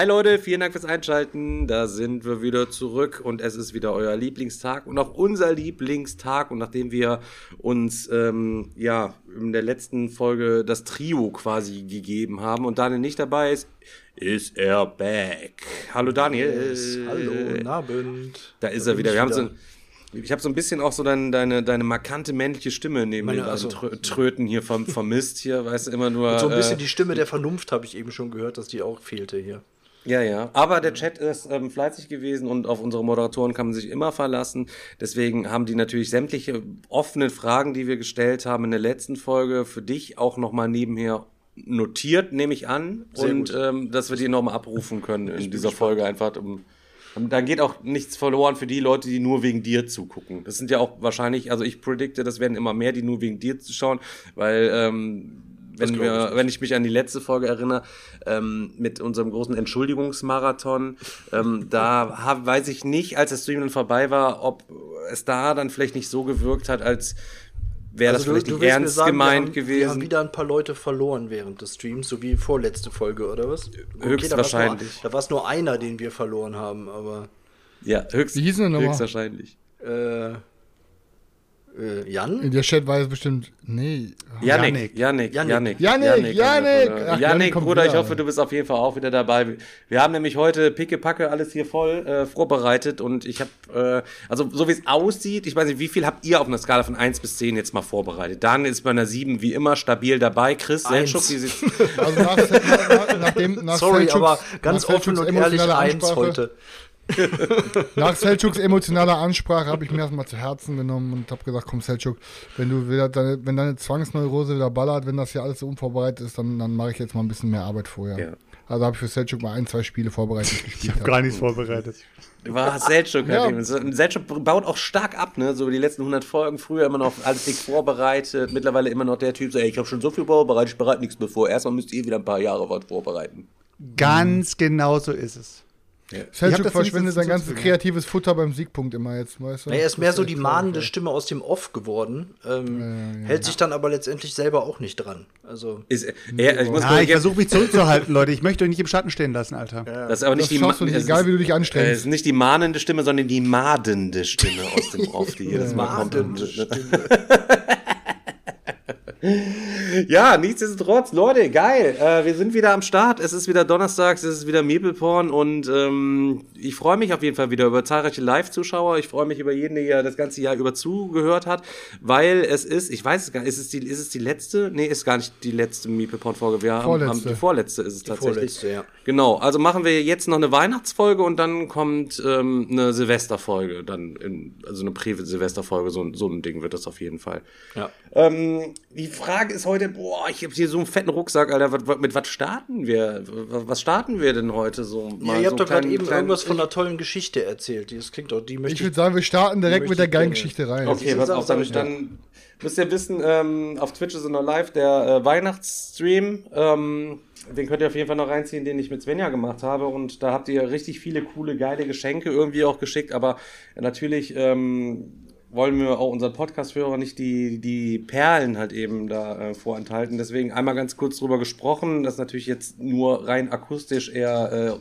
Hi Leute, vielen Dank fürs Einschalten. Da sind wir wieder zurück und es ist wieder euer Lieblingstag und auch unser Lieblingstag. Und nachdem wir uns ähm, ja in der letzten Folge das Trio quasi gegeben haben und Daniel nicht dabei ist, ist er back. Hallo Daniel. Yes, hallo, guten Abend. Da ist Da er wieder. ich Wir haben so ich habe so ein bisschen auch so dein, deine, deine markante männliche Stimme neben Meine- den also- Trö Tröten hier verm vermisst hier, weißt du, immer nur. So ein bisschen äh, die Stimme der Vernunft habe ich eben schon gehört, dass die auch fehlte hier. Ja, ja. Aber der Chat ist ähm, fleißig gewesen und auf unsere Moderatoren kann man sich immer verlassen. Deswegen haben die natürlich sämtliche offenen Fragen, die wir gestellt haben in der letzten Folge, für dich auch nochmal nebenher notiert, nehme ich an. Sehr und ähm, dass wir die nochmal abrufen können in dieser Folge einfach. Um, da geht auch nichts verloren für die Leute, die nur wegen dir zugucken. Das sind ja auch wahrscheinlich, also ich predikte, das werden immer mehr, die nur wegen dir zuschauen, weil ähm, wenn, ich wir, nicht. wenn ich mich an die letzte Folge erinnere, ähm, mit unserem großen Entschuldigungsmarathon, ähm, da hab, weiß ich nicht, als der Stream dann vorbei war, ob es da dann vielleicht nicht so gewirkt hat, als wäre das vielleicht nicht Also willst mir ernst sagen, gemeint wir haben, Wir haben gewesen. wieder ein paar Leute verloren während des Streams, so wie vorletzte Folge, oder was? Höchstwahrscheinlich. Da war es nur, nur einer, den wir verloren haben, aber Ja, höchst, Wie hieß denn der nochmal? höchstwahrscheinlich. äh, äh, Jan? In der Chat weiß bestimmt, nee. Janik, Janik, Janik. Janik, Janik, Janik. Ach, Bruder, ich wieder. hoffe, du bist auf jeden Fall auch wieder dabei. Wir haben nämlich heute pickepacke alles hier voll äh, vorbereitet und ich habe, äh, also so wie es aussieht, ich weiß nicht, wie viel habt ihr auf einer Skala von 1 bis 10 jetzt mal vorbereitet? Daniel ist bei einer 7 wie immer stabil dabei. Chris. Selchuk, wie sieht's Also nach, nach, nachdem, nach Sorry, Selçuks- aber ganz nach offen und ehrlich emotionaler eins Ansprache- heute. Nach Selçuks emotionaler Ansprache habe ich mir das mal zu Herzen genommen und habe gesagt, komm Selçuk, wenn du wieder deine, wenn deine Zwangsneurose wieder ballert, wenn das hier alles so unvorbereitet ist, dann, dann mache ich jetzt mal ein bisschen mehr Arbeit vorher. Ja. Also habe ich für Selçuk mal ein, zwei Spiele vorbereitet Ich gespielt. habe gar nichts vorbereitet. war Selchuk Ja. halt eben. Selchuk baut auch stark ab, ne? So die letzten 100 Folgen, früher immer noch alles dick vorbereitet, mittlerweile immer noch der Typ, so, ey, ich habe schon so viel vorbereitet, ich bereite nichts mehr vor. Erstmal müsst ihr wieder ein paar Jahre was vorbereiten. Ganz genau so ist es. Selçuk dazu verschwendet sein ganzes kreatives Futter beim Siegpunkt immer jetzt, weißt du? Er ist mehr so die mahnende. Stimme aus dem Off geworden, ähm, hält sich dann aber letztendlich selber auch nicht dran. Also Ist, er, ich muss Ja, ich versuche mich zurückzuhalten, Leute. Ich möchte euch nicht im Schatten stehen lassen, Alter. das ist aber nicht Das die du nicht, egal ist- wie du dich anstrengst. äh, Es ist nicht die mahnende Stimme, sondern die madende Stimme aus dem Off, die jedes Mal kommt. Ja, nichtsdestotrotz, Leute, geil. Äh, wir sind wieder am Start. Es ist wieder Donnerstag, es ist wieder Meeple-Porn und ähm, ich freue mich auf jeden Fall wieder über zahlreiche Live-Zuschauer. Ich freue mich über jeden, der das ganze Jahr über zugehört hat, weil es ist, ich weiß es gar nicht, ist es die, ist es die letzte? Nee, ist gar nicht die letzte Meeple-Porn-Folge. Wir haben, haben Vorletzte. die vorletzte ist es tatsächlich. vorletzte, ja. Genau, also machen wir jetzt noch eine Weihnachtsfolge und dann kommt ähm, eine Silvesterfolge, dann in, also eine Prä-Silvesterfolge, so, ein- so ein Ding wird das auf jeden Fall. Ja. Ähm, die Frage ist heute, boah, ich habe hier so einen fetten Rucksack, Alter. Was, was, mit was starten wir? Was was starten wir denn heute so? Ja, Mal ihr so habt doch gerade eben kleinen- irgendwas von einer tollen Geschichte erzählt. Das klingt doch, die möchte Ich würde sagen, wir starten direkt mit der ich geilen. Geschichte rein. Okay, pass auf, dann, dann müsst ihr wissen, ähm, auf Twitch ist noch live der äh, Weihnachtsstream. Ähm, den könnt ihr auf jeden Fall noch reinziehen, den ich mit Svenja gemacht habe. Und da habt ihr richtig viele coole, geile Geschenke irgendwie auch geschickt. Aber natürlich ähm, wollen wir auch unseren Podcast-Hörer nicht die, die Perlen halt eben da äh, vorenthalten. Deswegen einmal ganz kurz drüber gesprochen. Das ist natürlich jetzt nur rein akustisch eher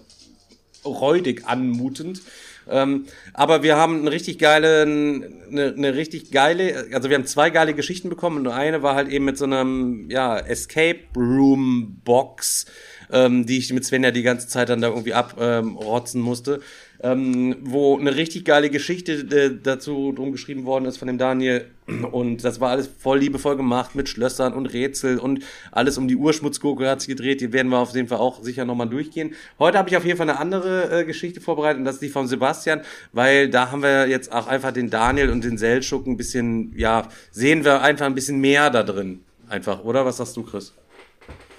äh, räudig anmutend. Ähm, aber wir haben eine richtig geile, eine, eine richtig geile, also wir haben zwei geile Geschichten bekommen und eine war halt eben mit so einem, ja, Escape Room Box, ähm, die ich mit Sven ja die ganze Zeit dann da irgendwie abrotzen musste, ähm, wo eine richtig geile Geschichte äh, dazu drum geschrieben worden ist von dem Daniel und das war alles voll liebevoll gemacht mit Schlössern und Rätsel und alles um die Urschmutzgurke hat sich gedreht. Die werden wir auf jeden Fall auch sicher nochmal durchgehen. Heute habe ich auf jeden Fall eine andere äh, Geschichte vorbereitet und das ist die von Sebastian, weil da haben wir jetzt auch einfach den Daniel und den Seltschuk ein bisschen, ja, sehen wir einfach ein bisschen mehr da drin. Einfach, oder? Was sagst du, Chris?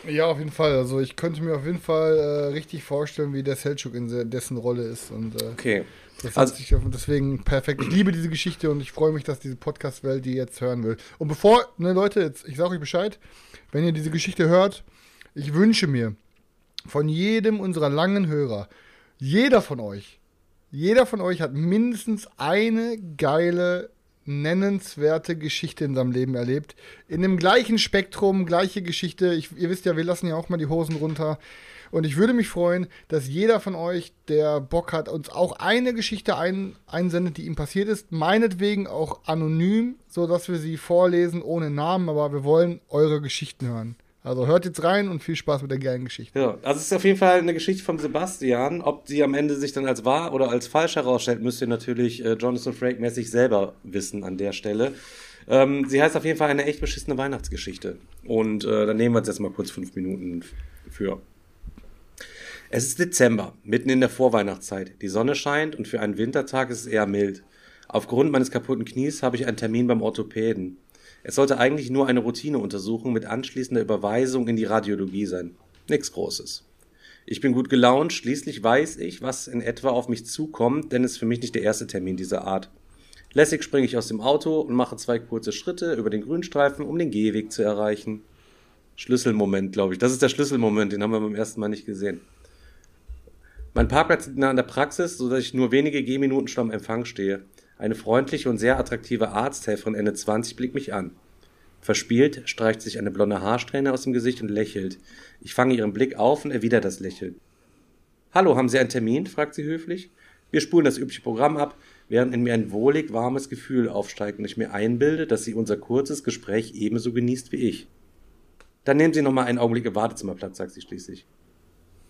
Ja, auf jeden Fall. Also ich könnte mir auf jeden Fall äh, richtig vorstellen, wie der Selchuk in dessen Rolle ist. Und, äh, okay. Das also, sich deswegen perfekt. Ich liebe diese Geschichte und ich freue mich, dass diese Podcast-Welt die jetzt hören will. Und bevor, ne Leute, jetzt, ich sage euch Bescheid, wenn ihr diese Geschichte hört, ich wünsche mir von jedem unserer langen Hörer, jeder von euch, jeder von euch hat mindestens eine geile, nennenswerte Geschichte in seinem Leben erlebt. In dem gleichen Spektrum, gleiche Geschichte. Ich, ihr wisst ja, wir lassen ja auch mal die Hosen runter. Und ich würde mich freuen, dass jeder von euch, der Bock hat, uns auch eine Geschichte ein, einsendet, die ihm passiert ist. Meinetwegen auch anonym, sodass wir sie vorlesen ohne Namen, aber wir wollen eure Geschichten hören. Also hört jetzt rein und viel Spaß mit der geilen Geschichte. Ja, also es ist auf jeden Fall eine Geschichte von Sebastian. Ob sie am Ende sich dann als wahr oder als falsch herausstellt, müsst ihr natürlich äh, Jonathan Frake mäßig selber wissen an der Stelle. Ähm, sie heißt auf jeden Fall eine echt beschissene Weihnachtsgeschichte. Und äh, dann nehmen wir uns jetzt mal kurz fünf Minuten für. Es ist Dezember, mitten in der Vorweihnachtszeit. Die Sonne scheint und für einen Wintertag ist es eher mild. Aufgrund meines kaputten Knies habe ich einen Termin beim Orthopäden. Es sollte eigentlich nur eine Routineuntersuchung mit anschließender Überweisung in die Radiologie sein. Nix Großes. Ich bin gut gelaunt, schließlich weiß ich, was in etwa auf mich zukommt, denn es ist für mich nicht der erste Termin dieser Art. Lässig springe ich aus dem Auto und mache zwei kurze Schritte über den Grünstreifen, um den Gehweg zu erreichen. Schlüsselmoment, glaube ich. Das ist der Schlüsselmoment, den haben wir beim ersten Mal nicht gesehen. Mein Parkplatz liegt nah an der Praxis, sodass ich nur wenige Gehminuten schon am Empfang stehe. Eine freundliche und sehr attraktive Arzthelferin Ende 20 blickt mich an. Verspielt streicht sich eine blonde Haarsträhne aus dem Gesicht und lächelt. Ich fange ihren Blick auf und erwidere das Lächeln. Hallo, haben Sie einen Termin? fragt sie höflich. Wir spulen das übliche Programm ab, während in mir ein wohlig warmes Gefühl aufsteigt und ich mir einbilde, dass sie unser kurzes Gespräch ebenso genießt wie ich. Dann nehmen Sie noch mal einen Augenblick im Wartezimmerplatz, sagt sie schließlich.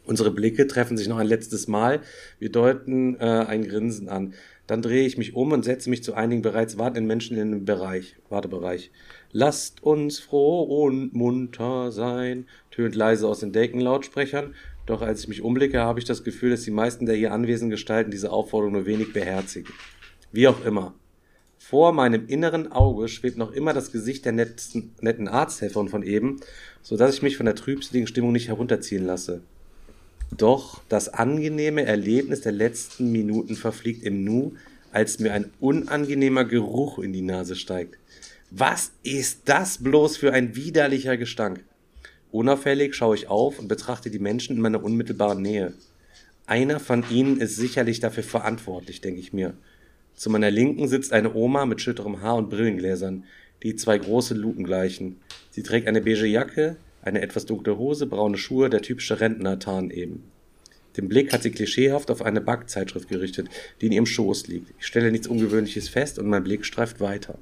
Unsere Blicke treffen sich noch ein letztes Mal. Wir deuten äh, ein Grinsen an. Dann drehe ich mich um und setze mich zu einigen bereits wartenden Menschen in den Bereich, Wartebereich. Lasst uns froh und munter sein, tönt leise aus den Deckenlautsprechern, doch als ich mich umblicke, habe ich das Gefühl, dass die meisten der hier anwesenden Gestalten diese Aufforderung nur wenig beherzigen. Wie auch immer. Vor meinem inneren Auge schwebt noch immer das Gesicht der netten, netten Arzthelferin von eben, so dass ich mich von der trübseligen Stimmung nicht herunterziehen lasse. Doch das angenehme Erlebnis der letzten Minuten verfliegt im Nu, als mir ein unangenehmer Geruch in die Nase steigt. Was ist das bloß für ein widerlicher Gestank? Unauffällig schaue ich auf und betrachte die Menschen in meiner unmittelbaren Nähe. Einer von ihnen ist sicherlich dafür verantwortlich, denke ich mir. Zu meiner Linken sitzt eine Oma mit schütterem Haar und Brillengläsern, die zwei große Luken gleichen. Sie trägt eine beige Jacke, eine etwas dunkle Hose, braune Schuhe, der typische Rentner-Tarn eben. Den Blick hat sie klischeehaft auf eine Backzeitschrift gerichtet, die in ihrem Schoß liegt. Ich stelle nichts Ungewöhnliches fest und mein Blick streift weiter.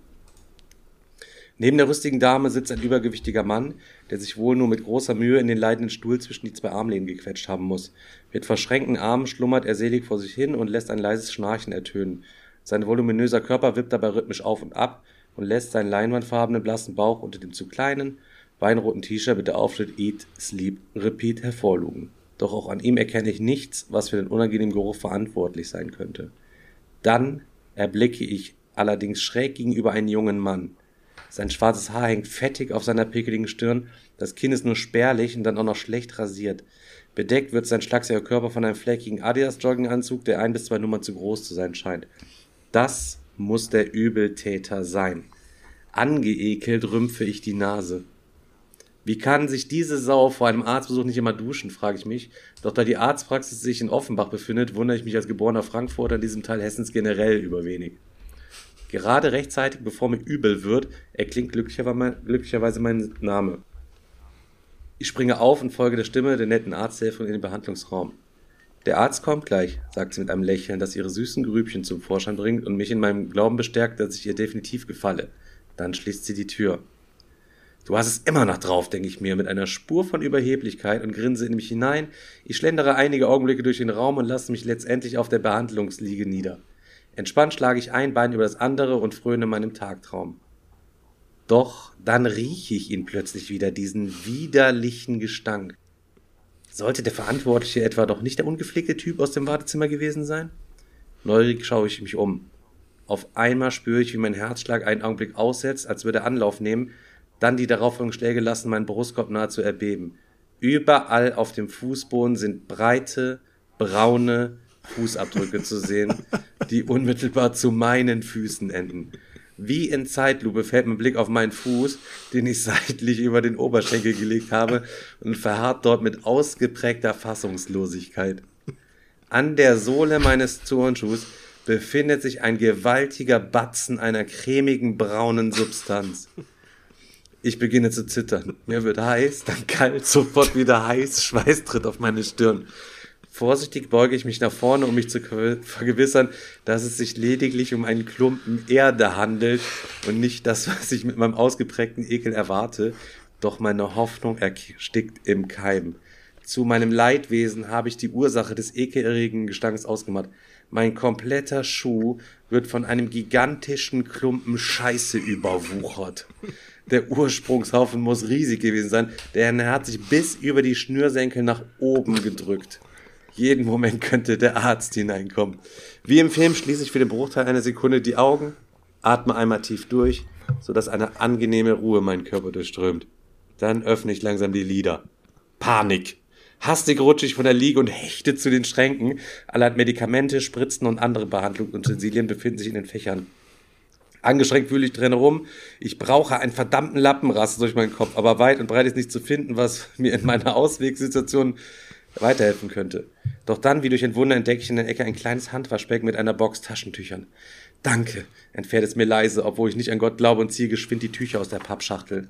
Neben der rüstigen Dame sitzt ein übergewichtiger Mann, der sich wohl nur mit großer Mühe in den leidenden Stuhl zwischen die zwei Armlehnen gequetscht haben muss. Mit verschränkten Armen schlummert er selig vor sich hin und lässt ein leises Schnarchen ertönen. Sein voluminöser Körper wippt dabei rhythmisch auf und ab und lässt seinen leinwandfarbenen blassen Bauch unter dem zu kleinen, weinroten T-Shirt mit der Aufschrift Eat, Sleep, Repeat hervorlugen. Doch auch an ihm erkenne ich nichts, was für den unangenehmen Geruch verantwortlich sein könnte. Dann erblicke ich allerdings schräg gegenüber einen jungen Mann. Sein schwarzes Haar hängt fettig auf seiner pickeligen Stirn, das Kinn ist nur spärlich und dann auch noch schlecht rasiert. Bedeckt wird sein schlachsiger Körper von einem fleckigen Adidas-Jogginganzug, der ein bis zwei Nummern zu groß zu sein scheint. Das muss der Übeltäter sein. Angeekelt rümpfe ich die Nase. Wie kann sich diese Sau vor einem Arztbesuch nicht immer duschen, frage ich mich. Doch da die Arztpraxis sich in Offenbach befindet, wundere ich mich als geborener Frankfurter in diesem Teil Hessens generell über wenig. Gerade rechtzeitig, bevor mir übel wird, erklingt glücklicherweise mein Name. Ich springe auf und folge der Stimme der netten Arzthelferin in den Behandlungsraum. Der Arzt kommt gleich, sagt sie mit einem Lächeln, das ihre süßen Grübchen zum Vorschein bringt und mich in meinem Glauben bestärkt, dass ich ihr definitiv gefalle. Dann schließt sie die Tür. Du hast es immer noch drauf, denke ich mir, mit einer Spur von Überheblichkeit und grinse in mich hinein. Ich schlendere einige Augenblicke durch den Raum und lasse mich letztendlich auf der Behandlungsliege nieder. Entspannt schlage ich ein Bein über das andere und fröne meinem Tagtraum. Doch dann rieche ich ihn plötzlich wieder, diesen widerlichen Gestank. Sollte der Verantwortliche etwa doch nicht der ungepflegte Typ aus dem Wartezimmer gewesen sein? Neugierig schaue ich mich um. Auf einmal spüre ich, wie mein Herzschlag einen Augenblick aussetzt, als würde er Anlauf nehmen, dann die darauffolgenden Schläge lassen meinen Brustkorb nahezu erbeben. Überall auf dem Fußboden sind breite, braune Fußabdrücke zu sehen, die unmittelbar zu meinen Füßen enden. Wie in Zeitlupe fällt mein Blick auf meinen Fuß, den ich seitlich über den Oberschenkel gelegt habe und verharrt dort mit ausgeprägter Fassungslosigkeit. An der Sohle meines Turnschuhs befindet sich ein gewaltiger Batzen einer cremigen braunen Substanz. Ich beginne zu zittern. Mir wird heiß, dann kalt, sofort wieder heiß, Schweiß tritt auf meine Stirn. Vorsichtig beuge ich mich nach vorne, um mich zu vergewissern, dass es sich lediglich um einen Klumpen Erde handelt und nicht das, was ich mit meinem ausgeprägten Ekel erwarte. Doch meine Hoffnung erstickt im Keim. Zu meinem Leidwesen habe ich die Ursache des ekelerregenden Gestanks ausgemacht. Mein kompletter Schuh wird von einem gigantischen Klumpen Scheiße überwuchert. Der Ursprungshaufen muss riesig gewesen sein, denn er hat sich bis über die Schnürsenkel nach oben gedrückt. Jeden Moment könnte der Arzt hineinkommen. Wie im Film schließe ich für den Bruchteil einer Sekunde die Augen, atme einmal tief durch, sodass eine angenehme Ruhe meinen Körper durchströmt. Dann öffne ich langsam die Lider. Panik. Hastig rutsche ich von der Liege und hechte zu den Schränken. Allerhand Medikamente, Spritzen und andere Behandlungsutensilien befinden sich in den Fächern. Angestrengt wühle ich drin rum. Ich brauche einen verdammten Lappenrast durch meinen Kopf, aber weit und breit ist nicht zu finden, was mir in meiner Auswegssituation weiterhelfen könnte. Doch dann, wie durch ein Wunder, entdecke ich in der Ecke ein kleines Handwaschbecken mit einer Box Taschentüchern. Danke, entfährt es mir leise, obwohl ich nicht an Gott glaube und ziehe geschwind die Tücher aus der Pappschachtel.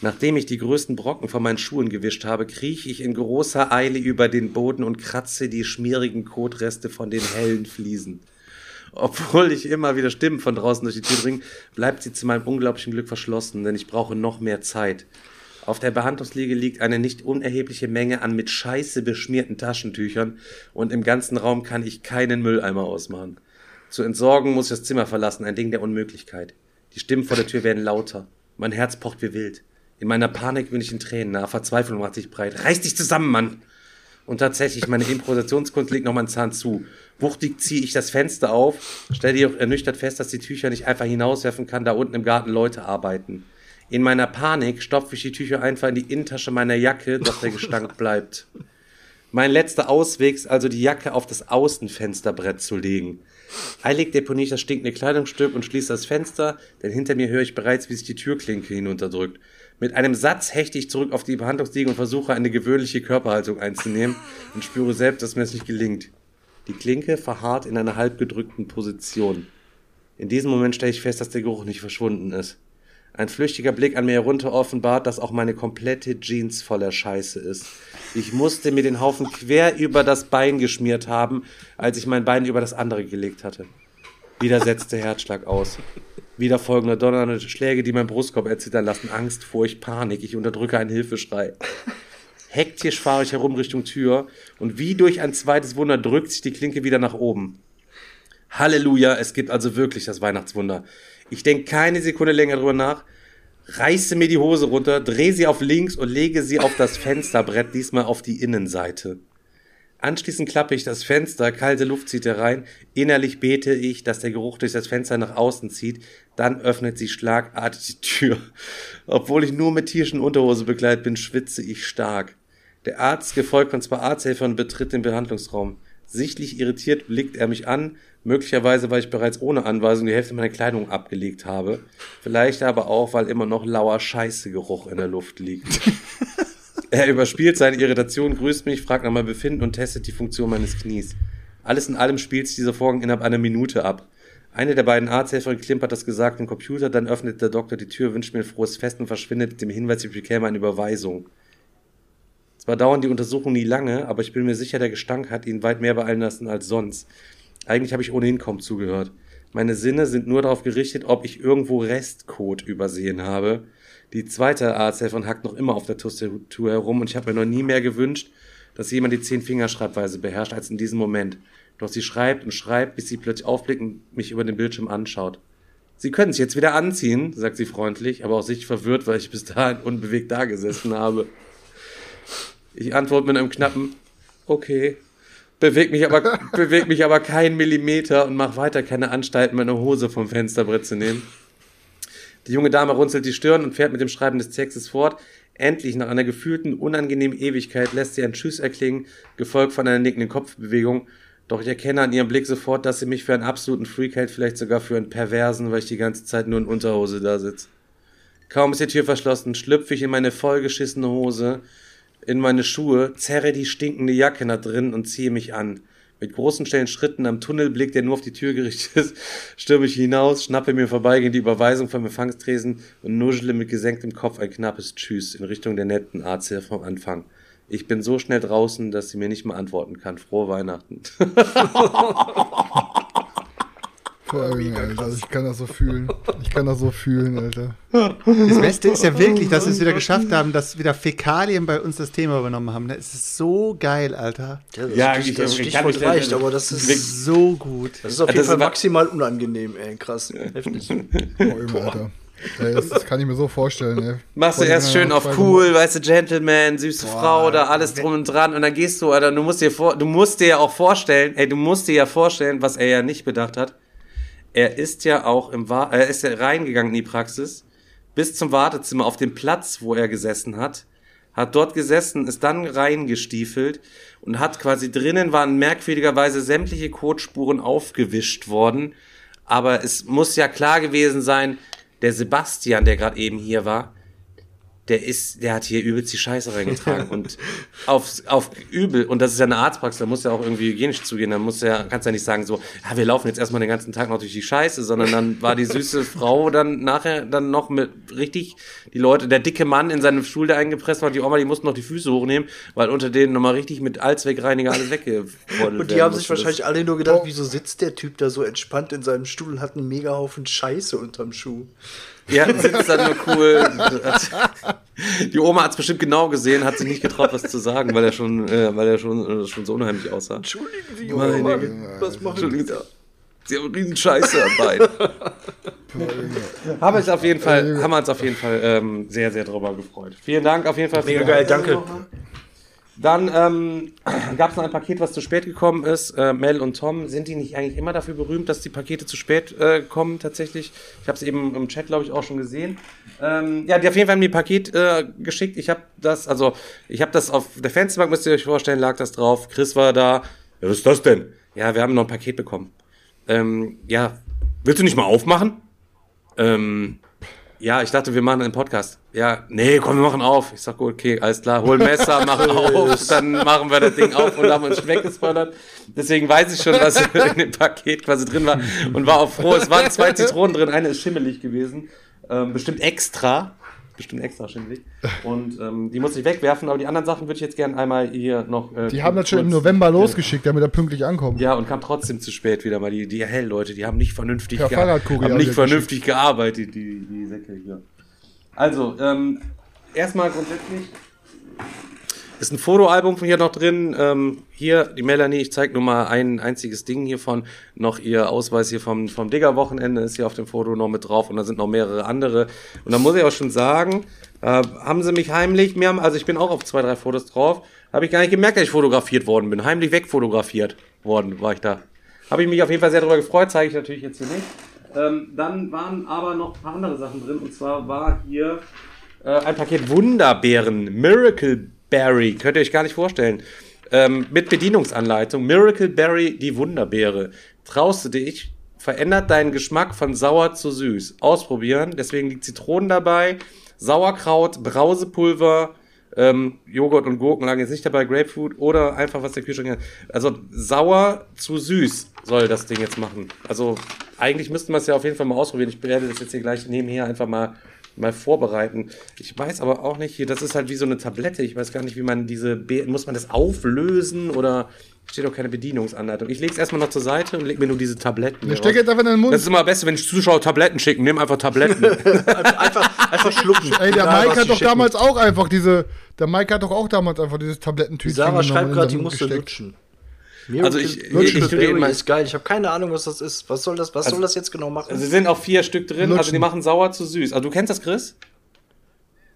Nachdem ich die größten Brocken von meinen Schuhen gewischt habe, krieche ich in großer Eile über den Boden und kratze die schmierigen Kotreste von den hellen Fliesen. Obwohl ich immer wieder Stimmen von draußen durch die Tür dringen, bleibt sie zu meinem unglaublichen Glück verschlossen, denn ich brauche noch mehr Zeit. Auf der Behandlungsliege liegt eine nicht unerhebliche Menge an mit Scheiße beschmierten Taschentüchern und im ganzen Raum kann ich keinen Mülleimer ausmachen. Zu entsorgen muss ich das Zimmer verlassen, ein Ding der Unmöglichkeit. Die Stimmen vor der Tür werden lauter. Mein Herz pocht wie wild. In meiner Panik bin ich in Tränen nah, Verzweiflung macht sich breit. Reiß dich zusammen, Mann! Und tatsächlich, meine Improvisationskunst legt noch meinen Zahn zu. Wuchtig ziehe ich das Fenster auf, stelle jedoch ernüchtert fest, dass die Tücher nicht einfach hinauswerfen kann, da unten im Garten Leute arbeiten. In meiner Panik stopfe ich die Tücher einfach in die Innentasche meiner Jacke, doch der Gestank bleibt. Mein letzter Ausweg ist also die Jacke auf das Außenfensterbrett zu legen. Eilig deponiere ich das stinkende Kleidungsstück und schließe das Fenster, denn hinter mir höre ich bereits, wie sich die Türklinke hinunterdrückt. Mit einem Satz hechte ich zurück auf die Behandlungsliege und versuche eine gewöhnliche Körperhaltung einzunehmen und spüre selbst, dass mir es nicht gelingt. Die Klinke verharrt in einer halbgedrückten Position. In diesem Moment stelle ich fest, dass der Geruch nicht verschwunden ist. Ein flüchtiger Blick an mir herunter offenbart, dass auch meine komplette Jeans voller Scheiße ist. Ich musste mir den Haufen quer über das Bein geschmiert haben, als ich mein Bein über das andere gelegt hatte. Wieder setzte Herzschlag aus. Wieder folgende donnernde Schläge, die mein Brustkorb erzittern lassen. Angst, Furcht, Panik. Ich unterdrücke einen Hilfeschrei. Hektisch fahre ich herum Richtung Tür und wie durch ein zweites Wunder drückt sich die Klinke wieder nach oben. Halleluja, es gibt also wirklich das Weihnachtswunder. Ich denke keine Sekunde länger drüber nach, reiße mir die Hose runter, drehe sie auf links und lege sie auf das Fensterbrett, diesmal auf die Innenseite. Anschließend klappe ich das Fenster, kalte Luft zieht herein, innerlich bete ich, dass der Geruch durch das Fenster nach außen zieht, dann öffnet sich schlagartig die Tür. Obwohl ich nur mit Tierschen Unterhose begleitet bin, schwitze ich stark. Der Arzt, gefolgt von zwei Arzthelfern, betritt den Behandlungsraum. Sichtlich irritiert blickt er mich an, möglicherweise weil ich bereits ohne Anweisung die Hälfte meiner Kleidung abgelegt habe, vielleicht aber auch, weil immer noch lauer Scheißegeruch in der Luft liegt. er überspielt seine Irritation, grüßt mich, fragt nach meinem Befinden und testet die Funktion meines Knies. Alles in allem spielt sich dieser Vorgang innerhalb einer Minute ab. Eine der beiden Arzthelfer klimpert das Gesagte im Computer, dann öffnet der Doktor die Tür, wünscht mir ein frohes Fest und verschwindet mit dem Hinweis, ich bekäme eine Überweisung. Zwar dauern die Untersuchungen nie lange, aber ich bin mir sicher, der Gestank hat ihn weit mehr beeilen lassen als sonst. Eigentlich habe ich ohnehin kaum zugehört. Meine Sinne sind nur darauf gerichtet, ob ich irgendwo Restcode übersehen habe. Die zweite Arzthelferin hackt noch immer auf der Tastatur herum und ich habe mir noch nie mehr gewünscht, dass jemand die Zehn-Fingerschreibweise beherrscht als in diesem Moment. Doch sie schreibt und schreibt, bis sie plötzlich aufblickt und mich über den Bildschirm anschaut. Sie können sich jetzt wieder anziehen, sagt sie freundlich, aber auch sichtlich verwirrt, weil ich bis dahin unbewegt dagesessen habe. Ich antworte mit einem knappen Okay. Bewegt mich aber, bewegt mich aber keinen Millimeter und mache weiter keine Anstalten, meine Hose vom Fensterbrett zu nehmen. Die junge Dame runzelt die Stirn und fährt mit dem Schreiben des Textes fort. Endlich, nach einer gefühlten, unangenehmen Ewigkeit, lässt sie ein Tschüss erklingen, gefolgt von einer nickenden Kopfbewegung. Doch ich erkenne an ihrem Blick sofort, dass sie mich für einen absoluten Freak hält, vielleicht sogar für einen Perversen, weil ich die ganze Zeit nur in Unterhose da sitze. Kaum ist die Tür verschlossen, schlüpfe ich in meine vollgeschissene Hose, in meine Schuhe, zerre die stinkende Jacke nach drinnen und ziehe mich an. Mit großen schnellen Schritten am Tunnelblick, der nur auf die Tür gerichtet ist, stürme ich hinaus, schnappe mir vorbeigehend die Überweisung vom Empfangstresen und nuschle mit gesenktem Kopf ein knappes Tschüss in Richtung der netten Arzt vom Anfang. Ich bin so schnell draußen, dass sie mir nicht mehr antworten kann. Frohe Weihnachten. Allem, Alter. Also ich kann das so fühlen. Ich kann das so fühlen, Alter. Das Beste ist ja wirklich, dass wir es wieder geschafft haben, dass wieder Fäkalien bei uns das Thema übernommen haben. Das ist so geil, Alter. Ja, das, Ja, das, ich- das Stichwort reicht, aber das ist, So gut. das ist auf jeden Fall maximal unangenehm, ey. Krass. Heftig. Allem, Alter. Ey, das, das kann ich mir so vorstellen, ey. Machst du erst schön auf cool, weißt du, Gentleman, süße Frau, da alles drum und dran und dann gehst du, Alter, du musst dir vor, du musst dir ja auch vorstellen, ey, du musst dir ja vorstellen, was er ja nicht bedacht hat. Er ist ja auch im Wa er ist ja reingegangen in die Praxis. Bis zum Wartezimmer auf den Platz, wo er gesessen hat, hat dort gesessen, ist dann reingestiefelt und hat quasi drinnen waren merkwürdigerweise sämtliche Kotspuren aufgewischt worden, aber es muss ja klar gewesen sein, der Sebastian, der gerade eben hier war, der ist, der hat hier übelst die Scheiße reingetragen und auf, auf übel, und das ist ja eine Arztpraxis, da muss ja auch irgendwie hygienisch zugehen, da muss ja, kannst ja nicht sagen so, ja, wir laufen jetzt erstmal den ganzen Tag noch durch die Scheiße, sondern dann war die süße Frau dann nachher dann noch mit richtig, die Leute, der dicke Mann in seinem Stuhl, der eingepresst war, die Oma, die mussten noch die Füße hochnehmen, weil unter denen nochmal richtig mit Allzweckreiniger alles weggewordelt Und die haben sich wahrscheinlich alle nur gedacht, wieso sitzt der Typ da so entspannt in seinem Stuhl und hat einen mega Haufen Scheiße unterm Schuh. Ja, sitzt dann nur cool. Die Oma hat es bestimmt genau gesehen, hat sich nicht getraut, was zu sagen, weil er schon, äh, weil er schon, äh, schon so unheimlich aussah. Entschuldigen Sie, Meine Oma, Güte. was machen Sie Sie. da? Sie haben riesen Scheiße am Bein. haben uns auf jeden Fall, haben wir uns auf jeden Fall ähm, sehr, sehr drüber gefreut. Vielen Dank auf jeden Fall. für Mega die geil, danke. Dann ähm, gab es noch ein Paket, was zu spät gekommen ist. Äh, Mel und Tom, sind die nicht eigentlich immer dafür berühmt, dass die Pakete zu spät äh, kommen tatsächlich? Ich habe es eben im Chat, glaube ich, auch schon gesehen. Ähm, ja, die auf jeden Fall haben mir ein Paket äh, geschickt. Ich habe das, also ich habe das auf der Fensterbank, müsst ihr euch vorstellen, lag das drauf. Chris war da. Ja, was ist das denn? Ja, wir haben noch ein Paket bekommen. Ähm, ja, willst du nicht mal aufmachen? Ähm, ja, ich dachte, wir machen einen Podcast. Ja, nee, komm, wir machen auf. Ich sag, gut, okay, alles klar, hol Messer, mach auf, dann machen wir das Ding auf und haben uns weggespoilert. Deswegen weiß ich schon, was in dem Paket quasi drin war und war auch froh. Es waren zwei Zitronen drin, eine ist schimmelig gewesen. Ähm, bestimmt extra. Bestimmt extra schimmelig. Und ähm, die muss ich wegwerfen, aber die anderen Sachen würde ich jetzt gerne einmal hier noch. Äh, Die haben das schon im November losgeschickt, damit er pünktlich ankommt. ja, und kam trotzdem zu spät wieder mal. Die, die Hell-Leute, die haben nicht vernünftig, Fahrradkurier haben nicht vernünftig gearbeitet, die, die Säcke hier. Also, ähm, erstmal grundsätzlich ist ein Fotoalbum von hier noch drin. Ähm, hier, die Melanie, ich zeige nur mal ein einziges Ding hiervon. Noch ihr Ausweis hier vom, vom Digger-Wochenende ist hier auf dem Foto noch mit drauf und da sind noch mehrere andere. Und da muss ich auch schon sagen, äh, haben sie mich heimlich, haben, also ich bin auch auf zwei, drei Fotos drauf, habe ich gar nicht gemerkt, dass ich fotografiert worden bin. Heimlich wegfotografiert worden war ich da. Habe ich mich auf jeden Fall sehr darüber gefreut, zeige ich natürlich jetzt hier nicht. Ähm, dann waren aber noch ein paar andere Sachen drin und zwar war hier äh, ein Paket Wunderbeeren, Miracle Berry, könnt ihr euch gar nicht vorstellen. Ähm, mit Bedienungsanleitung, Miracle Berry, die Wunderbeere. Traust du dich, verändert deinen Geschmack von sauer zu süß. Ausprobieren, deswegen die Zitronen dabei, Sauerkraut, Brausepulver, ähm, Joghurt und Gurken lagen jetzt nicht dabei, Grapefruit oder einfach was der Kühlschrank hat. Also sauer zu süß soll das Ding jetzt machen. Also eigentlich müssten wir es ja auf jeden Fall mal ausprobieren. Ich werde das jetzt hier gleich nebenher einfach mal mal vorbereiten. Ich weiß aber auch nicht hier, das ist halt wie so eine Tablette. Ich weiß gar nicht, wie man diese, Be muss man das auflösen oder steht auch keine Bedienungsanleitung. Ich lege es erstmal noch zur Seite und leg mir nur diese Tabletten. steckt raus. jetzt einfach in den Mund. Das ist immer am besten, wenn ich Zuschauer Tabletten schicken. Nimm einfach Tabletten. Einfach, einfach schlucken. Ey, der Mike hat doch schicken. damals auch einfach diese. Der Mike hat doch auch damals einfach dieses Die Tablettentütchen Sarah schreibt in gerade, die musste gesteckt. Lutschen. Also ich- Miracle ich- ich mal- ist geil. Ich habe keine Ahnung, was das ist. Was soll das, was soll das jetzt genau machen? Also, es sind auch vier Stück drin, also Lutschen. die machen sauer zu süß. Also du kennst das, Chris?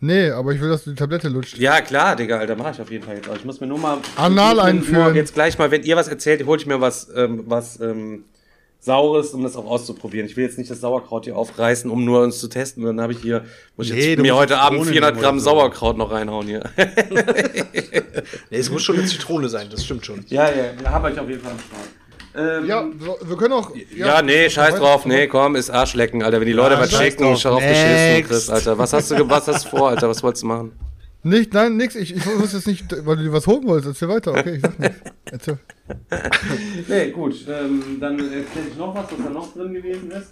Nee, aber ich will, dass du die Tablette lutscht. Ja, klar, Digga, Alter, mach ich auf jeden Fall jetzt. auch. Ich muss mir nur mal. Anal ich muss mir einführen. Jetzt gleich mal, wenn ihr was erzählt, hol ich mir was, ähm, was ähm, Saures, um das auch auszuprobieren. Ich will jetzt nicht das Sauerkraut hier aufreißen, um nur uns zu testen. Und dann habe ich hier, muss ich Nee, jetzt mir heute Abend Zitronen 400 nehmen Gramm. Sauerkraut noch reinhauen hier. Nee, es muss schon eine Zitrone sein, das stimmt schon. ja, ja, da habe ich auf jeden Fall am Start. Ähm, Ja, wir können auch. Ja, nee, scheiß drauf, nee, komm, ist Arschlecken, Alter. Wenn die Leute Ja, was drauf. schau auf. Chris, Alter. Was hast du, was hast du vor, Alter? Was wolltest du machen? Nicht, nein, nix. Ich, ich wusste jetzt nicht, weil du dir was holen wolltest. Erzähl weiter, okay? Ich sag nichts. Erzähl. Nee, gut, ähm, dann erzähle ich noch was, was da noch drin gewesen ist,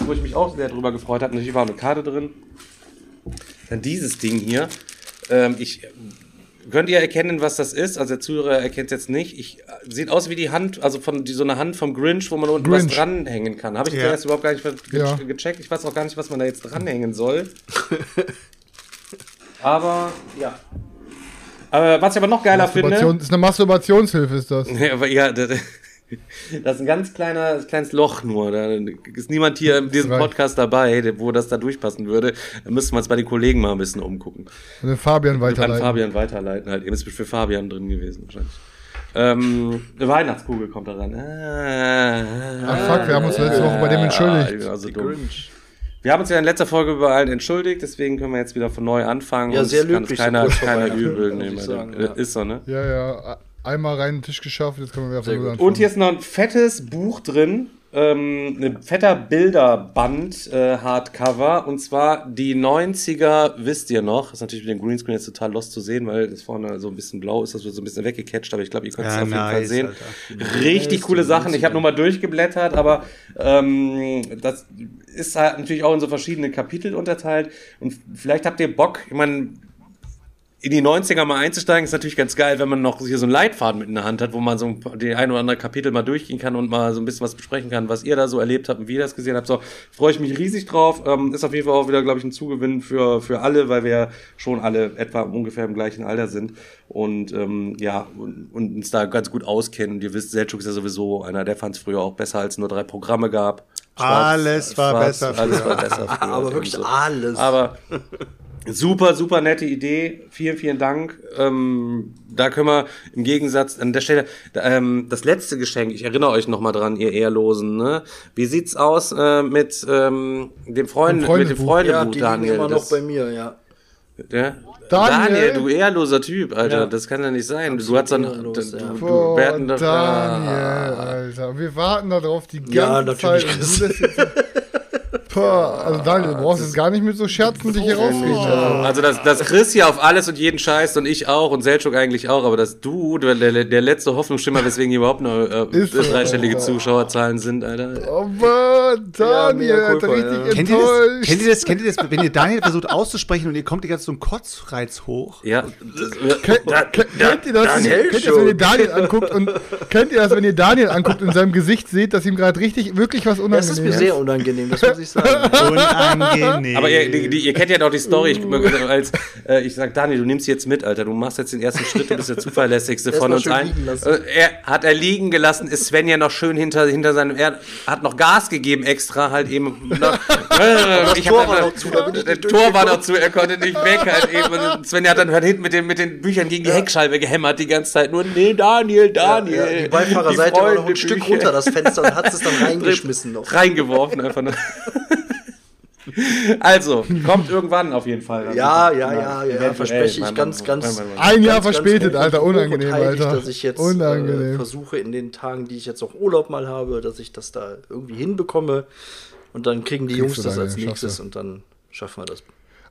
wo ich mich auch sehr drüber gefreut habe. Natürlich war eine Karte drin. Dann dieses Ding hier. Ähm, ich könnt ihr erkennen, was das ist? Also der Zuhörer erkennt es jetzt nicht. Ich, sieht aus wie die Hand, also von die, so eine Hand vom Grinch, wo man unten was Grinch. dranhängen kann. Habe ich Ja. zuerst überhaupt gar nicht ge Ja. gecheckt. Ich weiß auch gar nicht, was man da jetzt dranhängen soll. aber ja. Aber was ich aber noch geiler finde. Masturbation, ist eine Masturbationshilfe, ist das. Ja, aber ja, das, das ist ein ganz kleiner, kleines Loch nur. Da ist niemand hier in diesem. Podcast dabei, wo das da durchpassen würde. Da müssten wir uns bei den Kollegen mal ein bisschen umgucken. Und den Fabian An weiterleiten. Fabian weiterleiten halt. Eben ist für Fabian drin gewesen wahrscheinlich. Ähm, eine Weihnachtskugel kommt da ran. Ah, Ach fuck, wir haben uns letzte Woche bei dem entschuldigt. Also dumm. Wir haben uns ja in letzter Folge über allen entschuldigt, deswegen können wir jetzt wieder von neu anfangen. Ja, und sehr es kann löblich, es so keiner, keiner übel nehmen. ich sagen, Alter. ja. Ist so, ne? Ja, ja. Einmal rein den Tisch geschafft, jetzt können wir wieder von gut. anfangen. Und hier ist noch ein fettes Buch drin. Ähm, ein fetter Bilderband äh, Hardcover und zwar die 90er, wisst ihr noch, ist natürlich mit dem Greenscreen jetzt total lost zu sehen, weil das vorne so ein bisschen blau ist, das wird so ein bisschen weggecatcht, aber ich glaube, ihr könnt es Ja, auf jeden Fall nice, sehen. Alter. Richtig coole Sachen. Ich habe nur mal durchgeblättert, aber ähm, das ist halt natürlich auch in so verschiedene Kapitel unterteilt und vielleicht habt ihr Bock, ich meine, in die 90er mal einzusteigen, ist natürlich ganz geil, wenn man noch hier so einen Leitfaden mit in der Hand hat, wo man so die ein oder andere Kapitel mal durchgehen kann und mal so ein bisschen was besprechen kann, was ihr da so erlebt habt und wie ihr das gesehen habt. So, freue ich mich riesig drauf. Ähm, ist auf jeden Fall auch wieder, glaube ich, ein Zugewinn für, für alle, weil wir ja schon alle etwa ungefähr im gleichen Alter sind und ähm, ja, und, und uns da ganz gut auskennen. Und ihr wisst, Selchuk ist ja sowieso einer, der fand es früher auch besser, als es nur drei Programme gab. Alles war besser Alles früher. war besser früher. Aber wirklich so. alles. Aber super, super nette Idee. Vielen, vielen Dank. Ähm, da können wir im Gegensatz an der Stelle ähm, das letzte Geschenk. Ich erinnere euch noch mal dran, ihr Ehrlosen. Ne? Wie sieht's aus äh, mit ähm, dem Freund, Dem mit dem Freundebuch. Ja, Daniel? immer noch Das- bei mir, ja. ja? Daniel? du ehrloser Typ, Alter. Ja. Das kann ja nicht sein. Du Absolut hast dann, ehrenlos, du, ja. du, hatten doch, Daniel, Ah. Alter. Wir warten da drauf die ganze Ja, natürlich, Zeit. Also Daniel, du brauchst jetzt gar nicht mit so Scherzen dich hier rausreden. Also. Dass, dass Chris hier auf alles und jeden scheißt und ich auch und Selchuk eigentlich auch, aber dass du, der, der, letzte Hoffnungsschimmer, weswegen hier überhaupt noch äh, Ist dreistellige. Zuschauerzahlen sind, Alter. Aber Daniel, mea Alter, richtig ja. Kennt ihr, das, enttäuscht. kennt, ihr das, kennt ihr das, wenn ihr Daniel versucht auszusprechen und ihr kommt die ganze so ein Kotzreiz hoch? Ja. Kennt, kennt, ihr das? Daniel kennt ihr das, wenn ihr Daniel anguckt und kennt ihr das, wenn ihr Daniel anguckt und in seinem Gesicht seht, dass ihm gerade richtig wirklich was Das unangenehm ist mir sehr unangenehm, das muss ich sagen. Unangenehm. Aber ihr, die, die, ihr kennt ja doch die Story, ich, als äh, ich sag, Daniel, du nimmst jetzt mit, Alter, du machst jetzt den ersten Schritt, du bist der zuverlässigste von uns allen. Äh, Er hat er liegen gelassen, ist Sven ja noch schön hinter, hinter seinem, er hat noch Gas gegeben extra, halt eben. Noch, äh, ich Tor hab war noch zu, da bin nicht Tor war noch zu, er konnte nicht weg halt eben. Und Sven hat dann halt hinten mit den, mit den Büchern gegen die Heckscheibe gehämmert die ganze Zeit. Nur, nee, Daniel, Daniel. Ja, die Beifahrerseite war noch ein Stück runter, das Fenster, und hat es dann reingeschmissen noch. Reingeworfen einfach nur. Also, kommt irgendwann auf jeden Fall. Ja, ja, ja, ja, Eventuell. verspreche ich ganz, ganz. Ein Jahr verspätet, Alter, unangenehm, Alter. Dass ich jetzt Unangenehm. Äh, versuche in den Tagen, die ich jetzt auch Urlaub mal habe, dass ich das da irgendwie hinbekomme. Und dann kriegen die Kriegst Jungs das als nächstes und dann schaffen wir das.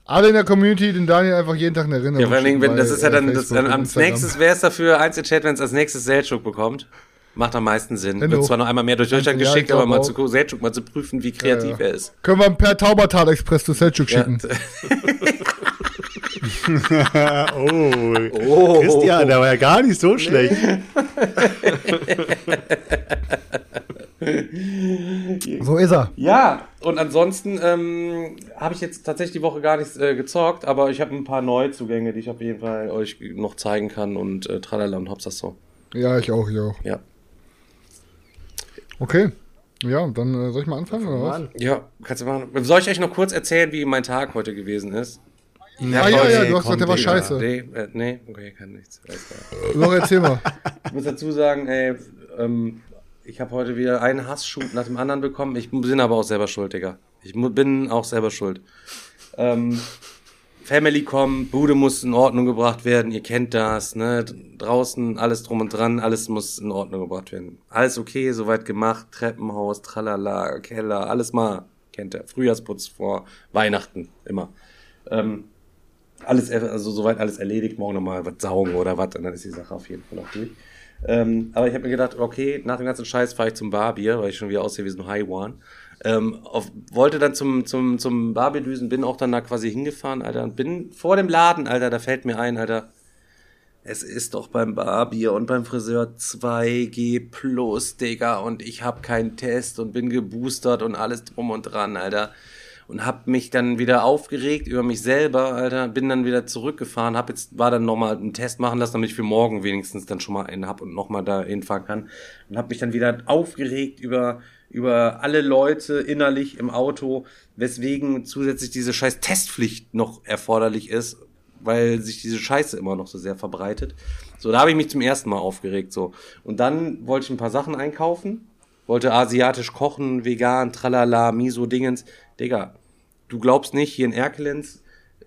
Alle in der Community den Daniel einfach jeden Tag eine Erinnerung. Ja, vor allen Dingen, wenn, das ist ja äh, dann, das, dann Instagram. nächstes wäre es dafür eins in Chat, wenn es als nächstes Selchuk bekommt. Macht am meisten Sinn. Hände Wird zwar noch einmal mehr durch Deutschland Ja, ich geschickt, aber mal auch. zu Selchuk mal zu prüfen, wie kreativ Ja, ja. er ist. Können wir per Taubertal Express zu Selchuk Ja. schicken. oh, Oh, Christian, der war ja gar nicht so schlecht. So ist er. Ja, und ansonsten ähm, habe ich jetzt tatsächlich die Woche gar nichts äh, gezockt, aber ich habe ein paar Neuzugänge, die ich auf jeden Fall euch noch zeigen kann und äh, tralala und hops das so. Ja, ich auch, ich auch. Ja. Okay. Ja, dann äh, soll ich mal anfangen, oder was? Ja, kannst du machen. Soll ich euch noch kurz erzählen, wie mein Tag heute gewesen ist? Ah, ja, ja, okay, du hast gesagt, der war scheiße. Nee, äh, nee, okay, kann nichts. Doch, erzähl mal. Ich muss dazu sagen, ey, ähm, ich habe heute wieder einen Hassschub nach dem anderen bekommen. Ich bin aber auch selber schuld, Digga. Ich bin auch selber schuld. Ähm, Family kommen, Bude muss in Ordnung gebracht werden, ihr kennt das, ne? Draußen alles drum und dran, alles muss in Ordnung gebracht werden. Alles okay, soweit gemacht, Treppenhaus, tralala, Keller, alles mal, kennt ihr. Frühjahrsputz vor Weihnachten, immer. Ähm, alles, also soweit alles erledigt, morgen nochmal was saugen oder was, und dann ist die Sache auf jeden Fall auch durch. Ähm, aber ich habe mir gedacht, okay, nach dem ganzen Scheiß fahre ich zum Barbier, weil ich schon wieder aussehe wie so ein Haiwan. Ähm, auf, wollte dann zum, zum, zum Barbierdüsen, bin auch dann da quasi hingefahren, Alter, und bin vor dem Laden, Alter, da fällt mir ein, Alter, es ist doch beim Barbier und beim Friseur 2G plus, Digga, und ich habe keinen Test und bin geboostert und alles drum und dran, Alter. Und hab mich dann wieder aufgeregt über mich selber, Alter, bin dann wieder zurückgefahren, hab jetzt, war dann nochmal einen Test machen lassen, damit ich für morgen wenigstens dann schon mal einen hab und nochmal da hinfahren kann. Und hab mich dann wieder aufgeregt über, über alle Leute innerlich im Auto, weswegen zusätzlich diese scheiß Testpflicht noch erforderlich ist, weil sich diese Scheiße immer noch so sehr verbreitet. So, da habe ich mich zum ersten Mal aufgeregt. So. Und dann wollte ich ein paar Sachen einkaufen, wollte asiatisch kochen, vegan, tralala, Miso-Dingens. Digga, du glaubst nicht, hier in Erkelenz,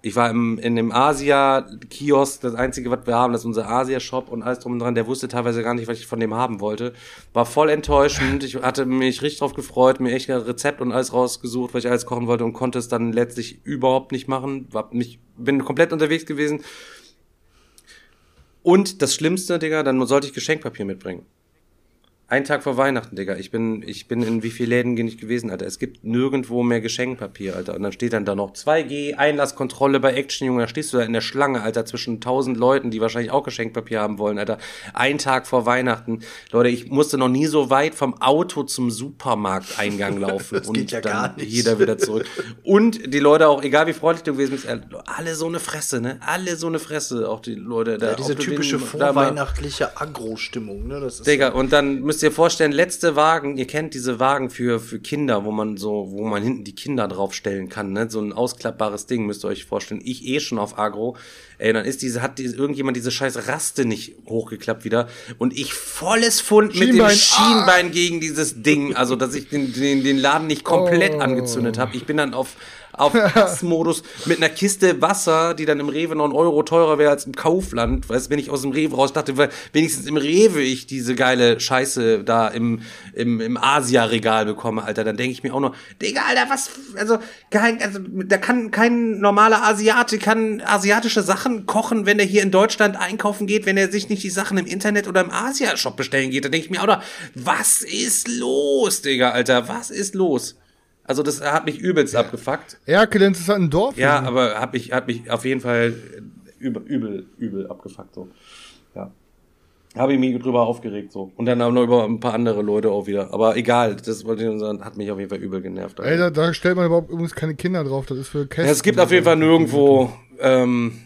ich war im, in dem Asia-Kiosk, das einzige, was wir haben, das ist unser Asia-Shop und alles drum und dran, der wusste teilweise gar nicht, was ich von dem haben wollte. War voll enttäuschend, ich hatte mich richtig drauf gefreut, mir echt ein Rezept und alles rausgesucht, was ich alles kochen wollte und konnte es dann letztlich überhaupt nicht machen. War mich, bin komplett unterwegs gewesen. Und das Schlimmste, Digga, dann sollte ich Geschenkpapier mitbringen. Ein Tag vor Weihnachten, Digga. Ich bin, ich bin in wie viele Läden nicht gewesen, Alter. Es gibt nirgendwo mehr Geschenkpapier, Alter. Und dann steht dann da noch 2G, Einlasskontrolle bei Action, Junge. Da stehst du da in der Schlange, Alter, zwischen tausend Leuten, die wahrscheinlich auch Geschenkpapier haben wollen, Alter. Ein Tag vor Weihnachten. Leute, ich musste noch nie so weit vom Auto zum Supermarkteingang laufen. Das geht ja dann gar nicht. jeder wieder zurück. Und die Leute auch, egal wie freundlich du gewesen bist, alle so eine Fresse, ne? Alle so eine Fresse, auch die Leute da. Ja, diese typische vorweihnachtliche Agro-Stimmung, ne? Das ist Digga, und dann müsst ihr vorstellen, letzte Wagen, ihr kennt diese Wagen für, für Kinder, wo man so, wo man hinten die Kinder draufstellen kann, ne? So ein ausklappbares Ding, müsst ihr euch vorstellen. Ich eh schon auf Agro. Ey, dann ist diese, hat diese, irgendjemand diese scheiß Raste nicht hochgeklappt wieder. Und ich volles Fund mit dem Schienbein. Schienbein gegen dieses Ding. Also, dass ich den, den, den Laden nicht komplett Oh. angezündet habe. Ich bin dann auf, auf Hassmodus mit einer Kiste Wasser, die dann im Rewe noch einen Euro teurer wäre als im Kaufland. Weißt du, wenn ich aus dem Rewe raus dachte, weil wenigstens im Rewe ich diese geile Scheiße da im, im, im Asia-Regal bekomme, Alter, dann denke ich mir auch noch, Digga, Alter, was, also, kein, also, da kann kein normaler Asiate, kann asiatische Sachen kochen, wenn er hier in Deutschland einkaufen geht, wenn er sich nicht die Sachen im Internet oder im Asia-Shop bestellen geht. Da denke ich mir auch noch, was ist los, Digga, Alter, was ist los? Also das hat mich übelst abgefuckt. Erkelenz ist halt ein Dorf. Ja, aber hat mich, hat mich auf jeden Fall übel, übel, übel abgefuckt so. Ja. Habe ich mich drüber aufgeregt so. Und dann auch noch über ein paar andere Leute auch wieder. Aber egal, das wollte ich nur sagen, hat mich auf jeden Fall übel genervt. Ey, da, da stellt man überhaupt übrigens keine Kinder drauf. Das ist für Kästen. Ja, es gibt auf jeden Fall nirgendwo, ähm,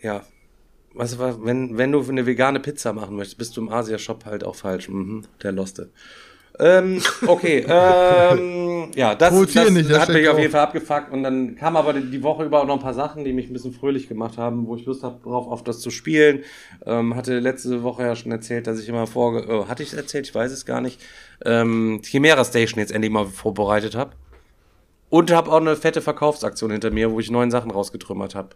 ja, weißt du was, wenn, wenn du eine vegane Pizza machen möchtest, bist du im Asia-Shop halt auch falsch. Mhm, der Loste. Ähm, okay, ähm, ja, das, das nicht, das hat mich auf jeden Fall abgefuckt und dann kam aber die die Woche über auch noch ein paar Sachen, die mich ein bisschen fröhlich gemacht haben, wo ich Lust habe, drauf auf das zu spielen. Ähm, hatte letzte Woche ja schon erzählt, dass ich immer vorge... Oh, hatte ich es erzählt? Ich weiß es gar nicht. Ähm, Chimera Station jetzt endlich mal vorbereitet habe. Und habe auch eine fette Verkaufsaktion hinter mir, wo ich neun Sachen rausgetrümmert habe.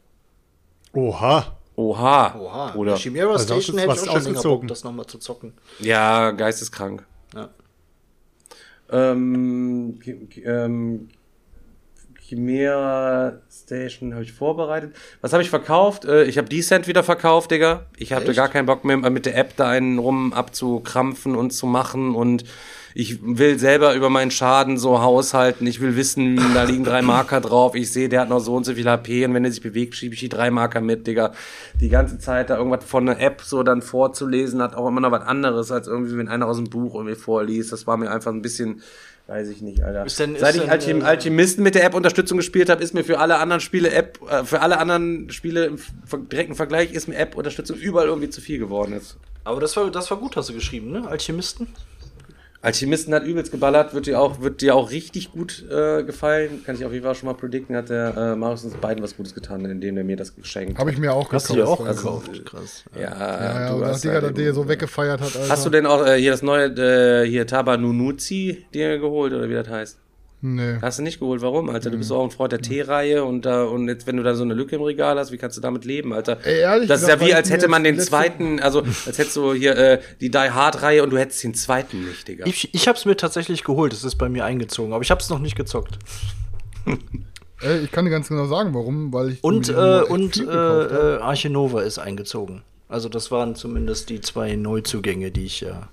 Oha. Oha, Oha, Bruder. Chimera Also Station du hätte ich auch schon länger ausgezogen. Bock, das nochmal zu zocken. Ja, geisteskrank. Ja. Ähm, ähm, Chimera Station habe ich vorbereitet. Was habe ich verkauft? Äh, ich habe Decent wieder verkauft, Digga. Ich hatte Echt? gar keinen Bock mehr mit der App da einen rum abzukrampfen und zu machen und ich will selber über meinen Schaden so haushalten. Ich will wissen, da liegen drei Marker drauf. Ich sehe, der hat noch so und so viel HP und wenn er sich bewegt, schiebe ich die drei Marker mit, Digga. Die ganze Zeit da irgendwas von einer App so dann vorzulesen, hat auch immer noch was anderes, als irgendwie, wenn einer aus dem Buch irgendwie vorliest. Das war mir einfach ein bisschen, weiß ich nicht, Alter. Ist denn- ist Seit ich Alchem äh, Alchemisten mit der App-Unterstützung gespielt habe, ist mir für alle anderen Spiele App, äh, für alle anderen Spiele im direkten Vergleich ist mir App-Unterstützung überall irgendwie zu viel geworden jetzt. Aber das war, das war gut, hast du geschrieben, ne? Alchemisten? Alchemisten hat übelst geballert, wird dir auch, wird dir auch richtig gut äh, gefallen. Kann ich auf jeden Fall schon mal predikten. Hat der äh, Marius uns beiden was Gutes getan, indem er mir das geschenkt Habe ich mir auch Hast du dir auch Also, gekauft? Krass. Ja, Ja, ja, du hast der so weggefeiert hat, Alter. Hast du denn auch äh, hier das neue, äh, hier Taba Nunuzi dir geholt oder wie das heißt? Nee. Hast du nicht geholt? Warum, Alter? Du bist auch ein Freund der Teereihe und da und jetzt, wenn du da so eine Lücke im Regal hast, wie kannst du damit leben, Alter? Ey, ehrlich das ist ja wie, als hätte man den zweiten, also als hättest du hier äh, die Die Hard-Reihe und du hättest den zweiten nicht, Digga. Ich, ich hab's mir tatsächlich geholt, es ist bei mir eingezogen, aber ich hab's noch nicht gezockt. Ey, ich kann dir ganz genau sagen, warum, weil ich. Und, äh, und äh, äh, Arche Nova ist eingezogen. Also das waren zumindest die zwei Neuzugänge, die ich ja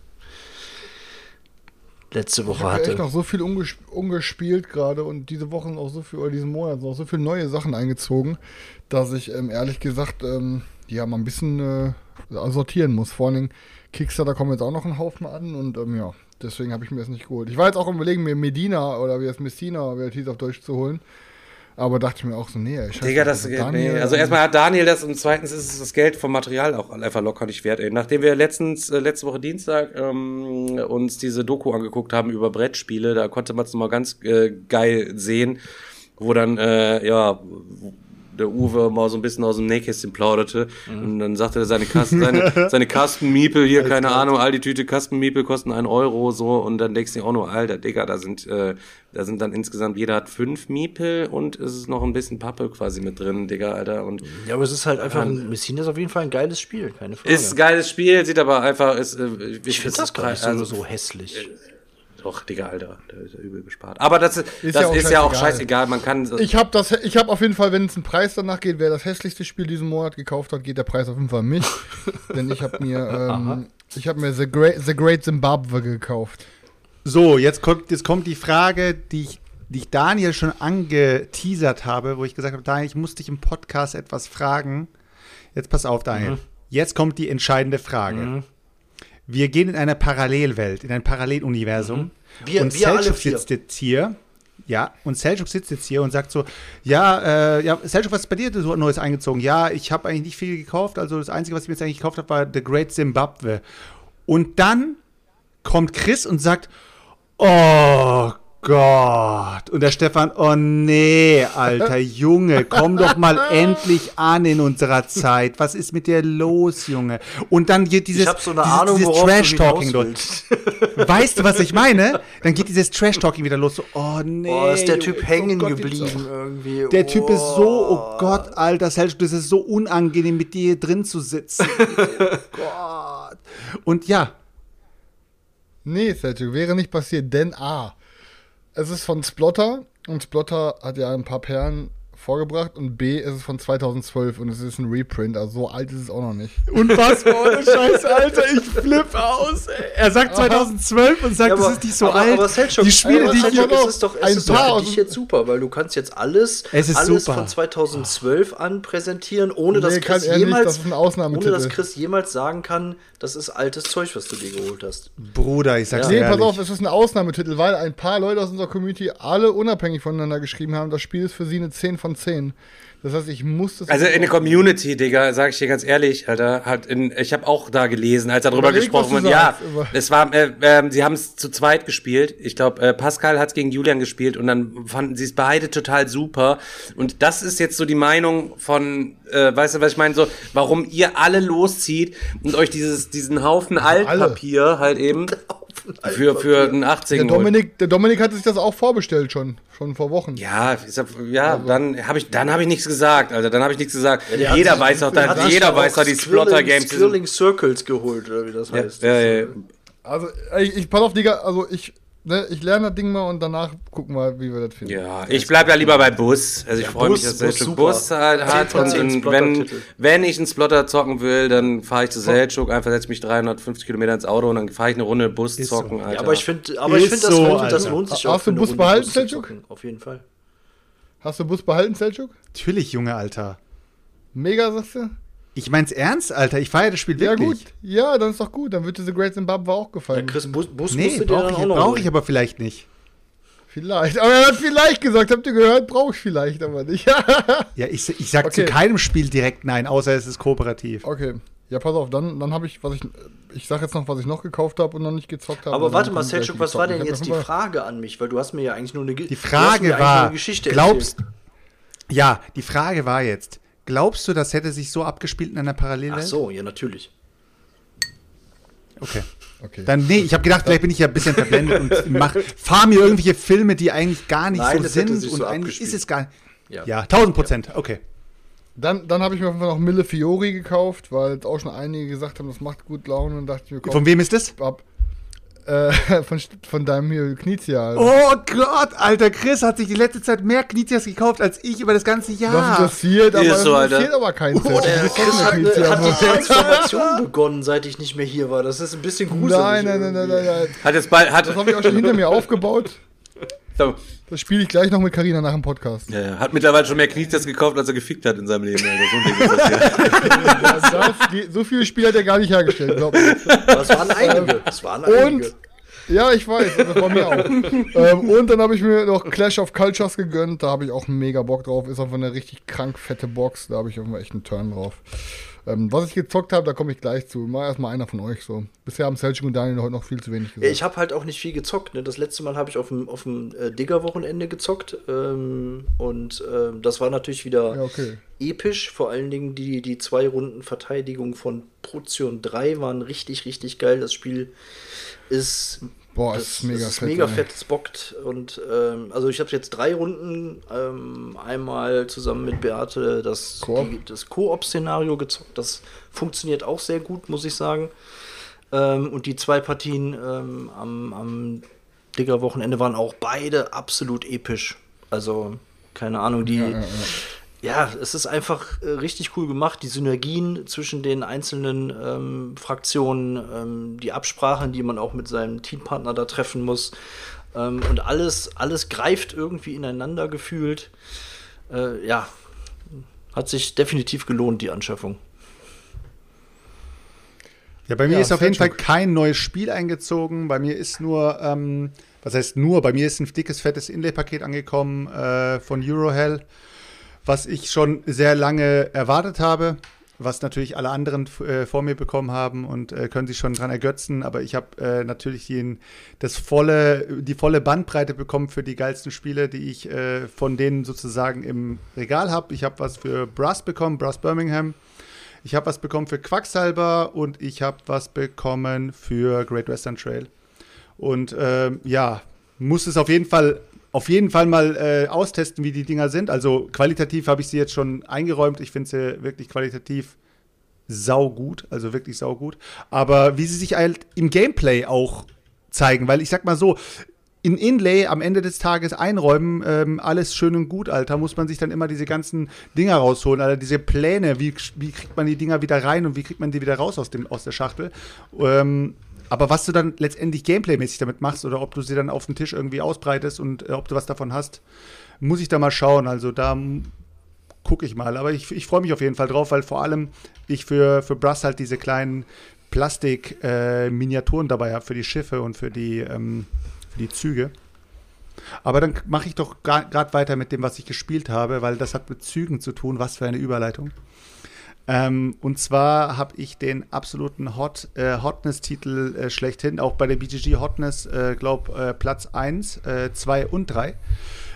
letzte Ich Woche habe echt hatte. noch so viel unges ungespielt gerade und diese Woche sind auch so viel, oder diesen Monat auch so viele neue Sachen eingezogen, dass ich ähm, ehrlich gesagt, ähm, ja, mal ein bisschen äh, sortieren muss. Vor allen Dingen Kickstarter kommen jetzt auch noch ein Haufen an und ähm, ja, deswegen habe ich mir das nicht geholt. Ich war jetzt auch am überlegen, mir Medina oder wie das Messina, wie das hieß auf Deutsch zu holen. Aber dachte ich mir auch so, nee, scheiße, Digga, das, Daniel, nee. Also ähm, erstmal hat Daniel das und zweitens ist es das Geld vom Material auch einfach locker nicht wert. Ey. Nachdem wir letztens, äh, letzte Woche Dienstag ähm, uns diese Doku angeguckt haben über Brettspiele, da konnte man es nochmal ganz äh, geil sehen, wo dann, äh, ja, der Uwe mal so ein bisschen aus dem Nähkästchen plauderte und dann sagte er, seine, Kasten, seine, seine Kastenmiepel hier, keine Ahnung, all die Tüte Kastenmiepel kosten ein Euro so und dann denkst du dir auch nur, Alter, Digga, da sind, äh, da sind dann insgesamt, jeder hat fünf Miepel und es ist noch ein bisschen Pappe quasi mit drin, Digga, Alter und Ja, aber es ist halt einfach, ein Messina ist auf jeden Fall ein geiles Spiel, keine Frage. ist ein geiles Spiel, sieht aber einfach, ist, äh, ich finde das gar nicht so, so hässlich. Doch, Digga, Alter, da ist ja übel gespart. Aber das, ist, Ist das ja auch ist ja auch scheißegal. man kann, Ich habe das, ich habe auf jeden Fall, wenn es einen Preis danach geht, wer das hässlichste Spiel diesen Monat gekauft hat, geht der Preis auf jeden Fall an mich. Denn ich habe mir, ähm, ich habe mir The Great, The Great Zimbabwe gekauft. So, jetzt kommt, jetzt kommt die Frage, die ich, die ich Daniel schon angeteasert habe, wo ich gesagt habe, Daniel, ich muss dich im Podcast etwas fragen. Jetzt pass auf, Daniel. Jetzt kommt die entscheidende Frage. Wir gehen in eine Parallelwelt, in ein Paralleluniversum. Wir- und wir Selchuk sitzt jetzt hier. Ja, und Selchuk sitzt jetzt hier und sagt so, ja, äh, ja, Selchuk, was ist bei dir so Neues eingezogen? Ja, ich habe eigentlich nicht viel gekauft, also das Einzige, was ich mir jetzt eigentlich gekauft habe, war The Great Zimbabwe. Und dann kommt Chris und sagt, oh Gott. Und der Stefan, oh nee, alter Junge, komm doch mal endlich an in unserer Zeit. Was ist mit dir los, Junge? Und dann geht dieses, ich so eine dieses, Ahnung, dieses Trash-Talking du los. Weißt du, was ich meine? Dann geht dieses Trash-Talking wieder los. So, oh nee. Oh, ist der Junge, Typ oh hängen Gott, geblieben irgendwie. Der Typ ist so, Oh. oh Gott, alter Selch, das ist so unangenehm, mit dir hier drin zu sitzen. oh Gott. Und ja, Nee, Selchuk, wäre nicht passiert, denn A. Es ist von Splotter und Splotter hat ja ein paar Perlen vorgebracht und B, es ist von 2012 und es ist ein Reprint, also so alt ist es auch noch nicht. unfassbar, ohne Scheiße, Alter, ich flipp aus. Ey. Er sagt 2012 und sagt, Ja, das ist nicht so aber, alt. Aber Selchuk, die Spiele, aber die ich hier es ist doch, es ist doch für dich jetzt super, weil du kannst jetzt alles, Es ist alles super. von 2012 an präsentieren, ohne dass Nee, kann Chris er nicht, jemals, das ist ein Ausnahmetitel. ohne dass Chris jemals sagen kann, das ist altes Zeug, was du dir geholt hast. Bruder, ich sag's Ja. dir Nee, pass auf, es ist ein Ausnahmetitel, weil ein paar Leute aus unserer Community alle unabhängig voneinander geschrieben haben, das Spiel ist für sie eine 10 von 10. Das heißt, ich muss das. Also in der Community, Digga, sag ich dir ganz ehrlich, Alter, hat in, ich habe auch da gelesen, als darüber Überleg, gesprochen wird. Ja, es war, äh, ähm, sie haben es zu zweit gespielt. Ich glaube, äh, Pascal hat es gegen Julian gespielt und dann fanden sie es beide total super. Und das ist jetzt so die Meinung von, äh, weißt du, was ich meine, so, warum ihr alle loszieht und euch dieses, diesen Haufen Altpapier halt eben für, für einen 18 der, Dominik, der Dominik hatte sich das auch vorbestellt schon, schon vor Wochen. Ja, ja, dann habe ich, dann habe ich nichts gesagt, Alter. Dann habe ich nichts gesagt. hat jeder sich- weiß doch, der da, hat jeder weiß doch, die Splotter Games sind. Squirrling Circles geholt, oder wie das Ja, heißt. ja, ja. Also, ich, ich pass auf, Digga, also ich, ne, ich lerne das Ding mal und danach gucken wir, wie wir das finden. Ja, ich bleib ja lieber bei Bus. Also ich freue mich, dass der Bus halt hat. 10 von Und, 10 und wenn, wenn ich einen Splotter zocken will, dann fahre ich zu Selchuk, einfach setze mich 350 Kilometer ins Auto und dann fahre ich eine Runde Bus Ist so. zocken, Alter. Ja, aber ich finde, aber ich Ist finde, das, so, lohnt- das Alter. lohnt sich Hast auch. du für eine Bus Runde behalten, Bus zu Selchuk? zocken, Auf jeden Fall. Hast du Bus behalten, Selchuk? Natürlich, Junge, Alter. Mega, sagst du? Ich mein's ernst, Alter. Ich feiere das Spiel Ja, wirklich. gut. Ja, dann ist doch gut. Dann wird diese Great Zimbabwe auch Ja, gefallen. Chris, Bus, Bus musst Nee, brauche ich, auch noch brauch ich aber vielleicht nicht. Vielleicht. Aber er hat vielleicht gesagt. Habt ihr gehört? Brauche ich vielleicht, aber nicht. Ja, ich, ich sag Okay. zu keinem Spiel direkt nein, außer es ist kooperativ. okay. Ja, pass auf, dann, dann habe ich, was ich, ich sag jetzt noch, was ich noch gekauft habe und noch nicht gezockt habe. Aber warte mal, Selchuk, was war denn jetzt die Frage an mich? Weil du hast mir ja eigentlich nur eine Die Frage war, eine Geschichte glaubst, erzählt. ja, die Frage war jetzt, glaubst du, das hätte sich so abgespielt in einer Parallelwelt? Ach so, ja, natürlich. Okay. Okay. Dann, nee, ich habe gedacht, vielleicht bin ich ja ein bisschen verblendet und mach, fahr mir irgendwelche Filme, die eigentlich gar nicht Nein, so das hätte sind sich und so eigentlich abgespielt. ist es gar nicht. Ja. Ja, 1000 Prozent, okay. Dann, dann habe ich mir auf jeden Fall noch Mille Fiori gekauft, weil auch schon einige gesagt haben, das macht gut Laune und dachte ich mir, komm, Von wem ist das? ab. Äh, von, von deinem hier Knizia. Alter. Oh Gott, Alter, Chris hat sich die letzte Zeit mehr Knitias gekauft als ich über das ganze Das Jahr. interessiert, aber Ist das so, interessiert aber keinen Oh, Cent. Der Das ist Chris hat, Knizia, hat die. Transformation begonnen, seit ich nicht mehr hier war. Das ist ein bisschen gruselig. Nein, nein, nein, nein, nein, nein. Hat jetzt bald, hat, Das habe ich auch schon hinter mir aufgebaut. So, Das spiele ich gleich noch mit Karina nach dem Podcast. ja, ja, hat mittlerweile schon mehr Knietest gekauft, als er gefickt hat in seinem Leben. Also das. Das, so viele Spiele hat er gar nicht hergestellt, glaub. Das waren einige. Das waren einige. Und, ja, ich weiß, das war mir auch. ähm, und dann habe ich mir noch Clash of Cultures gegönnt. Da habe ich auch mega Bock drauf. Ist einfach eine richtig krank fette Box. Da habe ich einfach echt einen Turn drauf. Ähm, was ich gezockt habe, da komme ich gleich zu. Mal erstmal einer von euch so. Bisher haben Selchuk und Daniel heute noch viel zu wenig gesagt. Ich habe halt auch nicht viel gezockt. Ne? Das letzte Mal habe ich auf dem, auf dem äh, Digger-Wochenende gezockt. Ähm, und ähm, das war natürlich wieder Ja, okay. episch. Vor allen Dingen die, die zwei Runden Verteidigung von Prozion 3 waren richtig, richtig geil. Das Spiel ist. Boah, das, ist mega das ist fett, mega ey. fett, es bockt. Und ähm, also ich habe jetzt drei Runden ähm, einmal zusammen mit Beate das Koop-Szenario gezockt. Das funktioniert auch sehr gut, muss ich sagen. Ähm, und die zwei Partien ähm, am, am Digger-Wochenende waren auch beide absolut episch. Also, keine Ahnung, die. Ja, ja, Ja, es ist einfach äh, richtig cool gemacht. Die Synergien zwischen den einzelnen ähm, Fraktionen, ähm, die Absprachen, die man auch mit seinem Teampartner da treffen muss. Ähm, und alles, alles greift irgendwie ineinander gefühlt. Äh, ja, hat sich definitiv gelohnt, die Anschaffung. Ja, bei mir Ja, ist auf jeden Fall kein neues Spiel eingezogen. Bei mir ist nur, ähm, was heißt nur, bei mir ist ein dickes, fettes Inlay-Paket angekommen äh, von Eurohell, was ich schon sehr lange erwartet habe, was natürlich alle anderen äh, vor mir bekommen haben und äh, können sich schon dran ergötzen. Aber ich habe äh, natürlich den, das volle, die volle Bandbreite bekommen für die geilsten Spiele, die ich äh, von denen sozusagen im Regal habe. Ich habe was für Brass bekommen, Brass Birmingham. Ich habe was bekommen für Quacksalber und ich habe was bekommen für Great Western Trail. Und ähm, ja, muss es auf jeden Fall auf jeden Fall mal äh, austesten, wie die Dinger sind. Also qualitativ habe ich sie jetzt schon eingeräumt. Ich finde sie wirklich qualitativ saugut, also wirklich saugut. Aber wie sie sich halt im Gameplay auch zeigen, weil ich sag mal so, in Inlay am Ende des Tages einräumen, ähm, alles schön und gut, Alter, muss man sich dann immer diese ganzen Dinger rausholen, Alter, diese Pläne, wie, wie kriegt man die Dinger wieder rein und wie kriegt man die wieder raus aus, dem, aus der Schachtel. Ähm, aber was du dann letztendlich gameplaymäßig damit machst oder ob du sie dann auf den Tisch irgendwie ausbreitest und äh, ob du was davon hast, muss ich da mal schauen. Also da gucke ich mal. Aber ich, ich freue mich auf jeden Fall drauf, weil vor allem ich für, für Brass halt diese kleinen Plastik-Miniaturen dabei habe für die Schiffe und für die, ähm, für die Züge. Aber dann mache ich doch gerade weiter mit dem, was ich gespielt habe, weil das hat mit Zügen zu tun. Was für eine Überleitung. Ähm, und zwar habe ich den absoluten Hot, äh, Hotness-Titel äh, schlechthin, auch bei der BGG Hotness, äh, glaube äh, Platz 1, 2 und 3.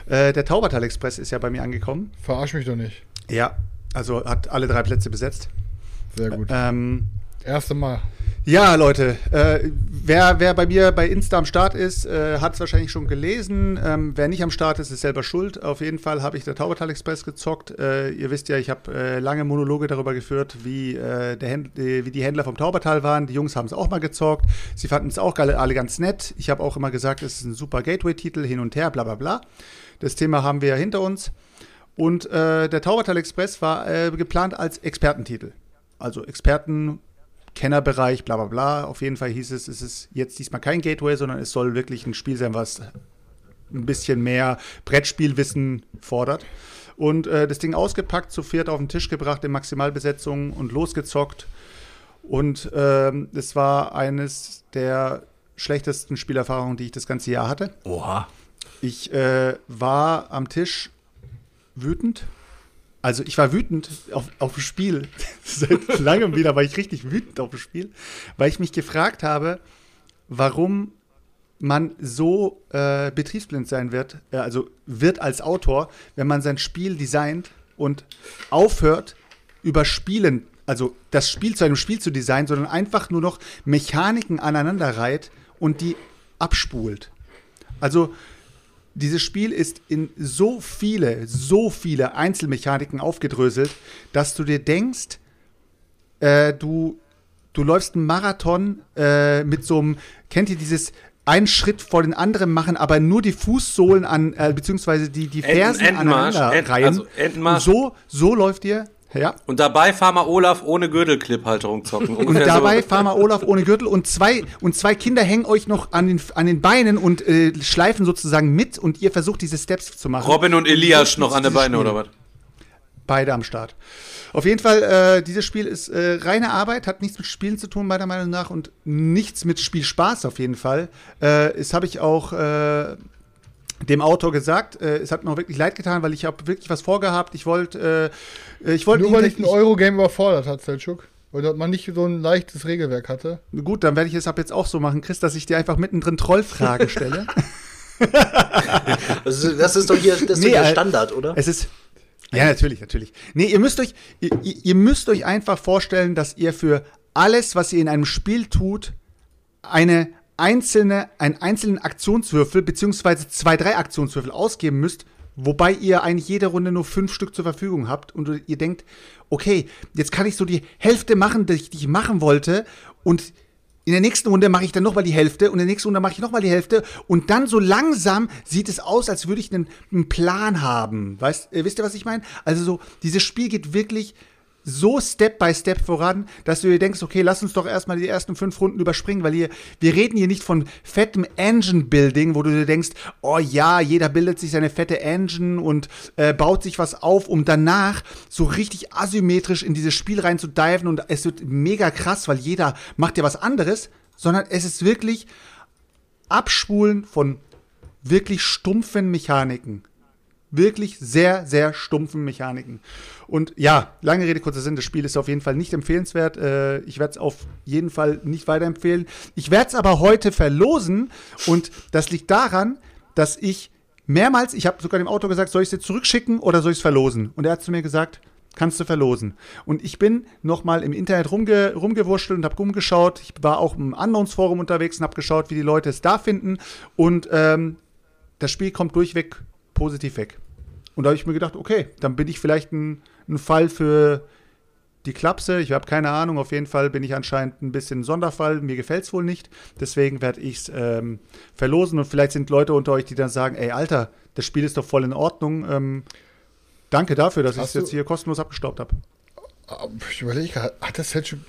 Äh, der Taubertal Express ist ja bei mir angekommen. Verarsch mich doch nicht. Ja, also hat alle drei Plätze besetzt. Sehr gut. Ähm, Erste Mal. ja, Leute, äh, wer, wer bei mir bei Insta am Start ist, äh, hat es wahrscheinlich schon gelesen. Ähm, wer nicht am Start ist, ist selber schuld. Auf jeden Fall habe ich der Taubertal Express gezockt. Äh, ihr wisst ja, ich habe äh, lange Monologe darüber geführt, wie, äh, der Händ äh, wie die Händler vom Taubertal waren. Die Jungs haben es auch mal gezockt. Sie fanden es auch alle, ganz nett. Ich habe auch immer gesagt, es ist ein super Gateway-Titel, hin und her, bla bla bla. Das Thema haben wir ja hinter uns. Und der Taubertal Express war geplant als Expertentitel. Also Experten, Kennerbereich, bla bla bla. Auf jeden Fall hieß es, es ist jetzt diesmal kein Gateway, sondern es soll wirklich ein Spiel sein, was ein bisschen mehr Brettspielwissen fordert. Und äh, das Ding ausgepackt, zu viert auf den Tisch gebracht in Maximalbesetzung und losgezockt. Und ähm, es war eines der schlechtesten Spielerfahrungen, die ich das ganze Jahr hatte. Oha. Ich äh, war am Tisch wütend, Also ich war wütend auf, auf das Spiel. Seit langem wieder war ich richtig wütend auf das Spiel, weil ich mich gefragt habe, warum man so äh, betriebsblind sein wird, äh, also wird als Autor, wenn man sein Spiel designt und aufhört, über Spielen, also das Spiel zu einem Spiel zu designen, sondern einfach nur noch Mechaniken aneinander reiht und die abspult. Also dieses Spiel ist in so viele, so viele Einzelmechaniken aufgedröselt, dass du dir denkst, äh, du, du läufst einen Marathon äh, mit so einem, kennt ihr dieses einen Schritt vor den anderen machen, aber nur die Fußsohlen an, äh, beziehungsweise die, die Fersen Enten- Entenmarsch, aneinander Enten- reihen. also Entenmarsch. Und so, so läuft ihr, ja. Und dabei Farmer Olaf ohne Gürtelclip-Halterung zocken. Und dabei so. Farmer Olaf ohne Gürtel und zwei, und zwei Kinder hängen euch noch an den, an den Beinen und äh, schleifen sozusagen mit und ihr versucht diese Steps zu machen. Robin und Elias so noch an den Beinen, oder was? Beide am Start. Auf jeden Fall, äh, dieses Spiel ist äh, reine Arbeit, hat nichts mit Spielen zu tun, meiner Meinung nach, und nichts mit Spielspaß auf jeden Fall. Äh, das habe ich auch äh, dem Autor gesagt. Äh, es hat mir auch wirklich leid getan, weil ich habe wirklich was vorgehabt. Ich wollte, äh, ich wollte Nur weil ich ein Eurogame überfordert hat, Selchuk. Weil man nicht so ein leichtes Regelwerk hatte. Gut, dann werde ich es ab jetzt auch so machen, Chris, dass ich dir einfach mittendrin Trollfragen stelle. Das ist, das ist doch hier, das ist Nee, doch hier äh, Standard, oder? Es ist. Ja, natürlich, natürlich. Nee, ihr müsst euch, ihr, ihr müsst euch einfach vorstellen, dass ihr für alles, was ihr in einem Spiel tut, eine einzelne, einen einzelnen Aktionswürfel beziehungsweise zwei, drei Aktionswürfel ausgeben müsst, wobei ihr eigentlich jede Runde nur fünf Stück zur Verfügung habt und ihr denkt, okay, jetzt kann ich so die Hälfte machen, die ich, die ich machen wollte und in der nächsten Runde mache ich dann nochmal die Hälfte und in der nächsten Runde mache ich nochmal die Hälfte und dann so langsam sieht es aus, als würde ich einen, einen Plan haben. Weißt, äh, wisst ihr, was ich meine? Also so, dieses Spiel geht wirklich so Step by Step voran, dass du dir denkst, okay, lass uns doch erstmal die ersten fünf Runden überspringen, weil hier, wir reden hier nicht von fettem Engine-Building, wo du dir denkst, oh ja, jeder bildet sich seine fette Engine und äh, baut sich was auf, um danach so richtig asymmetrisch in dieses Spiel rein zu diven und es wird mega krass, weil jeder macht ja was anderes, sondern es ist wirklich Abspulen von wirklich stumpfen Mechaniken wirklich sehr, sehr stumpfen Mechaniken. Und ja, lange Rede, kurzer Sinn, das Spiel ist auf jeden Fall nicht empfehlenswert. Äh, ich werde es auf jeden Fall nicht weiterempfehlen. Ich werde es aber heute verlosen und das liegt daran, dass ich mehrmals, ich habe sogar dem Autor gesagt, soll ich es jetzt zurückschicken oder soll ich es verlosen? Und er hat zu mir gesagt, kannst du verlosen. Und ich bin noch mal im Internet rumge rumgewurschtelt und habe rumgeschaut. Ich war auch im Unknowns-Forum unterwegs und habe geschaut, wie die Leute es da finden. Und ähm, das Spiel kommt durchweg positiv weg. Und da habe ich mir gedacht, okay, dann bin ich vielleicht ein, ein Fall für die Klapse. Ich habe keine Ahnung. Auf jeden Fall bin ich anscheinend ein bisschen ein Sonderfall. Mir gefällt es wohl nicht. Deswegen werde ich es ähm, verlosen. Und vielleicht sind Leute unter euch, die dann sagen, ey, Alter, das Spiel ist doch voll in Ordnung. Ähm, danke dafür, dass ich es jetzt hier kostenlos abgestaubt habe. Aber Ich überlege gerade, hat das Selchuk,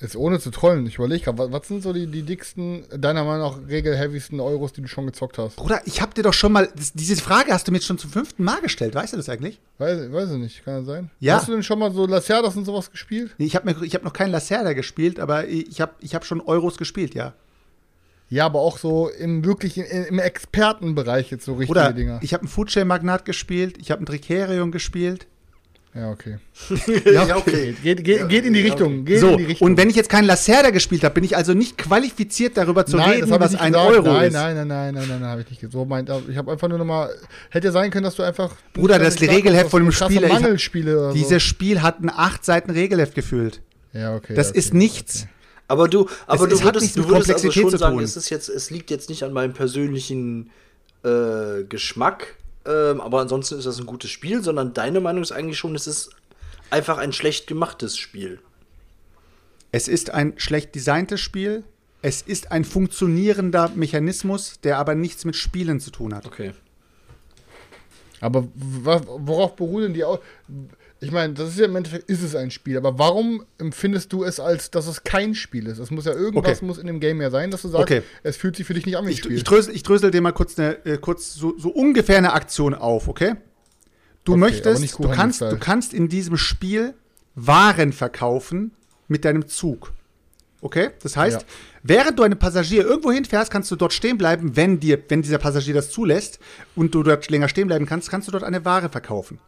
jetzt ohne zu trollen, ich überlege gerade, was, was sind so die, die dicksten, deiner Meinung nach regelheavysten Euros, die du schon gezockt hast? Bruder, ich habe dir doch schon mal, das, diese Frage hast du mir jetzt schon zum fünften Mal gestellt. Weißt du das eigentlich? Weiß, weiß ich nicht, kann das sein? Ja. Hast du denn schon mal so Lacerdas und sowas gespielt? Nee, Ich habe hab noch keinen Lacerda gespielt, aber ich habe ich hab schon Euros gespielt, ja. Ja, aber auch so im wirklich in, im Expertenbereich jetzt so richtige Oder Dinger. ich habe einen Foodchain-Magnat gespielt, ich habe einen Tricerion gespielt. Ja, okay. ja, okay. Geht, geht, geht in die Richtung. Geht so, in die Richtung. und wenn ich jetzt keinen Lacerda gespielt habe, bin ich also nicht qualifiziert darüber zu nein, reden, was ein gesagt. Euro nein, ist. Nein, nein, nein, nein, nein, nein, habe ich nicht so meint. Ich habe einfach nur noch mal hätte ja sein können, dass du einfach Bruder, das Regelheft von dem ich- Mangelspiele Dieses Spiel hat ein acht Seiten Regelheft gefüllt. so. Ja, okay. Das okay, ist nichts. Aber du, aber Es- du es hat würdest, du würdest also Komplexität schon sagen, es ist jetzt, es liegt jetzt nicht an meinem persönlichen äh, Geschmack, ähm, aber ansonsten ist das ein gutes Spiel, sondern deine Meinung ist eigentlich schon, es ist einfach ein schlecht gemachtes Spiel. Es ist ein schlecht designtes Spiel. Es ist ein funktionierender Mechanismus, der aber nichts mit Spielen zu tun hat. Okay. Aber worauf beruhen die auch? Ich meine, das ist ja im Endeffekt ist es ein Spiel, aber warum empfindest du es als, dass es kein Spiel ist? Es muss ja irgendwas Okay. muss in dem Game ja sein, dass du sagst, Okay. es fühlt sich für dich nicht an wie ein Ich, Spiel. ich, drösel, ich drösel dir mal kurz, eine, äh, kurz so, so ungefähr eine Aktion auf, okay? Du Okay, möchtest, du kannst, du kannst in diesem Spiel Waren verkaufen mit deinem Zug. Okay? Das heißt, Ja. während du einem Passagier irgendwo hinfährst, kannst du dort stehen bleiben, wenn dir, wenn dieser Passagier das zulässt und du dort länger stehen bleiben kannst, kannst du dort eine Ware verkaufen.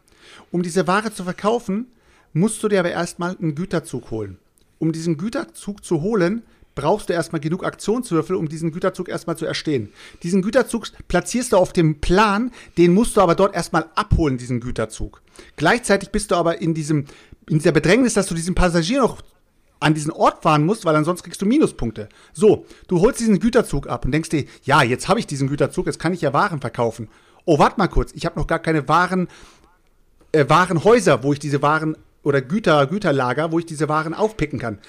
Um diese Ware zu verkaufen, musst du dir aber erstmal einen Güterzug holen. Um diesen Güterzug zu holen, brauchst du erstmal genug Aktionswürfel, um diesen Güterzug erstmal zu erstehen. Diesen Güterzug platzierst du auf dem Plan, den musst du aber dort erstmal abholen, diesen Güterzug. Gleichzeitig bist du aber in diesem, in dieser Bedrängnis, dass du diesen Passagier noch an diesen Ort fahren musst, weil ansonsten kriegst du Minuspunkte. So, du holst diesen Güterzug ab und denkst dir, ja, jetzt habe ich diesen Güterzug, jetzt kann ich ja Waren verkaufen. Oh, warte mal kurz, ich habe noch gar keine Waren, äh, Warenhäuser, wo ich diese Waren oder Güter, Güterlager, wo ich diese Waren aufpicken kann.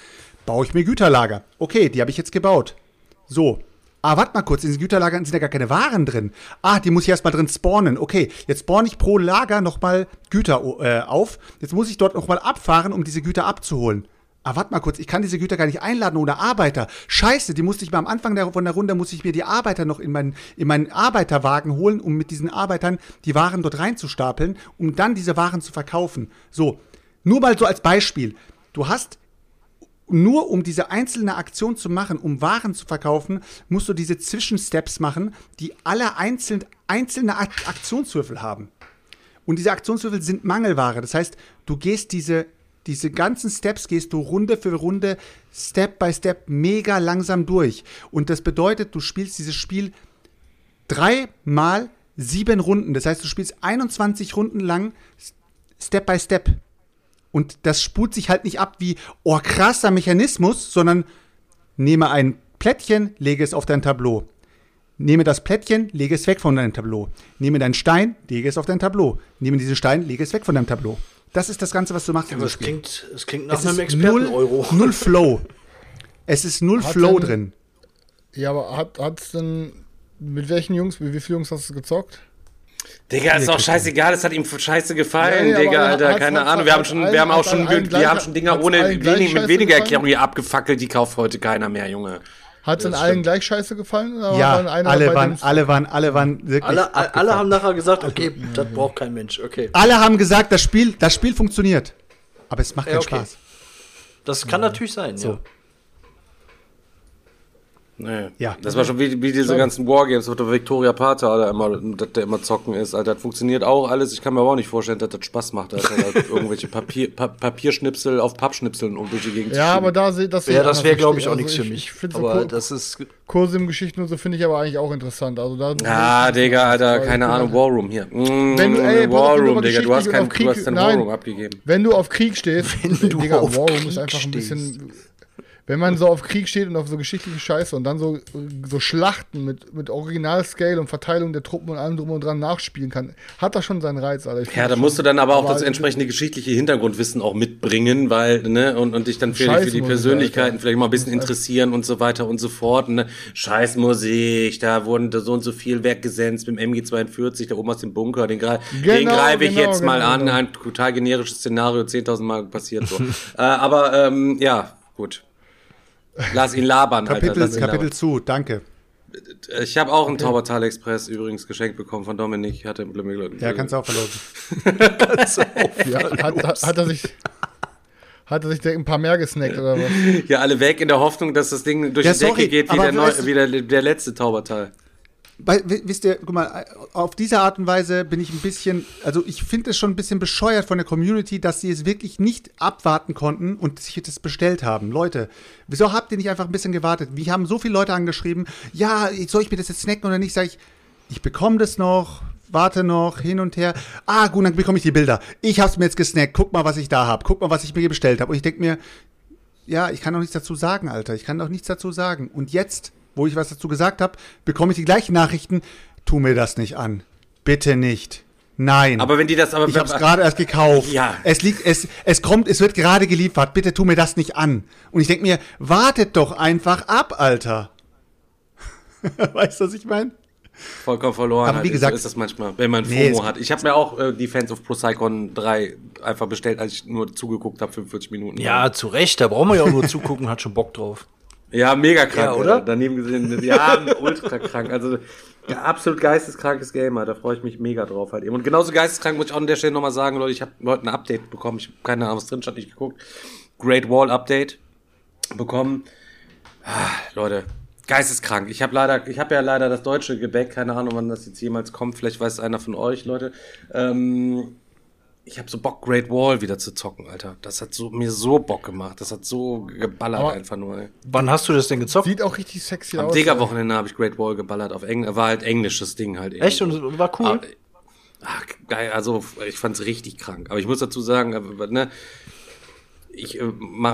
Baue ich mir Güterlager. Okay, die habe ich jetzt gebaut. So. Ah, warte mal kurz, in diesen Güterlagern sind ja gar keine Waren drin. Ah, die muss ich erstmal drin spawnen. Okay, jetzt spawne ich pro Lager nochmal Güter äh, auf. Jetzt muss ich dort nochmal abfahren, um diese Güter abzuholen. Ah, warte mal kurz, ich kann diese Güter gar nicht einladen ohne Arbeiter. Scheiße, die musste ich mal am Anfang der, von der Runde, muss ich mir die Arbeiter noch in meinen, in meinen Arbeiterwagen holen, um mit diesen Arbeitern die Waren dort reinzustapeln, um dann diese Waren zu verkaufen. So, nur mal so als Beispiel. Du hast nur um diese einzelne Aktion zu machen, um Waren zu verkaufen, musst du diese Zwischensteps machen, die alle einzeln, einzelne Ak- Aktionswürfel haben. Und diese Aktionswürfel sind Mangelware. Das heißt, du gehst diese, diese ganzen Steps, gehst du Runde für Runde, Step by Step, mega langsam durch. Und das bedeutet, du spielst dieses Spiel dreimal sieben Runden. Das heißt, du spielst 21 Runden lang Step by Step. Und das spult sich halt nicht ab wie, oh, krasser Mechanismus, sondern nehme ein Plättchen, lege es auf dein Tableau. Nehme das Plättchen, lege es weg von deinem Tableau. Nehme deinen Stein, lege es auf dein Tableau. Nehme diesen Stein, lege es weg von deinem Tableau. Das ist das Ganze, was du machst. in Aber es Spiel. klingt, es klingt nach es einem ist null, Experten-Euro. null Flow. Es ist null Hat Flow denn- drin. Ja, aber hat hat's denn mit welchen Jungs, mit wie vielen Jungs hast du gezockt? Digga, ist doch scheißegal, es hat ihm scheiße gefallen, Ja, nee, Digga, Alter, keine Ahnung. Wir haben schon, wir haben auch schon, gleich- wir haben schon Dinger ohne, wenig, mit weniger? Erklärung hier abgefackelt, die kauft heute keiner mehr, Junge. Hat es denn allen gleich scheiße gefallen? Ja, einer alle waren, alle waren, alle waren wirklich. Alle, alle haben nachher gesagt, okay, das braucht kein Mensch. Okay. alle haben gesagt, das Spiel, das Spiel funktioniert. Aber es macht Ja, keinen okay. Spaß. Das kann natürlich sein, ja. Nee. Ja. Das war schon wie, wie diese ganzen Wargames, wo der Victoria Pater da immer, dass der immer zocken ist, Alter. Das funktioniert auch alles. Ich kann mir aber auch nicht vorstellen, dass das Spaß macht, Alter. da irgendwelche Papier, pa Papierschnipsel auf Pappschnipseln um durch die Gegend Ja, zu aber da sehe das. Ja, das wäre, glaube ich, auch nichts Also für mich. Ich, aber so das ist. Kurse im Geschichten und so finde ich aber eigentlich auch interessant. Also da Ah, Digga, Alter, keine Ahnung, Warroom hier. Mm, Wenn du- ey, wenn du Warroom, Digga, du hast, geschichtlich kein, und auf du hast Krieg- dein nein. Warroom abgegeben. Wenn du auf Krieg stehst, Wenn du Digga, auf Warroom Krieg ist einfach ein stehst. Wenn man so auf Krieg steht und auf so geschichtliche Scheiße und dann so, so Schlachten mit, mit Original-Scale und Verteilung der Truppen und allem drum und dran nachspielen kann, hat das schon seinen Reiz, Alter. Ich Ja, da musst du dann aber auch das entsprechende geschichtliche Hintergrundwissen auch mitbringen, weil, ne, und, und dich dann für, die- für die Persönlichkeiten Alter. vielleicht mal ein bisschen interessieren und so weiter und so fort. Ne? Scheißmusik, da wurden da so und so viel weggesenzt mit dem MG42, da oben aus dem Bunker, den, greif- den Genau, greife ich genau, jetzt mal genau, an. genau. Ein total generisches Szenario, 10.000 Mal passiert so. äh, aber, ähm, ja, gut. Lass ihn labern, Alter. Kapitel, Lass ihn Kapitel labern. zu, danke. Ich habe auch einen Taubertal Express übrigens geschenkt bekommen von Dominik. Ich hatte Ja, kannst du auch verlosen. Ja, hat, hat, hat er sich. Hat er sich ein paar mehr gesnackt oder was? Ja, alle weg in der Hoffnung, dass das Ding durch Ja, die Decke sorry, geht, wie, der, neu, wie der, der letzte Taubertal. Wi- wisst ihr, guck mal, auf diese Art und Weise bin ich ein bisschen, also ich finde es schon ein bisschen bescheuert von der Community, dass sie es wirklich nicht abwarten konnten und sich das bestellt haben. Leute, wieso habt ihr nicht einfach ein bisschen gewartet? Wir haben so viele Leute angeschrieben, ja, soll ich mir das jetzt snacken oder nicht? Sag ich, ich bekomme das noch, warte noch, hin und her. Ah, gut, dann bekomme ich die Bilder. Ich hab's mir jetzt gesnackt, guck mal, was ich da hab, guck mal, was ich mir bestellt habe. Und ich denke mir, ja, ich kann doch nichts dazu sagen, Alter. Ich kann doch nichts dazu sagen. Und jetzt, wo ich was dazu gesagt habe, bekomme ich die gleichen Nachrichten. Tu mir das nicht an. Bitte nicht. Nein. Aber wenn die das aber. ich habe es gerade erst gekauft. Ja. Es liegt, es, es kommt, es wird gerade geliefert. Bitte tu mir das nicht an. Und ich denke mir, wartet doch einfach ab, Alter. weißt du, was ich meine? vollkommen verloren Aber hat. wie gesagt- so ist das manchmal, wenn man Nee, FOMO hat. Ich habe mir auch äh, Defense of Procycon 3 einfach bestellt, als ich nur zugeguckt habe, 45 Minuten. Ja, zu Recht, da brauchen wir ja auch nur zugucken, hat schon Bock drauf. Ja, mega krank, Ja, oder? Daneben gesehen, ja, ultra krank. Also ja, absolut geisteskrankes Gamer, da freue ich mich mega drauf halt eben. Und genauso geisteskrank muss ich auch an der Stelle nochmal sagen, Leute, ich habe heute ein Update bekommen. Ich habe keine Ahnung, was drin stand, nicht geguckt. Great Wall Update bekommen. Ah, Leute, geisteskrank. Ich habe leider, ich habe ja leider das deutsche Gebäck, keine Ahnung, wann das jetzt jemals kommt. Vielleicht weiß einer von euch, Leute. Ähm, ich habe so Bock, Great Wall wieder zu zocken, Alter. Das hat so, mir so Bock gemacht. Das hat so geballert Aber- einfach nur, ey. Wann hast du das denn gezockt? Sieht auch richtig sexy Am aus. Digger-Wochenende habe ich Great Wall geballert auf Englisch. War halt englisches Ding halt. Echt? Und war cool? Ah, Ach, geil, also ich fand's richtig krank. Aber ich muss dazu sagen, äh, ne, ich äh,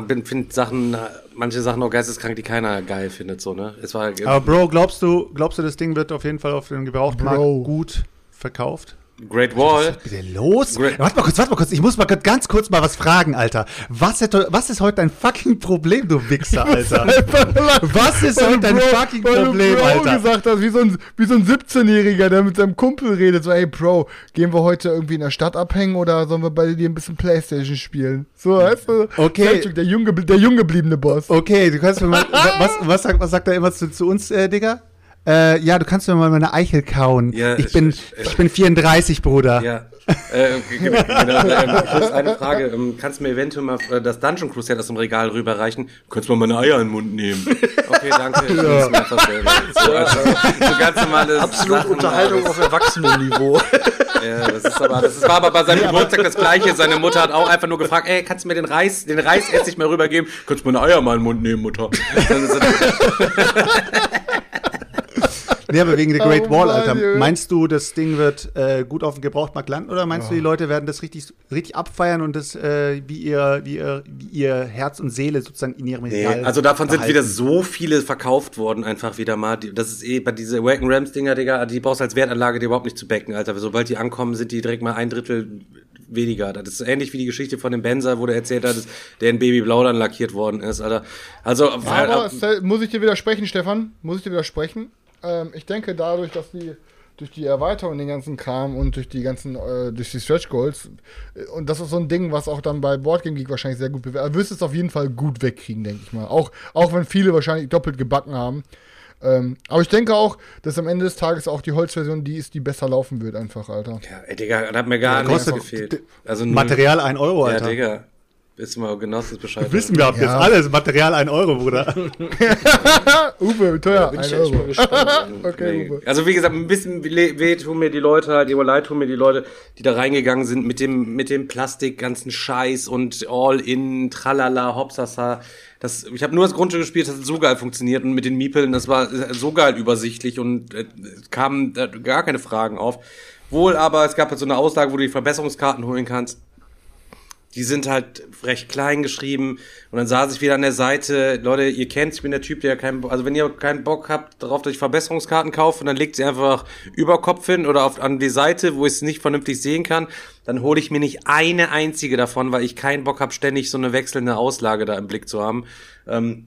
bin finde Sachen, äh, manche Sachen auch geisteskrank, die keiner geil findet, so, ne? Es war Aber Bro, glaubst du, glaubst du, das Ding wird auf jeden Fall auf dem Gebrauchtmarkt Bro. gut verkauft? Great Wall. Was ist los? Great- Warte mal kurz, warte mal kurz. Ich muss mal ganz kurz mal was fragen, Alter. Was ist, was ist heute dein fucking Problem, du Wichser, Alter? Was ist heute dein fucking weil Problem, du Bro Alter? gesagt hast, wie so ein, wie so ein 17-Jähriger, der mit seinem Kumpel redet. So, ey, Bro, gehen wir heute irgendwie in der Stadt abhängen oder sollen wir bei dir ein bisschen Playstation spielen? So, weißt du? Okay. Der jung, der jung gebliebene Boss. Okay, du kannst mir mal. was, was, sagt, was sagt er immer zu, zu uns, äh, Digga? Äh, ja, du kannst mir mal meine Eichel kauen. Ja, ich, bin, ich- ich- ich bin 34, Bruder. Ja. äh, genau, genau, ähm, Chris, eine Frage. Ähm, kannst du mir eventuell mal äh, das Dungeon Crusader aus dem Regal rüberreichen? Könntest du mal meine Eier in den Mund nehmen? Okay, danke. Das einfach selber. So, also, so ganz normales Absolut Sachen, Unterhaltung auf Erwachsenenniveau. das, ja, das ist aber, das war aber bei seinem Geburtstag das Gleiche. Seine Mutter hat auch einfach nur gefragt, ey, kannst du mir den Reis, den Reisessig mal rübergeben? Könntest du meine Eier mal in den Mund nehmen, Mutter? Nee, aber wegen der Great Oh Wall, Mann, Alter. Junge. Meinst du, das Ding wird äh, gut auf dem Gebrauchtmarkt landen oder meinst du, die Leute werden das richtig, richtig abfeiern und das äh, wie, ihr, wie, ihr, wie ihr Herz und Seele sozusagen in ihrem Nee, Regal also davon sind behalten? wieder so viele verkauft worden, einfach wieder mal. Das ist eh bei diese Awaken Rams Dinger, Digga, die brauchst du als Wertanlage die überhaupt nicht zu backen, Alter. Sobald die ankommen, sind die direkt mal ein Drittel weniger. Das ist ähnlich wie die Geschichte von dem Benzer, wo der erzählt hat, dass der in Babyblau dann lackiert worden ist, Alter. Also, Aber äh, Sel- muss ich dir widersprechen, Stefan? Muss ich dir widersprechen? Ähm, ich denke, dadurch, dass die durch die Erweiterung, den ganzen Kram und durch die ganzen, äh, durch die Stretch Goals, äh, und das ist so ein Ding, was auch dann bei Boardgame Geek wahrscheinlich sehr gut bewertet. Du wirst es auf jeden Fall gut wegkriegen, denke ich mal. Auch, auch wenn viele wahrscheinlich doppelt gebacken haben. Ähm, aber ich denke auch, dass am Ende des Tages auch die Holzversion die ist, die besser laufen wird, einfach, Alter. ja, ey, Digga, da hat mir gar Ja, nichts gefehlt. Also. Material 1 Euro, Ja, Alter. Digga. Wissen wir Genossens Bescheid. Wissen wir ab Ja. jetzt alles. Material 1 Euro, Bruder. Uwe, wie teuer? Bin Ein ich echt mal Euro. gespannt. Okay, Nee. Uwe. Also wie gesagt, ein bisschen weh tun mir die Leute halt, immer leid tun mir die Leute, die da reingegangen sind mit dem, mit dem Plastik, ganzen Scheiß und All-In, Tralala, Hopsasa. Das, ich habe nur das Grundstück gespielt, das hat so geil funktioniert und mit den Miepeln, das war so geil übersichtlich und äh, es kamen äh, gar keine Fragen auf. Wohl aber, es gab halt so eine Auslage, wo du die Verbesserungskarten holen kannst die sind halt recht klein geschrieben und dann saß ich wieder an der Seite, Leute, ihr kennt, ich bin der Typ, der keinen, also wenn ihr keinen Bock habt darauf, dass ich Verbesserungskarten kaufe, dann legt sie einfach über Kopf hin oder auf, an die Seite, wo ich es nicht vernünftig sehen kann, dann hole ich mir nicht eine einzige davon, weil ich keinen Bock habe, ständig so eine wechselnde Auslage da im Blick zu haben. Ähm,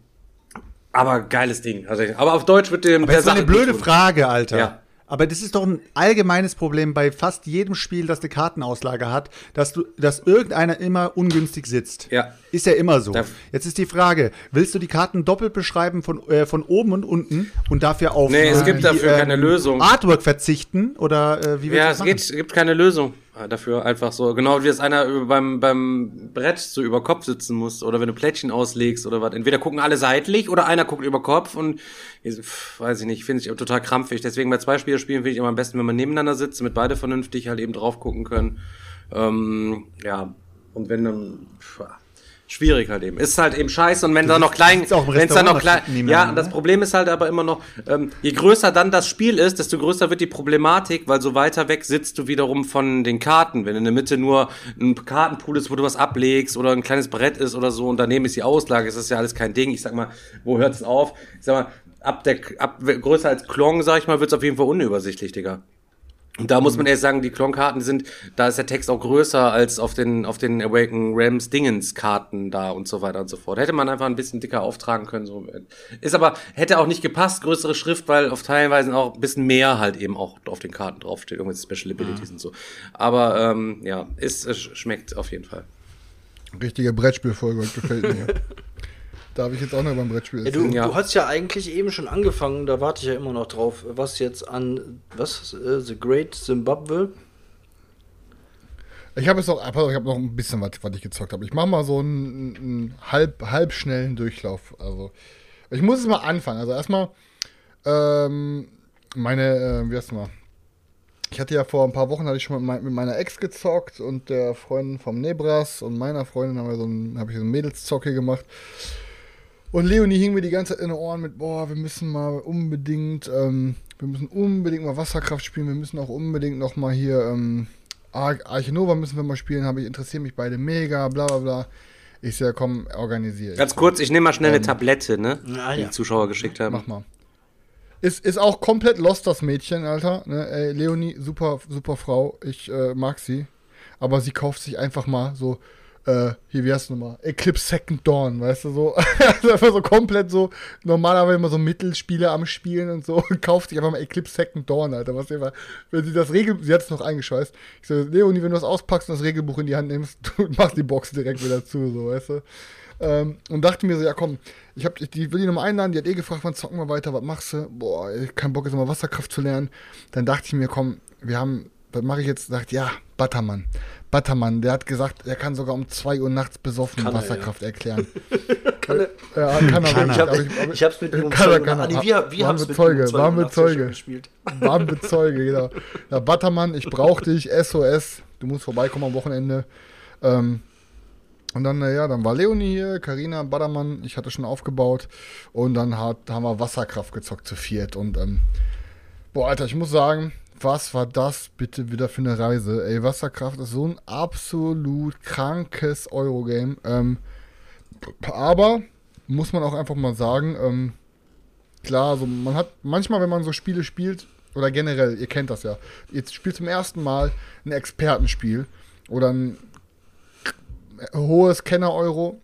aber geiles Ding. Also, aber auf Deutsch wird dem Das ist eine blöde Frage, Alter. Ja. Aber das ist doch ein allgemeines Problem bei fast jedem Spiel, das eine Kartenauslage hat, dass du, dass irgendeiner immer ungünstig sitzt. Ja. Ist ja immer so. Da- Jetzt ist die Frage, willst du die Karten doppelt beschreiben von, äh, von oben und unten und dafür auf Nee, es äh, gibt die, dafür keine Lösung. Artwork verzichten oder äh, wie willst Ja, es das geht, machen? es gibt keine Lösung dafür, einfach so. Genau wie es einer beim, beim Brett so über Kopf sitzen muss oder wenn du Plättchen auslegst oder was. Entweder gucken alle seitlich oder einer guckt über Kopf und pff, weiß ich nicht, finde ich total krampfig. Deswegen bei zwei spielen finde ich immer am besten, wenn man nebeneinander sitzt, damit beide vernünftig halt eben drauf gucken können. Ähm, ja, und wenn dann pff, schwierig halt eben. Ist halt eben scheiße und wenn da noch klein, wenn es dann noch klein, ja, das ne? Problem ist halt aber immer noch, ähm, je größer dann das Spiel ist, desto größer wird die Problematik, weil so weiter weg sitzt du wiederum von den Karten. Wenn in der Mitte nur ein Kartenpool ist, wo du was ablegst oder ein kleines Brett ist oder so und daneben ist die Auslage, ist das ja alles kein Ding. Ich sag mal, wo hört es auf? Ich sag mal, ab der, ab, größer als Klong, sag ich mal, wird es auf jeden Fall unübersichtlich, Digga. Und da muss man ehrlich sagen, die Klonkarten sind, da ist der Text auch größer als auf den, auf den Awaken Rams Dingens Karten da und so weiter und so fort. Hätte man einfach ein bisschen dicker auftragen können, so. Ist aber, hätte auch nicht gepasst, größere Schrift, weil auf teilweise auch ein bisschen mehr halt eben auch auf den Karten draufsteht, irgendwelche Special Abilities und so. Aber, ähm, ja, ist, es schmeckt auf jeden Fall. Richtige Brettspielfolge, gefällt mir. Darf ich jetzt auch noch beim Brettspiel Ja, du, erzählen? Ja. du hast ja eigentlich eben schon angefangen, da warte ich ja immer noch drauf, was jetzt an, was, äh, The Great Zimbabwe? Ich habe jetzt noch, auf, ich habe noch ein bisschen was, was ich gezockt habe. Ich mache mal so einen, einen halb, halb schnellen Durchlauf. Also, ich muss es mal anfangen. Also erstmal, ähm, meine, äh, wie heißt mal? ich hatte ja vor ein paar Wochen hatte ich schon mit, mein, mit meiner Ex gezockt und der Freundin vom Nebras und meiner Freundin haben wir so ein, habe ich so ein Mädelszocke gemacht. Und Leonie hing mir die ganze Zeit in den Ohren mit, boah, wir müssen mal unbedingt, ähm, wir müssen unbedingt mal Wasserkraft spielen, wir müssen auch unbedingt noch mal hier, ähm, Ar Arche Nova müssen wir mal spielen, habe ich interessiert mich beide mega, bla bla bla. Ich sehe, komm, organisiere. Ganz kurz, ich nehme mal schnell eine Tablette, ne? Ah, die ja. die Zuschauer geschickt haben. Mach mal. Ist, ist auch komplett lost, das Mädchen, Alter. Ne? Ey, Leonie, super, super Frau. Ich äh, mag sie. Aber sie kauft sich einfach mal so, äh, hier, wie heißt es nochmal? Eclipse Second Dawn, weißt du, so. also einfach so komplett so, normalerweise immer so Mittelspiele am Spielen und so. Und kauft sich einfach mal Eclipse Second Dawn, Alter. Was immer, wenn sie das Regel, sie hat es noch eingeschweißt. Ich so, Leonie, wenn du das auspackst und das Regelbuch in die Hand nimmst, du machst die Box direkt wieder zu, so, weißt du. Ähm, und dachte mir so, ja komm, ich hab, die will die nochmal einladen, die hat eh gefragt, wann zocken wir weiter, was machst du? Boah, ey, kein Bock jetzt nochmal Wasserkraft zu lernen. Dann dachte ich mir, komm, wir haben, was mache ich jetzt? Dachte, ja, Buttermann. Buttermann, der hat gesagt, er kann sogar um 2 Uhr nachts besoffen Kann er, Wasserkraft erklären. Kann er? Ja, kann er. Ich wirklich, habe aber ich- aber- ich hab's mit ihm um kann er, kann er. Nee, wir, wir Waren wir mit Zeuge, um waren wir ja Zeuge. gespielt. Waren Bezeuge, genau. Ja, Buttermann, ich brauch dich, SOS, du musst vorbeikommen am Wochenende. Ähm, und dann, äh, ja, dann war Leonie hier, Karina, Buttermann, ich hatte schon aufgebaut. Und dann hat, haben wir Wasserkraft gezockt zu viert. Und, ähm, boah, Alter, ich muss sagen, was war das bitte wieder für eine Reise? Ey, Wasserkraft ist so ein absolut krankes Eurogame. Ähm, aber, muss man auch einfach mal sagen, ähm, klar, so man hat manchmal, wenn man so Spiele spielt, oder generell, ihr kennt das ja, jetzt spielt zum ersten Mal ein Expertenspiel oder ein hohes Kenner-Euro.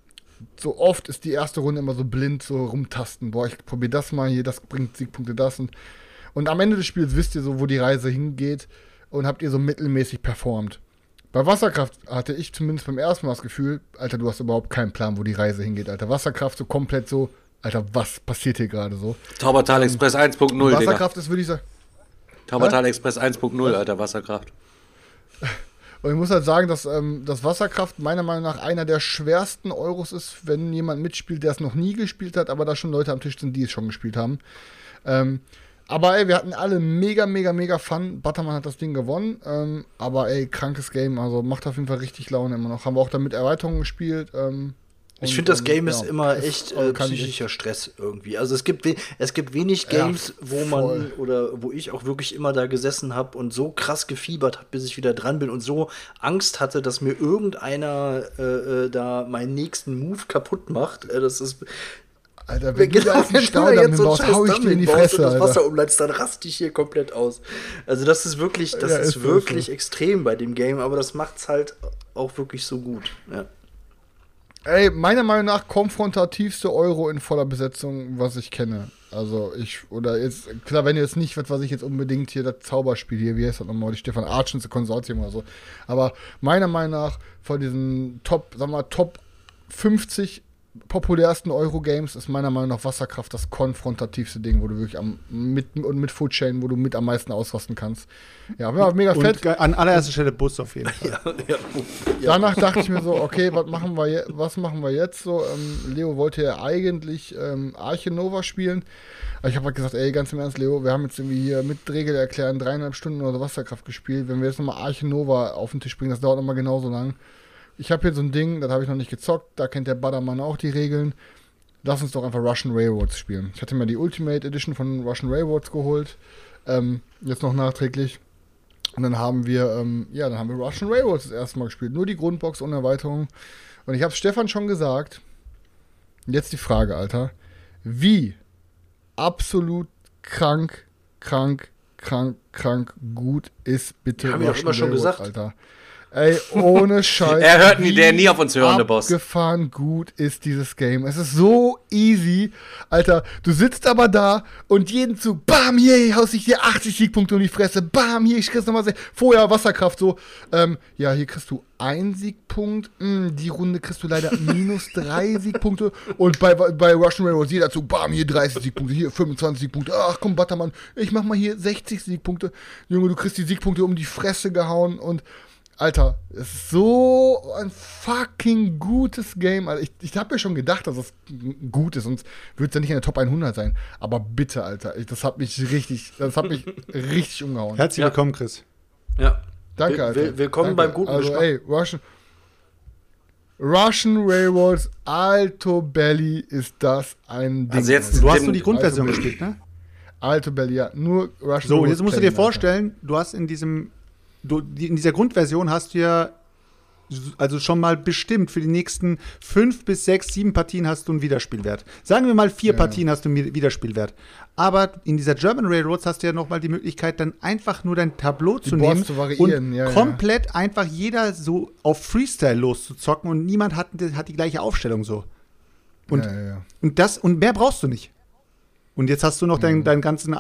So oft ist die erste Runde immer so blind, so rumtasten. Boah, ich probiere das mal hier, das bringt Siegpunkte, das. Und, und am Ende des Spiels wisst ihr so, wo die Reise hingeht und habt ihr so mittelmäßig performt. Bei Wasserkraft hatte ich zumindest beim ersten Mal das Gefühl, Alter, du hast überhaupt keinen Plan, wo die Reise hingeht, Alter. Wasserkraft so komplett so, Alter, was passiert hier gerade so? Taubertal Express 1.0, Digga. Wasserkraft ist, würde ich sagen. Taubertal Express 1.0, Alter, Wasserkraft. Und ich muss halt sagen, dass ähm, das Wasserkraft meiner Meinung nach einer der schwersten Euros ist, wenn jemand mitspielt, der es noch nie gespielt hat, aber da schon Leute am Tisch sind, die es schon gespielt haben. Ähm, aber ey, wir hatten alle mega, mega, mega Fun. Butterman hat das Ding gewonnen. Ähm, aber ey, krankes Game. Also macht auf jeden Fall richtig Laune immer noch. Haben wir auch damit Erweiterungen gespielt. Ähm, Ich und, finde, das ähm, Game ja, ist immer ist- echt äh, kann ich psychischer Stress irgendwie. Also es gibt, es gibt wenig Ja, Games, wo man voll. oder wo ich auch wirklich immer da gesessen habe und so krass gefiebert habe, bis ich wieder dran bin und so Angst hatte, dass mir irgendeiner äh, äh, da meinen nächsten Move kaputt macht. Äh, das ist Alter, wenn du da wenn du da Staudamm jetzt so einen hinbaust, hau ich dir in die baust Fresse, und das Wasser umleitest, dann raste ich hier komplett aus. Also das ist wirklich, das Ja, ist, ist so, wirklich so. extrem bei dem Game, aber das macht's halt auch wirklich so gut. Ja. Ey, meiner Meinung nach konfrontativste Euro in voller Besetzung, was ich kenne. Also ich, oder jetzt, klar, wenn ihr jetzt nicht, was ich jetzt unbedingt hier das Zauberspiel hier, wie heißt das nochmal, die Stefan Archens Konsortium oder so. Aber meiner Meinung nach von diesen Top, sagen wir mal, Top 50 populärsten Euro-Games ist meiner Meinung nach Wasserkraft das konfrontativste Ding, wo du wirklich am, mit, und mit Foodchain, wo du mit am meisten ausrasten kannst. Ja, war mega fett. Und an allererster Stelle Bus auf jeden Fall. Ja. Danach dachte ich mir so, okay, was machen wir, je was machen wir jetzt so? Ähm, Leo wollte ja eigentlich ähm, Arche Nova spielen. Aber ich habe halt gesagt, ey, ganz im Ernst, Leo, wir haben jetzt irgendwie hier mit Regel erklären dreieinhalb Stunden oder so Wasserkraft gespielt. Wenn wir jetzt nochmal Arche Nova auf den Tisch bringen, das dauert nochmal genauso lang. Ich habe hier so ein Ding, das habe ich noch nicht gezockt, da kennt der Baddermann auch die Regeln. Lass uns doch einfach Russian Railroads spielen. Ich hatte mir die Ultimate Edition von Russian Railroads geholt. Ähm, jetzt noch nachträglich. Und dann haben wir, ähm, ja, dann haben wir Russian Railroads das erste Mal gespielt. Nur die Grundbox ohne Erweiterung. Und ich habe Stefan schon gesagt. Und Jetzt die Frage, Alter. Wie absolut krank, krank, krank, krank gut ist bitte immer schon Railroads, gesagt. Alter. Ey, ohne Scheiß. Er hört nie- der nie auf uns hören, der Boss. Abgefahren gut ist dieses Game. Es ist so easy. Alter, du sitzt aber da und jeden Zug, bam, hier, haust ich dir 80 Siegpunkte um die Fresse, bam, hier, ich kriegst nochmal, vorher Wasserkraft, so, ähm, ja, hier kriegst du einen Siegpunkt, mm, die Runde kriegst du leider minus drei Siegpunkte und bei, bei Russian Railroads jeder Zug, bam, hier 30 Siegpunkte, hier 25 Siegpunkte, ach komm, Buttermann, ich mach mal hier 60 Siegpunkte. Junge, du kriegst die Siegpunkte um die Fresse gehauen und Alter, es ist so ein fucking gutes Game. Alter. Ich, ich habe mir schon gedacht, dass es gut ist, sonst würde es ja nicht in der Top 100 sein. Aber bitte, Alter, ich, das hat mich richtig, das hat mich richtig umgehauen. Herzlich Ja. willkommen, Chris. Ja. Danke, Alter. will- willkommen Danke. beim guten Also, Geschmack. ey, Russian, Russian Railroads Alto Belly ist das ein Ding. Also jetzt- Alter. Du hast nur die Grundversion also- gespielt, ne? Alto Belly, ja. Nur Russian So, jetzt musst du dir vorstellen, du hast in diesem, du, die, in dieser Grundversion hast du ja also schon mal bestimmt für die nächsten fünf bis sechs, sieben Partien hast du einen Wiederspielwert. Sagen wir mal vier Ja. Partien hast du einen Wiederspielwert. Aber in dieser German Railroads hast du ja noch mal die Möglichkeit, dann einfach nur dein Tableau zu Boards nehmen zu variieren, und ja, ja. komplett einfach jeder so auf Freestyle loszuzocken und niemand hat, hat die gleiche Aufstellung so. Und ja, ja, ja. und das, und mehr brauchst du nicht. Und jetzt hast du noch Mhm. deinen, deinen ganzen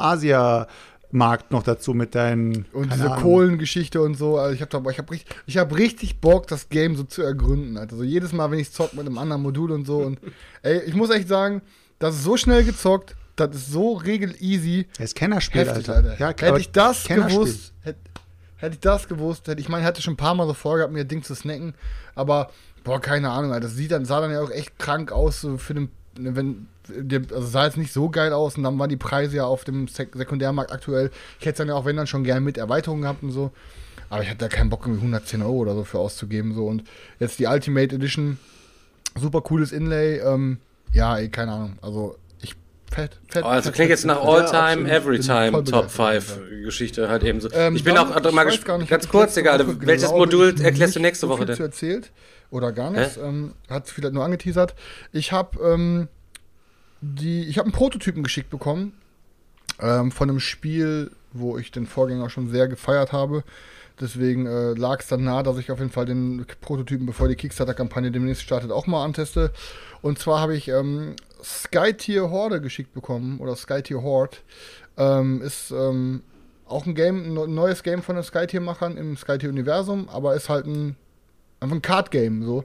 Asia-Markt noch dazu mit deinen. Und diese Ahnung. Kohlengeschichte und so, also ich habe ich hab richtig, ich hab richtig Bock, das Game so zu ergründen. Alter. So jedes Mal, wenn ich zock mit einem anderen Modul und so. Und ey, ich muss echt sagen, das ist so schnell gezockt, das ist so regel easy. Das ist Kennerspiel, Heftig, Alter. Alter. Ja, hätte ich das gewusst, hätte, hätte ich das gewusst, hätte ich meine, hatte schon ein paar Mal so vorgehabt, mir das Ding zu snacken, aber boah, keine Ahnung, Alter. Das sieht dann, sah dann ja auch echt krank aus, so für den, wenn, also sah jetzt nicht so geil aus und dann waren die Preise ja auf dem Sek Sekundärmarkt aktuell. Ich hätte es dann ja auch, wenn dann schon gerne mit Erweiterungen gehabt und so. Aber ich hatte da keinen Bock, irgendwie 110 Euro oder so für auszugeben. So. Und jetzt die Ultimate Edition, super cooles Inlay. Ähm, ja, ey, keine Ahnung. Also, ich fett, fett. Oh, also fett, klingt jetzt nach. All-Time. Bin Every-Time Top begeistert, 5 Alter. Geschichte halt eben so. Ähm, ich bin auch mal ich weiß gesp- gar nicht, ganz kurz, egal, Woche, welches glaube Modul erklärst du nächste so Woche denn? erzählt oder gar nichts. Ähm, hat es vielleicht nur angeteasert. Ich habe ähm, die, ich habe einen Prototypen geschickt bekommen ähm, von einem Spiel, wo ich den Vorgänger schon sehr gefeiert habe. Deswegen äh, lag es dann nah, dass ich auf jeden Fall den Prototypen, bevor die Kickstarter-Kampagne demnächst startet, auch mal anteste. Und zwar habe ich ähm, Skytier Horde geschickt bekommen oder Skytier Horde. Ähm, ist ähm, auch ein Game, ein neu- neues Game von den Skytier-Machern im Skytier-Universum, aber ist halt ein einfach ein Card-Game. So.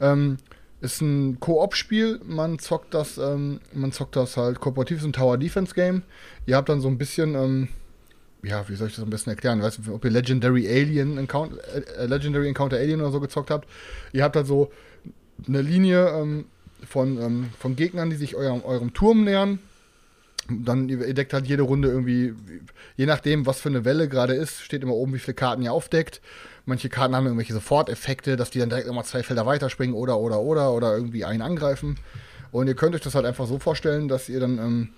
Ähm, ist ein Koop-Spiel, man zockt das, ähm, man zockt das halt kooperativ, ist ein Tower-Defense-Game. Ihr habt dann so ein bisschen, ähm, ja, wie soll ich das am besten erklären? Ich weiß nicht, ob ihr Legendary Alien Encounter, äh, Legendary Encounter Alien oder so gezockt habt. Ihr habt halt so eine Linie ähm, von, ähm, von Gegnern, die sich eurem, eurem Turm nähern. Dann ihr deckt halt jede Runde irgendwie, je nachdem, was für eine Welle gerade ist, steht immer oben, wie viele Karten ihr aufdeckt. Manche Karten haben irgendwelche Soforteffekte, dass die dann direkt nochmal zwei Felder weiterspringen oder, oder, oder, oder irgendwie einen angreifen. Und ihr könnt euch das halt einfach so vorstellen, dass ihr dann, ähm,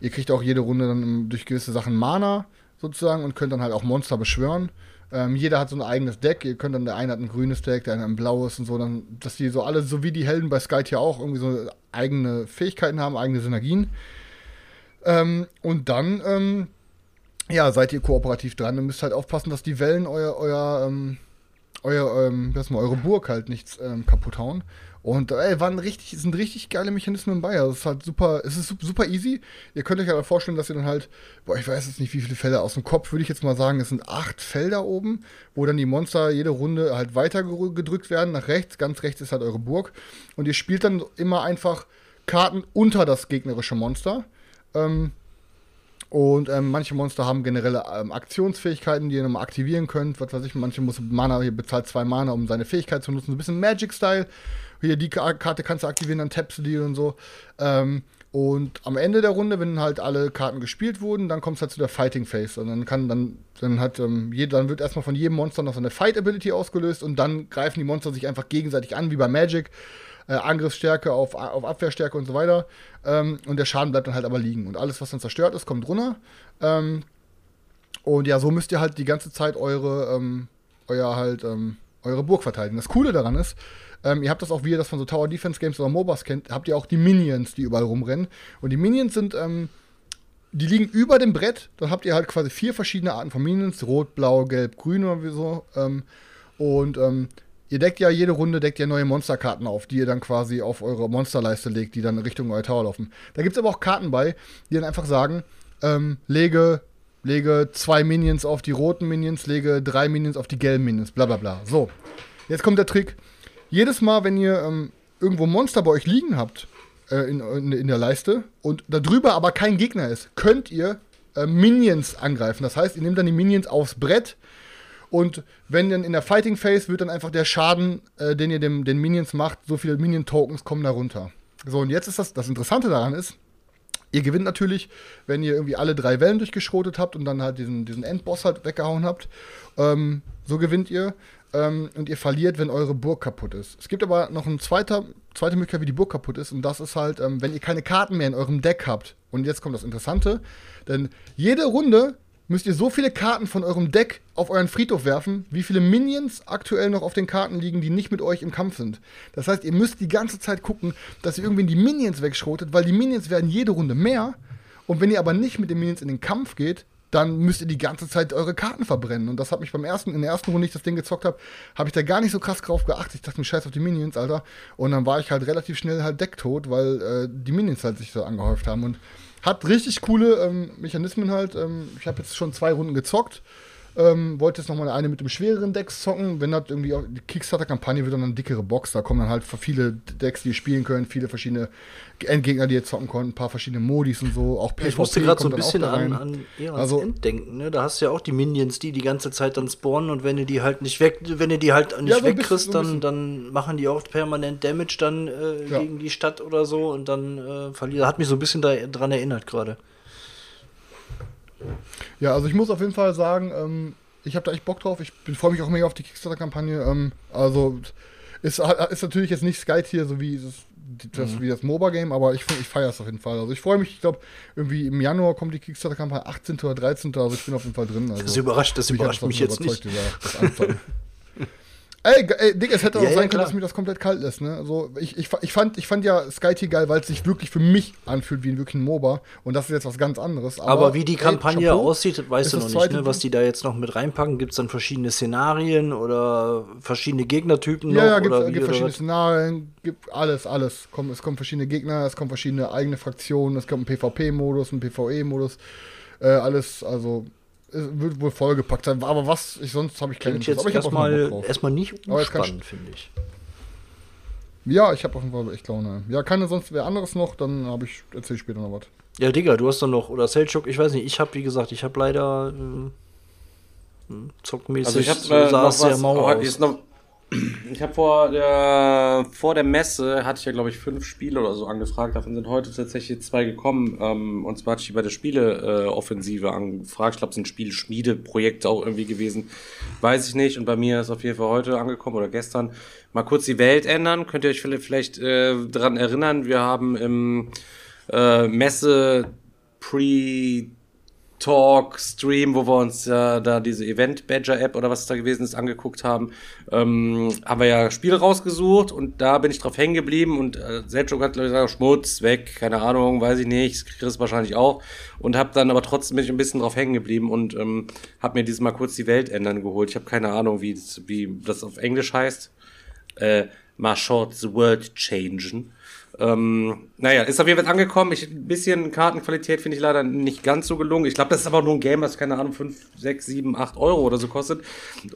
ihr kriegt auch jede Runde dann ähm, durch gewisse Sachen Mana sozusagen und könnt dann halt auch Monster beschwören. Ähm, jeder hat so ein eigenes Deck. Ihr könnt dann, der eine hat ein grünes Deck, der andere ein blaues und so, dann, dass die so alle, so wie die Helden bei Sky hier auch, irgendwie so eigene Fähigkeiten haben, eigene Synergien. Ähm, und dann, ähm, ja, seid ihr kooperativ dran und müsst halt aufpassen, dass die Wellen euer, euer, ähm, euer, ähm, mal, eure Burg halt nichts ähm, kaputt hauen. Und ey, waren richtig, sind richtig geile Mechanismen bei. Also es ist halt super, es ist sup- super easy. Ihr könnt euch halt vorstellen, dass ihr dann halt, boah, ich weiß jetzt nicht, wie viele Felder aus dem Kopf, würde ich jetzt mal sagen, es sind acht Felder oben, wo dann die Monster jede Runde halt weiter gedrückt werden, nach rechts. Ganz rechts ist halt eure Burg. Und ihr spielt dann immer einfach Karten unter das gegnerische Monster. Ähm, und ähm, manche Monster haben generelle ähm, Aktionsfähigkeiten, die ihr nochmal aktivieren könnt. Was weiß ich, manche muss Mana, hier bezahlt zwei Mana, um seine Fähigkeit zu nutzen. So ein bisschen Magic-Style. Hier, die Ka- Karte kannst du aktivieren, dann tappst du die und so. Ähm, und am Ende der Runde, wenn halt alle Karten gespielt wurden, dann kommt es halt zu der Fighting Phase. Und dann kann dann, dann hat, ähm, jeder, dann wird erstmal von jedem Monster noch so eine Fight-Ability ausgelöst und dann greifen die Monster sich einfach gegenseitig an, wie bei Magic. Äh, Angriffsstärke auf, auf Abwehrstärke und so weiter. Ähm, und der Schaden bleibt dann halt aber liegen. Und alles, was dann zerstört ist, kommt runter. Ähm, und ja, so müsst ihr halt die ganze Zeit eure, ähm, euer halt, ähm, eure Burg verteidigen. Das Coole daran ist, ähm, ihr habt das auch, wie ihr das von so Tower Defense Games oder MOBAs kennt, habt ihr auch die Minions, die überall rumrennen. Und die Minions sind, ähm, die liegen über dem Brett. Dann habt ihr halt quasi vier verschiedene Arten von Minions: Rot, Blau, Gelb, Grün oder wie so. Ähm, und ähm, ihr deckt ja jede Runde deckt ihr neue Monsterkarten auf, die ihr dann quasi auf eure Monsterleiste legt, die dann Richtung euer Tower laufen. Da gibt es aber auch Karten bei, die dann einfach sagen, ähm, lege, lege zwei Minions auf die roten Minions, lege drei Minions auf die gelben Minions, bla bla bla. So, jetzt kommt der Trick. Jedes Mal, wenn ihr ähm, irgendwo Monster bei euch liegen habt, äh, in, in, in der Leiste, und da drüber aber kein Gegner ist, könnt ihr äh, Minions angreifen. Das heißt, ihr nehmt dann die Minions aufs Brett und wenn dann in der Fighting Phase wird dann einfach der Schaden, äh, den ihr dem, den Minions macht, so viele Minion-Tokens kommen da runter. So, und jetzt ist das, das Interessante daran ist, Ihr gewinnt natürlich, wenn ihr irgendwie alle drei Wellen durchgeschrotet habt und dann halt diesen, diesen Endboss halt weggehauen habt. Ähm, so gewinnt ihr. Ähm, und ihr verliert, wenn eure Burg kaputt ist. Es gibt aber noch eine zweite, zweite Möglichkeit, wie die Burg kaputt ist. Und das ist halt, ähm, wenn ihr keine Karten mehr in eurem Deck habt. Und jetzt kommt das Interessante. Denn jede Runde müsst ihr so viele Karten von eurem Deck auf euren Friedhof werfen, wie viele Minions aktuell noch auf den Karten liegen, die nicht mit euch im Kampf sind. Das heißt, ihr müsst die ganze Zeit gucken, dass ihr irgendwie die Minions wegschrotet, weil die Minions werden jede Runde mehr. Und wenn ihr aber nicht mit den Minions in den Kampf geht, dann müsst ihr die ganze Zeit eure Karten verbrennen. Und das hat mich beim ersten, in der ersten Runde, ich das Ding gezockt habe, habe ich da gar nicht so krass drauf geachtet. Ich dachte mir, scheiß auf die Minions, Alter. Und dann war ich halt relativ schnell halt decktot, weil äh, die Minions halt sich so angehäuft haben. Und hat richtig coole ähm, Mechanismen halt. Ähm, ich habe jetzt schon zwei Runden gezockt. Ähm, wollte jetzt nochmal eine mit dem schwereren Deck zocken. Wenn das irgendwie auch die Kickstarter-Kampagne wird dann eine dickere Box. Da kommen dann halt viele Decks, die ihr spielen können, viele verschiedene Endgegner, die ihr zocken könnt, ein paar verschiedene Modis und so. Auch PvP ich musste gerade so ein bisschen an, an eher also, Enddenken. Ne? Da hast du ja auch die Minions, die die ganze Zeit dann spawnen und wenn du die halt nicht weg, wenn du die halt nicht ja, so wegkriegst, so dann, dann machen die auch permanent Damage dann äh, ja. gegen die Stadt oder so und dann äh, verliert. Hat mich so ein bisschen daran erinnert gerade. Ja, also ich muss auf jeden Fall sagen, ähm, ich habe da echt Bock drauf. Ich freue mich auch mega auf die Kickstarter-Kampagne. Ähm, also ist, ist natürlich jetzt nicht Sky Tier, so wie das, das, mhm. das MOBA-Game, aber ich, ich feiere es auf jeden Fall. Also ich freue mich, ich glaube, irgendwie im Januar kommt die Kickstarter-Kampagne, 18. oder 13. Also ich bin auf jeden Fall drin. Also, das überrascht, das überrascht mich jetzt nicht. Dieser, das Ey, ey, Dick, es hätte auch ja, sein ja, können, dass mir das komplett kalt lässt, ne? Also, ich, ich, ich, fand, ich fand ja SkyT geil, weil es sich wirklich für mich anfühlt wie ein wirklich ein MOBA. Und das ist jetzt was ganz anderes. Aber, aber wie die Kampagne ey, aussieht, weißt du noch nicht, ne? Was die da jetzt noch mit reinpacken. Gibt es dann verschiedene Szenarien oder verschiedene Gegnertypen ja, noch? Ja, gibt, es gibt verschiedene Szenarien, gibt alles, alles. Komm, es kommen verschiedene Gegner, es kommen verschiedene eigene Fraktionen, es kommt ein PvP-Modus, ein PvE-Modus. Äh, alles, also wird wohl vollgepackt sein. Aber was, ich, sonst habe ich keine Klingt jetzt erstmal erstmal nicht unspannend, finde ich. Ja, ich habe auf jeden Fall echt Laune. Ja, keine sonst wer anderes noch, dann habe ich erzähl später noch was. Ja, Digga, du hast doch noch oder Selchuk, ich weiß nicht, ich habe wie gesagt, ich habe leider äh, zockmäßig also ich hab, äh, noch was, mau aus. Noch, ich habe vor der, vor der Messe, hatte ich ja, glaube ich, fünf Spiele oder so angefragt. Davon sind heute tatsächlich zwei gekommen. Ähm, und zwar hatte ich die bei der Spieleoffensive äh, angefragt. Ich glaube, es sind Spielschmiedeprojekte auch irgendwie gewesen. Weiß ich nicht. Und bei mir ist auf jeden Fall heute angekommen oder gestern. Mal kurz die Welt ändern. Könnt ihr euch vielleicht äh, daran erinnern? Wir haben im äh, Messe Pre Talk, Stream, wo wir uns ja da diese Event Badger App oder was da gewesen ist angeguckt haben, ähm, haben wir ja Spiele rausgesucht und da bin ich drauf hängen geblieben und äh, Selchuk hat gesagt, Schmutz weg, keine Ahnung, weiß ich nicht, Chris wahrscheinlich auch und habe dann aber trotzdem bin ich ein bisschen drauf hängen geblieben und ähm, habe mir dieses Mal kurz die Welt ändern geholt. Ich habe keine Ahnung, wie das, wie das auf Englisch heißt. Äh, mal short the world changen. Ähm, naja, ist auf jeden Fall angekommen. Ich, ein bisschen Kartenqualität finde ich leider nicht ganz so gelungen. Ich glaube, das ist aber nur ein Game, was, keine Ahnung, 5, 6, 7, 8 Euro oder so kostet.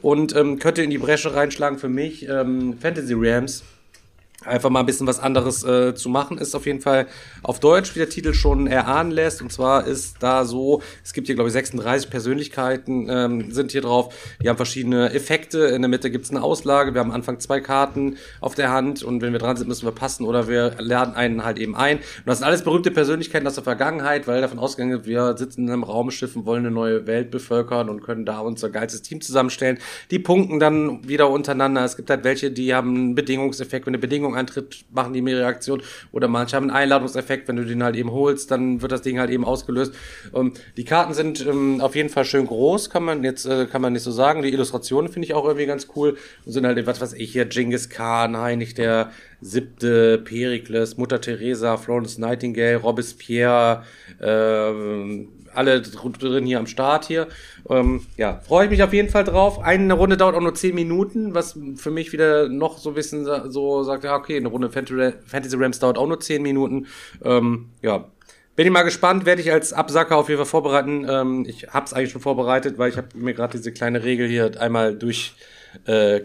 Und ähm, könnte in die Bresche reinschlagen für mich. Ähm, Fantasy Rams einfach mal ein bisschen was anderes äh, zu machen, ist auf jeden Fall auf Deutsch, wie der Titel schon erahnen lässt. Und zwar ist da so, es gibt hier, glaube ich, 36 Persönlichkeiten ähm, sind hier drauf. Die haben verschiedene Effekte. In der Mitte gibt es eine Auslage. Wir haben am Anfang zwei Karten auf der Hand und wenn wir dran sind, müssen wir passen oder wir laden einen halt eben ein. Und das sind alles berühmte Persönlichkeiten aus der Vergangenheit, weil davon ausgegangen wir sitzen in einem Raumschiff und wollen eine neue Welt bevölkern und können da unser geilstes Team zusammenstellen. Die punkten dann wieder untereinander. Es gibt halt welche, die haben einen Bedingungseffekt, wenn eine Bedingung eintritt, machen die mehr Reaktion. Oder manche haben einen Einladungseffekt, wenn du den halt eben holst, dann wird das Ding halt eben ausgelöst. Ähm, die Karten sind ähm, auf jeden Fall schön groß, kann man jetzt äh, kann man nicht so sagen. Die Illustrationen finde ich auch irgendwie ganz cool und sind halt was was ich hier Genghis Khan, Heinrich der siebte, Perikles, Mutter Teresa, Florence Nightingale, Robespierre, äh, alle drin hier am Start hier. Ähm, ja, freue ich mich auf jeden Fall drauf. Eine Runde dauert auch nur 10 Minuten, was für mich wieder noch so ein bisschen so sagt, ja, okay, eine Runde Fantasy Rams dauert auch nur 10 Minuten. Ähm, ja, bin ich mal gespannt, werde ich als Absacker auf jeden Fall vorbereiten. Ähm, ich habe es eigentlich schon vorbereitet, weil ich habe mir gerade diese kleine Regel hier einmal durch äh.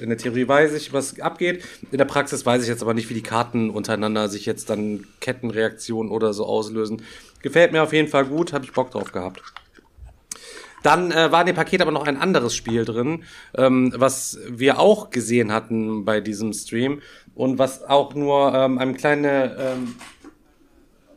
In der Theorie weiß ich, was abgeht. In der Praxis weiß ich jetzt aber nicht, wie die Karten untereinander sich jetzt dann Kettenreaktionen oder so auslösen. Gefällt mir auf jeden Fall gut, habe ich Bock drauf gehabt. Dann äh, war in dem Paket aber noch ein anderes Spiel drin, ähm, was wir auch gesehen hatten bei diesem Stream und was auch nur ähm, einem kleinen ähm,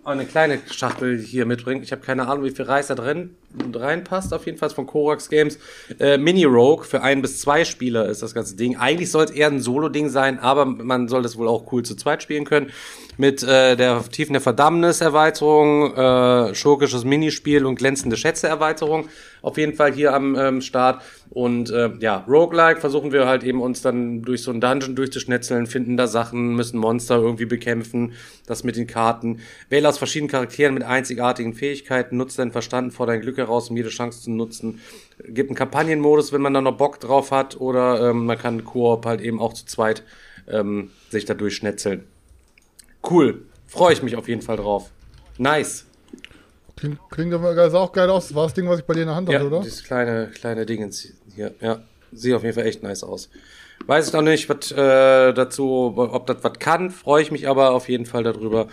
eine kleine Schachtel hier mitbringen. Ich habe keine Ahnung, wie viel Reis da drin reinpasst. Auf jeden Fall von Korax Games. Äh, Mini Rogue für ein bis zwei Spieler ist das ganze Ding. Eigentlich soll es eher ein Solo-Ding sein, aber man soll das wohl auch cool zu zweit spielen können. Mit äh, der Tiefen der Verdammnis-Erweiterung, äh, schurkisches Minispiel und glänzende Schätze-Erweiterung. Auf jeden Fall hier am ähm, Start. Und äh, ja, Roguelike versuchen wir halt eben uns dann durch so ein Dungeon durchzuschnetzeln, finden da Sachen, müssen Monster irgendwie bekämpfen, das mit den Karten. Wähle aus verschiedenen Charakteren mit einzigartigen Fähigkeiten, nutzt deinen Verstand vor dein Glück heraus, um jede Chance zu nutzen. Gibt einen Kampagnenmodus, wenn man da noch Bock drauf hat, oder ähm, man kann Koop halt eben auch zu zweit ähm, sich da durchschnetzeln. Cool. Freue ich mich auf jeden Fall drauf. Nice. Klingt, klingt sah auch geil aus. War das Ding, was ich bei dir in der Hand Ja, hatte, oder? dieses kleine, kleine Dingens hier. Ja, sieht auf jeden Fall echt nice aus. Weiß ich noch nicht, was äh, dazu, ob das was kann, freue ich mich aber auf jeden Fall darüber,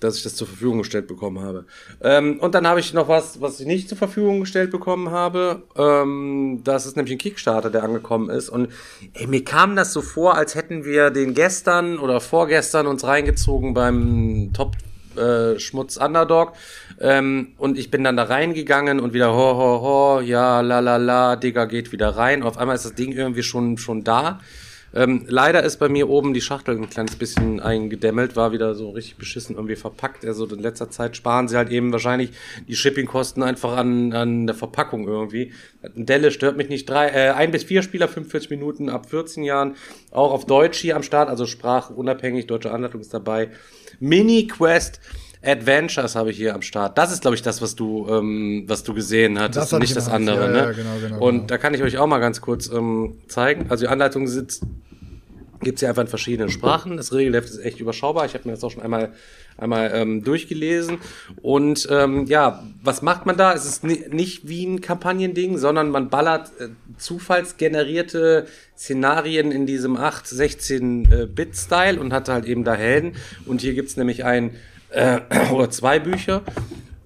dass ich das zur Verfügung gestellt bekommen habe. Ähm, und dann habe ich noch was, was ich nicht zur Verfügung gestellt bekommen habe. Ähm, das ist nämlich ein Kickstarter, der angekommen ist. Und ey, mir kam das so vor, als hätten wir den gestern oder vorgestern uns reingezogen beim Top äh, Schmutz Underdog. Ähm, und ich bin dann da reingegangen und wieder ho, ho, ho, ja, la, la, la, Digga geht wieder rein. Auf einmal ist das Ding irgendwie schon, schon da. Ähm, leider ist bei mir oben die Schachtel ein kleines bisschen eingedämmelt, war wieder so richtig beschissen irgendwie verpackt. Also in letzter Zeit sparen sie halt eben wahrscheinlich die Shippingkosten einfach an, an der Verpackung irgendwie. Delle stört mich nicht. Drei, äh, ein bis vier Spieler, 45 Minuten ab 14 Jahren. Auch auf Deutsch hier am Start, also sprachunabhängig, deutsche Anleitung ist dabei. Mini Quest Adventures habe ich hier am Start. Das ist, glaube ich, das, was du, ähm, was du gesehen hattest, Das nicht ich das andere. Ja, ne? ja, genau, genau, und genau. da kann ich euch auch mal ganz kurz ähm, zeigen. Also die Anleitung sitzt gibt's hier einfach in verschiedenen Sprachen. Das Regelheft ist echt überschaubar. Ich habe mir das auch schon einmal einmal ähm, durchgelesen. Und ähm, ja, was macht man da? Es ist ni nicht wie ein Kampagnending, sondern man ballert äh, zufallsgenerierte Szenarien in diesem 8, 16 äh, und hat halt eben da Helden. Und hier gibt's nämlich ein äh, oder zwei Bücher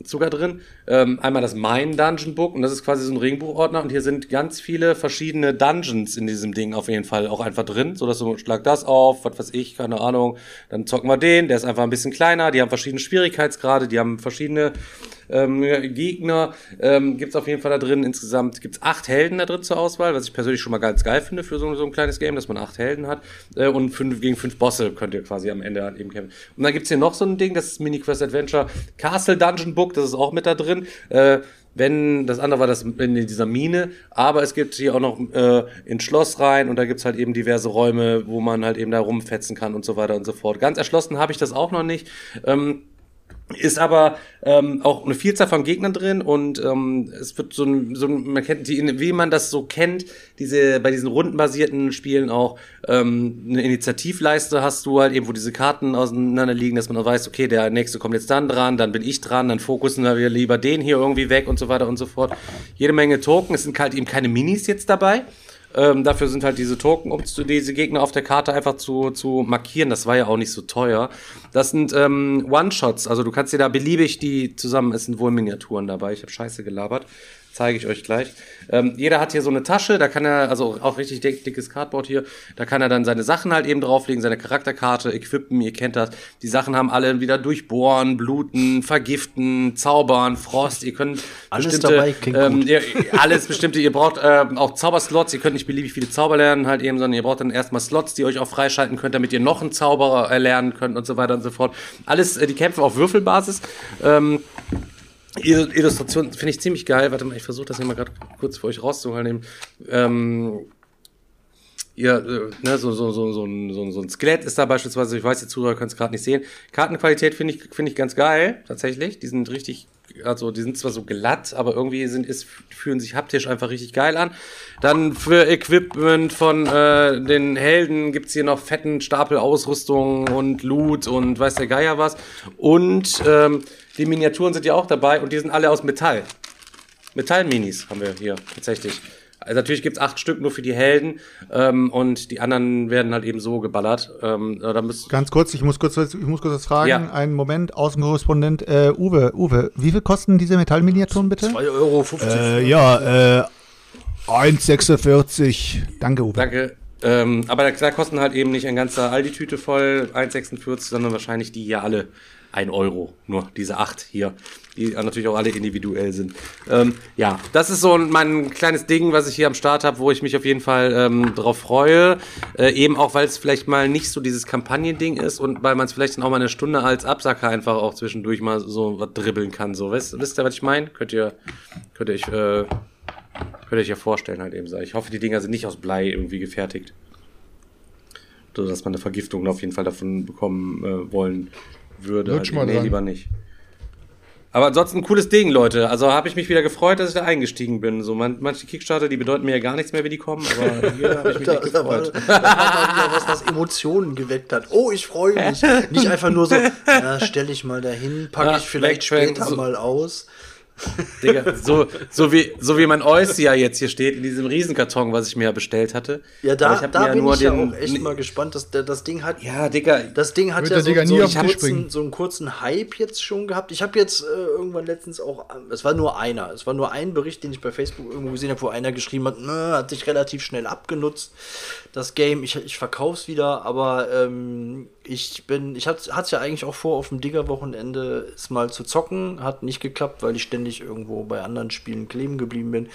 sogar drin. Ähm, einmal das Mein Dungeon Book und das ist quasi so ein Regenbuchordner und hier sind ganz viele verschiedene Dungeons in diesem Ding auf jeden Fall auch einfach drin, so dass du schlag das auf, was weiß ich, keine Ahnung, dann zocken wir den, der ist einfach ein bisschen kleiner, die haben verschiedene Schwierigkeitsgrade, die haben verschiedene ähm, Gegner, ähm, gibt's auf jeden Fall da drin. Insgesamt gibt's acht Helden da drin zur Auswahl, was ich persönlich schon mal ganz geil finde für so, so ein kleines Game, dass man acht Helden hat. Äh, und fünf gegen fünf Bosse könnt ihr quasi am Ende halt eben kämpfen. Und dann gibt's hier noch so ein Ding, das ist Mini Quest Adventure Castle Dungeon Book, das ist auch mit da drin. Äh, wenn das andere war das in dieser Mine, aber es gibt hier auch noch äh, ins Schloss rein und da gibt's halt eben diverse Räume, wo man halt eben da rumfetzen kann und so weiter und so fort. Ganz erschlossen habe ich das auch noch nicht. Ähm, ist aber ähm, auch eine Vielzahl von Gegnern drin und ähm, es wird so ein, so ein man kennt die, wie man das so kennt, diese bei diesen rundenbasierten Spielen auch ähm, eine Initiativleiste hast du halt eben, wo diese Karten auseinander liegen, dass man auch weiß, okay, der nächste kommt jetzt dann dran, dann bin ich dran, dann fokussen wir lieber den hier irgendwie weg und so weiter und so fort. Jede Menge Token, es sind halt eben keine Minis jetzt dabei. Ähm, dafür sind halt diese Token, um zu, diese Gegner auf der Karte einfach zu, zu markieren. Das war ja auch nicht so teuer. Das sind ähm, One-Shots, also du kannst dir da beliebig die zusammen, es sind wohl Miniaturen dabei. Ich habe Scheiße gelabert. Zeige ich euch gleich. Ähm, jeder hat hier so eine Tasche, da kann er, also auch richtig dick, dickes Cardboard hier, da kann er dann seine Sachen halt eben drauflegen, seine Charakterkarte, equippen, ihr kennt das. Die Sachen haben alle wieder durchbohren, bluten, vergiften, zaubern, Frost, ihr könnt Alles bestimmte, dabei, klingt ähm, gut. ihr, alles bestimmte, ihr braucht ähm, auch Zauberslots, ihr könnt nicht beliebig viele Zauber lernen halt eben, sondern ihr braucht dann erstmal Slots, die euch auch freischalten könnt, damit ihr noch einen Zauberer erlernen könnt und so weiter und so fort. Alles, äh, die Kämpfe auf Würfelbasis. Ähm, Illustration finde ich ziemlich geil. Warte mal, ich versuche das hier mal gerade kurz für euch rauszuholen. Ähm, ja, äh, ne, so, so, so, so, ein, so, ein- Skelett ist da beispielsweise, ich weiß, die Zuhörer können es gerade nicht sehen. Kartenqualität finde ich, finde ich ganz geil, tatsächlich. Die sind richtig, also die sind zwar so glatt, aber irgendwie sind, ist, fühlen sich haptisch einfach richtig geil an. Dann für Equipment von äh, den Helden gibt's hier noch fetten Stapel Ausrüstung und Loot und weiß der Geier was. Und ähm, die Miniaturen sind ja auch dabei und die sind alle aus Metall. Metallminis haben wir hier tatsächlich. Also natürlich gibt's acht Stück nur für die Helden ähm, und die anderen werden halt eben so geballert. Ähm, da müsst, Ganz kurz, ich muss kurz, ich muss kurz was fragen. Ja. Einen Moment, Außenkorrespondent äh, Uwe. Uwe, wie viel kosten diese Metallminiaturen bitte? 2,50 Euro. Äh, ja, äh, 1,46. Danke, Uwe. danke. Ähm, aber da, da kosten halt eben nicht ein ganzer Aldi-Tüte voll 1,46, sondern wahrscheinlich die hier alle ein Euro. Nur diese acht hier, die natürlich auch alle individuell sind. Ähm, ja, das ist so mein kleines Ding, was ich hier am Start habe, wo ich mich auf jeden Fall ähm, drauf freue. Äh, eben auch, weil es vielleicht mal nicht so dieses Kampagnending ist und weil man es vielleicht dann auch mal eine Stunde als Absacker einfach auch zwischendurch mal so was dribbeln kann. So, wisst, wisst ihr, was ich meine? Könnt ihr, könnt ihr euch, äh, könnt ihr euch ja vorstellen halt eben. so. Ich hoffe, die Dinger sind nicht aus Blei irgendwie gefertigt. So, dass man eine Vergiftung auf jeden Fall davon bekommen äh, wollen würde. Lutsch mal nee, dran. lieber nicht. Aber ansonsten ein cooles Ding, Leute. Also habe ich mich wieder gefreut, dass ich da eingestiegen bin. So man, manche Kickstarter, die bedeuten mir ja gar nichts mehr, wie die kommen, aber hier habe ich mich Da, echt da, war, gefreut. da war wieder was, was Emotionen geweckt hat. Oh, ich freue mich. Nicht einfach nur so, ja, stelle ich mal dahin, packe Ja, ich vielleicht später so- mal aus. Digga, so, so, wie, so wie mein Eussia jetzt hier steht, in diesem Riesenkarton, was ich mir ja bestellt hatte. Ja, da, da mir bin ich ja auch echt mal gespannt, dass der, das Ding hat. Ja, Digga, Das Ding hat ja so, Digga so, nie einen kurzen, so einen kurzen Hype jetzt schon gehabt. Ich habe jetzt äh, irgendwann letztens auch, äh, es war nur einer, es war nur ein Bericht, den ich bei Facebook irgendwo gesehen habe, wo einer geschrieben hat, "Nö, hat sich relativ schnell abgenutzt, das Game. Ich, ich verkauf's wieder, aber ähm, ich bin, ich hatte es ja eigentlich auch vor, auf dem Digger-Wochenende es mal zu zocken. Hat nicht geklappt, weil ich ständig irgendwo bei anderen Spielen kleben geblieben bin.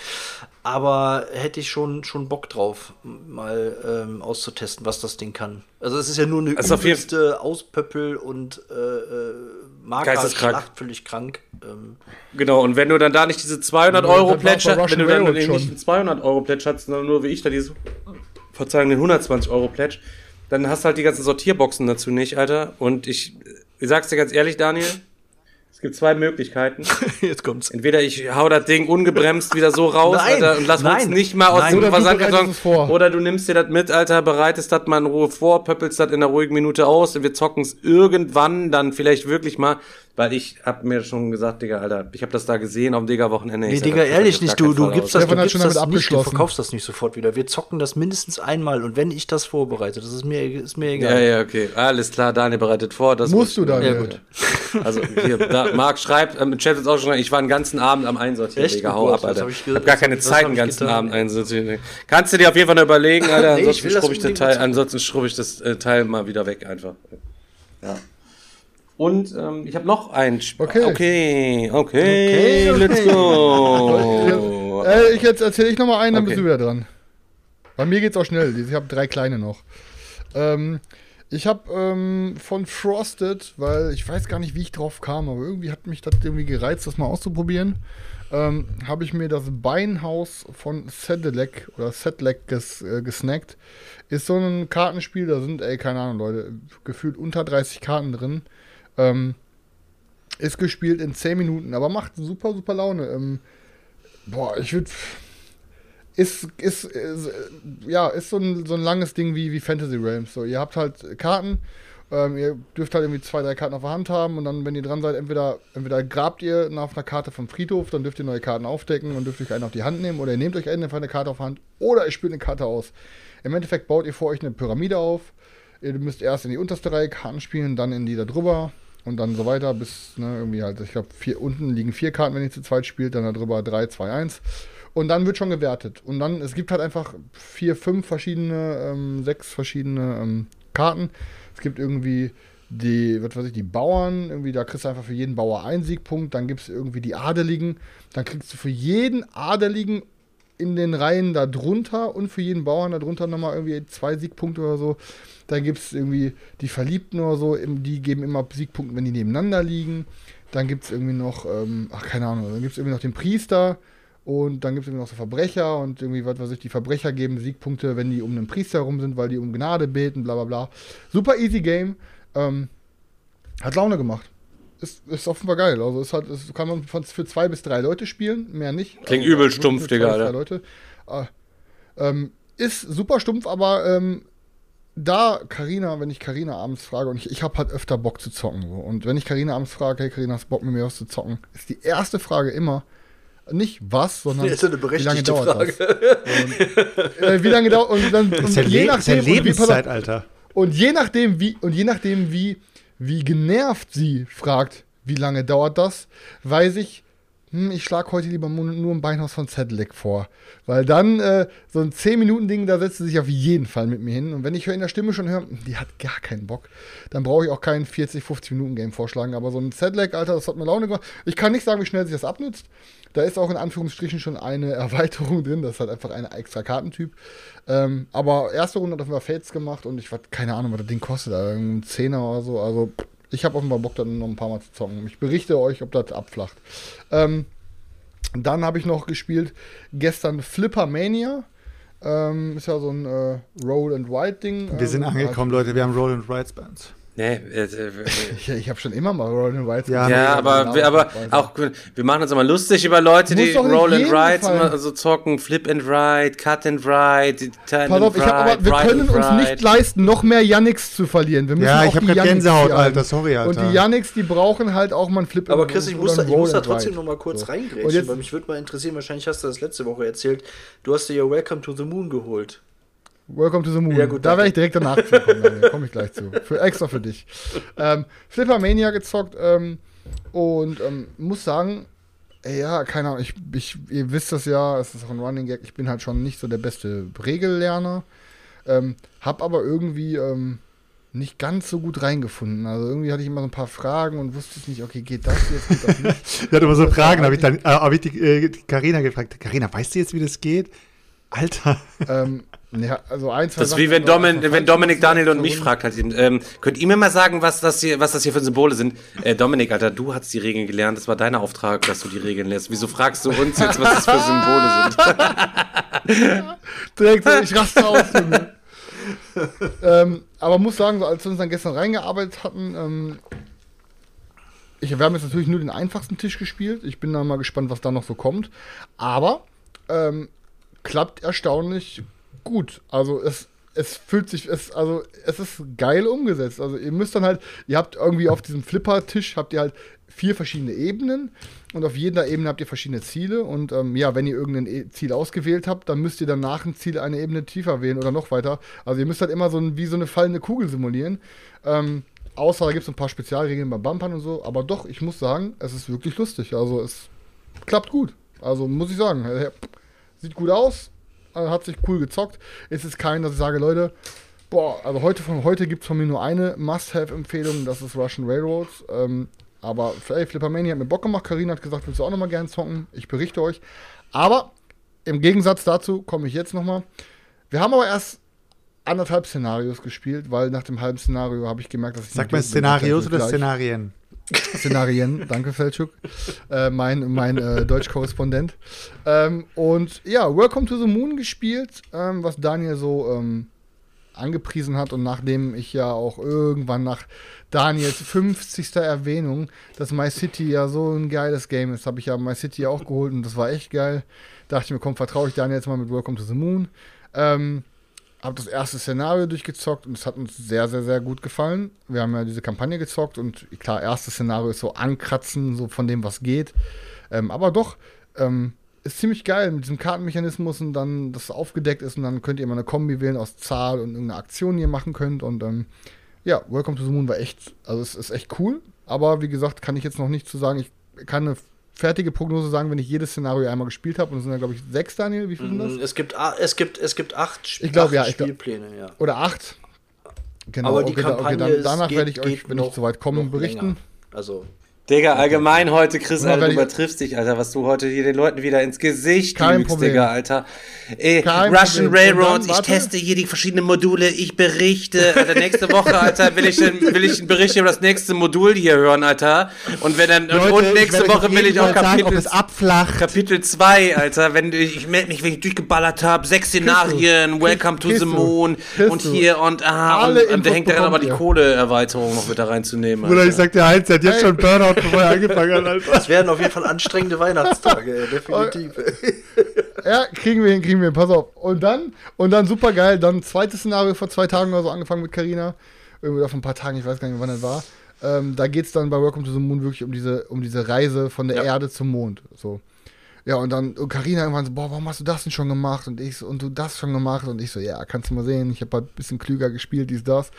Aber hätte ich schon, schon Bock drauf, mal ähm, auszutesten, was das Ding kann. Also es ist ja nur eine Also übelste Auspöppel und äh, äh. Markerschlacht, völlig krank. Ähm, Genau, und wenn du dann da nicht diese 200 Ja, Euro bei hast, wenn du dann nicht schon. einen 200 Euro Pledge hast, sondern nur wie ich da diese, Verzeihung, den 120 Euro Pledge, dann hast du halt die ganzen Sortierboxen dazu nicht, Alter. Und ich, ich sag's dir ganz ehrlich, Daniel, es gibt zwei Möglichkeiten. jetzt kommt's. Entweder ich hau das Ding ungebremst wieder so raus, Nein, Alter, und lass uns nicht mal aus nein. dem Oder Versandkarton. Oder du nimmst dir das mit, Alter, bereitest das mal in Ruhe vor, pöppelst das in einer ruhigen Minute aus und wir zocken's irgendwann dann vielleicht wirklich mal, weil ich hab mir schon gesagt, Digga, Alter, ich hab das da gesehen auf dem Digga-Wochenende. Nee, Digga, ehrlich nicht. Du, du gibst aus. das, du gibst schon das damit nicht, du verkaufst das nicht sofort wieder. Wir zocken das mindestens einmal und wenn ich das vorbereite, das ist mir, ist mir Ja, egal. ja, okay. Alles klar, Daniel bereitet vor. Das Musst du dann. dann. Ja, gut. Also, hier, da, Marc schreibt, ähm, im Chat ist auch schon, ich war den ganzen Abend am Einsortieren, Echt? Digga, Oh hau ab, das Alter. hab Ich hab, gar keine Zeit, den ganzen getan. Abend einsortieren. Kannst du dir auf jeden Fall noch überlegen, Alter, Nee, ansonsten das schrubbe ich, das unbedingt Teil, mal ansonsten schrubbe ich das äh, Teil mal wieder weg, einfach. Ja. Und ähm, ich habe noch ein Sp Okay. okay, okay, Okay, let's go. Äh, ich jetzt erzähle ich noch mal einen, dann Okay. bist du wieder dran. Bei mir geht's auch schnell. Ich habe drei kleine noch. Ähm, ich habe ähm, von Frosted, weil ich weiß gar nicht, wie ich drauf kam, aber irgendwie hat mich das irgendwie gereizt, das mal auszuprobieren. Ähm, habe ich mir das Beinhaus von Sedlec oder Sedlec ges, äh, gesnackt. Ist so ein Kartenspiel, da sind, ey, keine Ahnung, Leute, gefühlt unter 30 Karten drin. Ähm, ist gespielt in 10 Minuten, aber macht super, super Laune. Ähm, boah, ich würde. Ist, ist, ist, ja, ist so ein, so ein langes Ding wie, wie Fantasy Realms. So, ihr habt halt Karten, ähm, ihr dürft halt irgendwie zwei, drei Karten auf der Hand haben und dann, wenn ihr dran seid, entweder, entweder grabt ihr nach einer Karte vom Friedhof, dann dürft ihr neue Karten aufdecken und dürft euch eine auf die Hand nehmen oder ihr nehmt euch eine, eine Karte auf die Hand oder ihr spielt eine Karte aus. Im Endeffekt baut ihr vor euch eine Pyramide auf. Ihr müsst erst in die unterste Reihe Karten spielen, dann in die da drüber und dann so weiter bis, ne, irgendwie halt, ich glaube, vier, unten liegen vier Karten, wenn ihr zu zweit spielt, dann da drüber 3, 2, 1. Und dann wird schon gewertet. Und dann, es gibt halt einfach vier, fünf verschiedene, ähm, sechs verschiedene ähm, Karten. Es gibt irgendwie die, was weiß ich, die Bauern, irgendwie, da kriegst du einfach für jeden Bauer einen Siegpunkt. Dann gibt es irgendwie die Adeligen. Dann kriegst du für jeden Adeligen in den Reihen da drunter und für jeden Bauern da drunter nochmal irgendwie zwei Siegpunkte oder so. Dann gibt es irgendwie die Verliebten oder so, die geben immer Siegpunkte, wenn die nebeneinander liegen. Dann gibt es irgendwie noch, ähm, ach keine Ahnung, dann gibt es irgendwie noch den Priester und dann gibt es irgendwie noch so Verbrecher und irgendwie, was weiß ich, die Verbrecher geben Siegpunkte, wenn die um einen Priester herum sind, weil die um Gnade beten, bla bla bla. Super easy Game. Ähm, hat Laune gemacht. Ist, ist offenbar geil. Also es hat, es kann man von, für zwei bis drei Leute spielen, mehr nicht. Klingt also, übel stumpf, für zwei Digga, bis drei. Leute. Äh, ähm, ist super stumpf, aber ähm, da Karina, wenn ich Karina abends frage, und ich, ich habe halt öfter Bock zu zocken. So. Und wenn ich Karina abends frage, hey Karina, hast du Bock mit mir was zu zocken, ist die erste Frage immer nicht was, sondern Das ist eine wie lange berechtigte dauert Frage. das? Und, äh, wie lange dauert und dann Das und je nachdem und wie, pass und je nachdem, wie, und je nachdem, wie, wie genervt sie fragt, wie lange dauert das, weiß ich, hm, ich schlage heute lieber nur ein Beinhaus von Zedlek vor. Weil dann äh, so ein 10-Minuten-Ding, da setzt sie sich auf jeden Fall mit mir hin. Und wenn ich in der Stimme schon höre, die hat gar keinen Bock, dann brauche ich auch kein 40, 50-Minuten-Game vorschlagen. Aber so ein Zedlek, Alter, das hat mir Laune gemacht. Ich kann nicht sagen, wie schnell sich das abnutzt. Da ist auch in Anführungsstrichen schon eine Erweiterung drin. Das ist halt einfach ein extra Kartentyp. Ähm, aber erste Runde hat auf Fates gemacht und ich war keine Ahnung, was das Ding kostet. Also ein Zehner oder so. Also ich habe offenbar Bock, dann noch ein paar Mal zu zocken. Ich berichte euch, ob das abflacht. Ähm, dann habe ich noch gespielt gestern Flipper Mania. Ähm, ist ja so ein äh, Roll and Ride Ding. Wir sind ähm, angekommen, Leute. Wir haben Roll and Rides Bands. Nee, äh, äh, Ich, ich habe schon immer mal Roll and Ride. Ja, Ja, aber, wir, aber auch, wir machen uns immer lustig über Leute, Muss die Roll and Ride gefallen. immer so zocken, Flip and Ride, Cut and Ride, Turn Pass auf, and ich hab aber, Ride, wir Ride können uns Ride. nicht leisten, noch mehr Yannicks zu verlieren. Wir müssen Ja, auch ich hab die grad Yannicks Gänsehaut. Alter, sorry, Alter. Und die Yannicks, die brauchen halt auch mal einen Flip Aber and- Chris, ich muss, da, ich muss da trotzdem Ride. noch mal kurz So. Und reingrätschen, jetzt- weil mich würde mal interessieren, wahrscheinlich hast du das letzte Woche erzählt, du hast dir ja Welcome to the Moon geholt. Welcome to the Moon. Ja, gut, da werde ich direkt danach zu kommen. Daniel. Komme ich gleich zu. Für, extra für dich. Ähm, Flipper Mania gezockt ähm, und ähm, muss sagen, ey, ja, keine Ahnung, ich, ich, ihr wisst das ja, es ist auch ein Running Gag, ich bin halt schon nicht so der beste Regellerner. Ähm, hab aber irgendwie ähm, nicht ganz so gut reingefunden. Also irgendwie hatte ich immer so ein paar Fragen und wusste es nicht, okay, geht das jetzt, geht das nicht. Ich hatte immer so Fragen, habe ich dann äh, hab ich die äh, die Carina gefragt. Carina, weißt du jetzt, wie das geht? Alter. ähm, ja, also ein, zwei Das ist wie wenn, Domin, einfach wenn Dominik, Daniel und mich fragt halt, ähm, könnt ihr mir mal sagen, was das hier, was das hier für Symbole sind? Äh, Dominik, Alter, du hast die Regeln gelernt, das war dein Auftrag, dass du die Regeln lässt. Wieso fragst du uns jetzt, was das für Symbole sind? Direkt so, ich raste aus. Ähm, aber muss sagen, so als wir uns dann gestern reingearbeitet hatten, ähm, ich, wir haben jetzt natürlich nur den einfachsten Tisch gespielt. Ich bin dann mal gespannt, was da noch so kommt. Aber ähm, klappt erstaunlich gut. Also es, es fühlt sich, es, also es ist geil umgesetzt. Also ihr müsst dann halt, ihr habt irgendwie auf diesem Flipper-Tisch habt ihr halt vier verschiedene Ebenen und auf jeder Ebene habt ihr verschiedene Ziele und ähm, ja, wenn ihr irgendein e Ziel ausgewählt habt, dann müsst ihr danach ein Ziel eine Ebene tiefer wählen oder noch weiter. Also ihr müsst halt immer so ein, wie so eine fallende Kugel simulieren. Ähm, außer da gibt es ein paar Spezialregeln beim Bumpern und so, aber doch, ich muss sagen, es ist wirklich lustig. Also es klappt gut. Also muss ich sagen, äh, sieht gut aus, äh, hat sich cool gezockt. Es ist kein, dass ich sage, Leute, boah, also heute von heute gibt es von mir nur eine Must-Have-Empfehlung, das ist Russian Railroads. Ähm, aber ey, Flippermania hat mir Bock gemacht. Karina hat gesagt, willst du auch nochmal gerne zocken? Ich berichte euch. Aber im Gegensatz dazu komme ich jetzt nochmal. Wir haben aber erst anderthalb Szenarios gespielt, weil nach dem halben Szenario habe ich gemerkt, dass ich Sag mal. Szenarios oder gleich- Szenarien? Szenarien, danke Feldschuk, äh, mein, mein äh, Deutschkorrespondent. Ähm, und ja, Welcome to the Moon gespielt, ähm, was Daniel so ähm, angepriesen hat und nachdem ich ja auch irgendwann nach Daniels 50. Erwähnung, dass My City ja so ein geiles Game ist, habe ich ja My City auch geholt und das war echt geil. Dachte ich mir, komm, vertraue ich Daniel jetzt mal mit Welcome to the Moon. Ähm, habe das erste Szenario durchgezockt und es hat uns sehr, sehr, sehr gut gefallen. Wir haben ja diese Kampagne gezockt und klar, erstes Szenario ist so ankratzen, so von dem, was geht. Ähm, aber doch, ähm, ist ziemlich geil mit diesem Kartenmechanismus und dann das aufgedeckt ist und dann könnt ihr mal eine Kombi wählen aus Zahl und irgendeine Aktion, die ihr machen könnt. Und ähm, ja, Welcome to the Moon war echt, also es ist echt cool. Aber wie gesagt, kann ich jetzt noch nicht zu sagen. Ich kann eine fertige Prognose sagen, wenn ich jedes Szenario einmal gespielt habe. Und es sind ja, glaube ich, sechs, Daniel. Wie viel sind das? Mm, Es gibt, es gibt, es gibt acht, Sp- Ich glaub, acht ja, ich glaub- Spielpläne, ja. Oder acht. Genau, Aber die okay, Kampagne dann, ist- danach geht- werde ich euch, wenn ich soweit komme, berichten. länger. Also, Digga, allgemein heute, Chris, Alter, du ich- übertriffst dich, Alter, was du heute hier den Leuten wieder ins Gesicht Kein lügst, Problem. Digga, Alter. Ey, Kein Russian Problem. Dann, ich teste hier die verschiedenen Module, ich berichte. Alter, nächste Woche, Alter, will ich, einen- will ich einen Bericht über das nächste Modul hier hören, Alter. Und wenn dann, Leute, und ich nächste Woche will ich auch Fall sagen, Kapitel, es abflacht. Kapitel 2, Alter, wenn du, ich melde mich, wenn ich durchgeballert habe, sechs Szenarien, Welcome to the. Moon und hier und ah, und, und da hängt daran aber die. Kohleerweiterung noch mit da reinzunehmen. Alter. ich sag dir Heinz, der hat jetzt schon Burnout, bevor er angefangen hat, Alter. es werden auf jeden Fall anstrengende Weihnachtstage, ey, definitiv. Ja, kriegen wir hin, kriegen wir hin, pass auf. Und dann, und dann super geil, dann zweites Szenario vor zwei Tagen oder so angefangen mit Karina. Irgendwie vor ein paar Tagen, ich weiß gar nicht, wann das war. Ähm, da geht es dann bei Welcome to the Moon wirklich um diese, um diese Reise von der Ja. Erde zum Mond. So. Ja, und dann und Carina irgendwann so, boah, warum hast du das denn schon gemacht? Und ich so, und du das schon gemacht? Und ich so, ja, kannst du mal sehen, ich habe halt ein bisschen klüger gespielt, dies, das.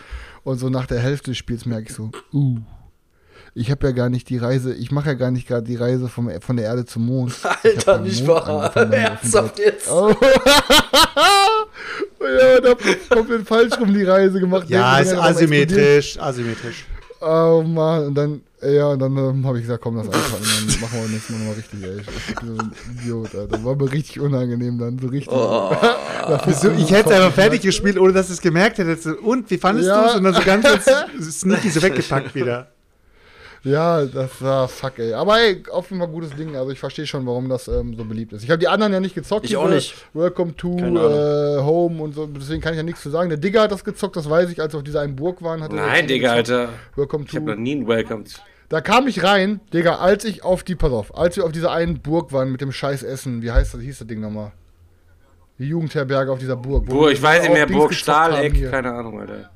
Und so nach der Hälfte des Spiels merke ich so, uh, ich habe ja gar nicht die Reise, ich mache ja gar nicht gerade die Reise vom, von der Erde zum Mond. Alter, nicht wahr? Ernsthaft jetzt? Oh. ja, da hab ich komplett falsch rum die Reise gemacht. Ja, ist asymmetrisch, asymmetrisch. Oh Mann, und dann, ja, und dann ähm, habe ich gesagt, komm, das einfach, und dann machen wir nächstes Mal nochmal richtig, ey. Ich bin so ein Idiot, Alter. War mir richtig unangenehm dann, so richtig. So, ich hätte es einfach fertig gespielt, ohne dass du es gemerkt hättest. Und, wie fandest Ja. du es? Und dann so ganz sneaky so weggepackt wieder. Ja, das war fuck, ey. Aber ey, offenbar gutes Ding. Also ich verstehe schon, warum das ähm, so beliebt ist. Ich habe die anderen ja nicht gezockt. Ich auch nicht. Welcome to äh, Home und so. Deswegen kann ich ja nichts zu sagen. Der Digger hat das gezockt, das weiß ich, als wir auf dieser einen Burg waren. Er Nein, Digga, gezockt. Alter. Welcome Ich habe noch to. nie ein Welcome. to- Da kam ich rein, Digga, als ich auf die, pass auf, als wir auf dieser einen Burg waren mit dem scheiß Essen. Wie heißt das, hieß das Ding nochmal? Die Jugendherberge auf dieser Burg. Burg, ich weiß nicht mehr, Burg Stahleck, keine Ahnung, Alter.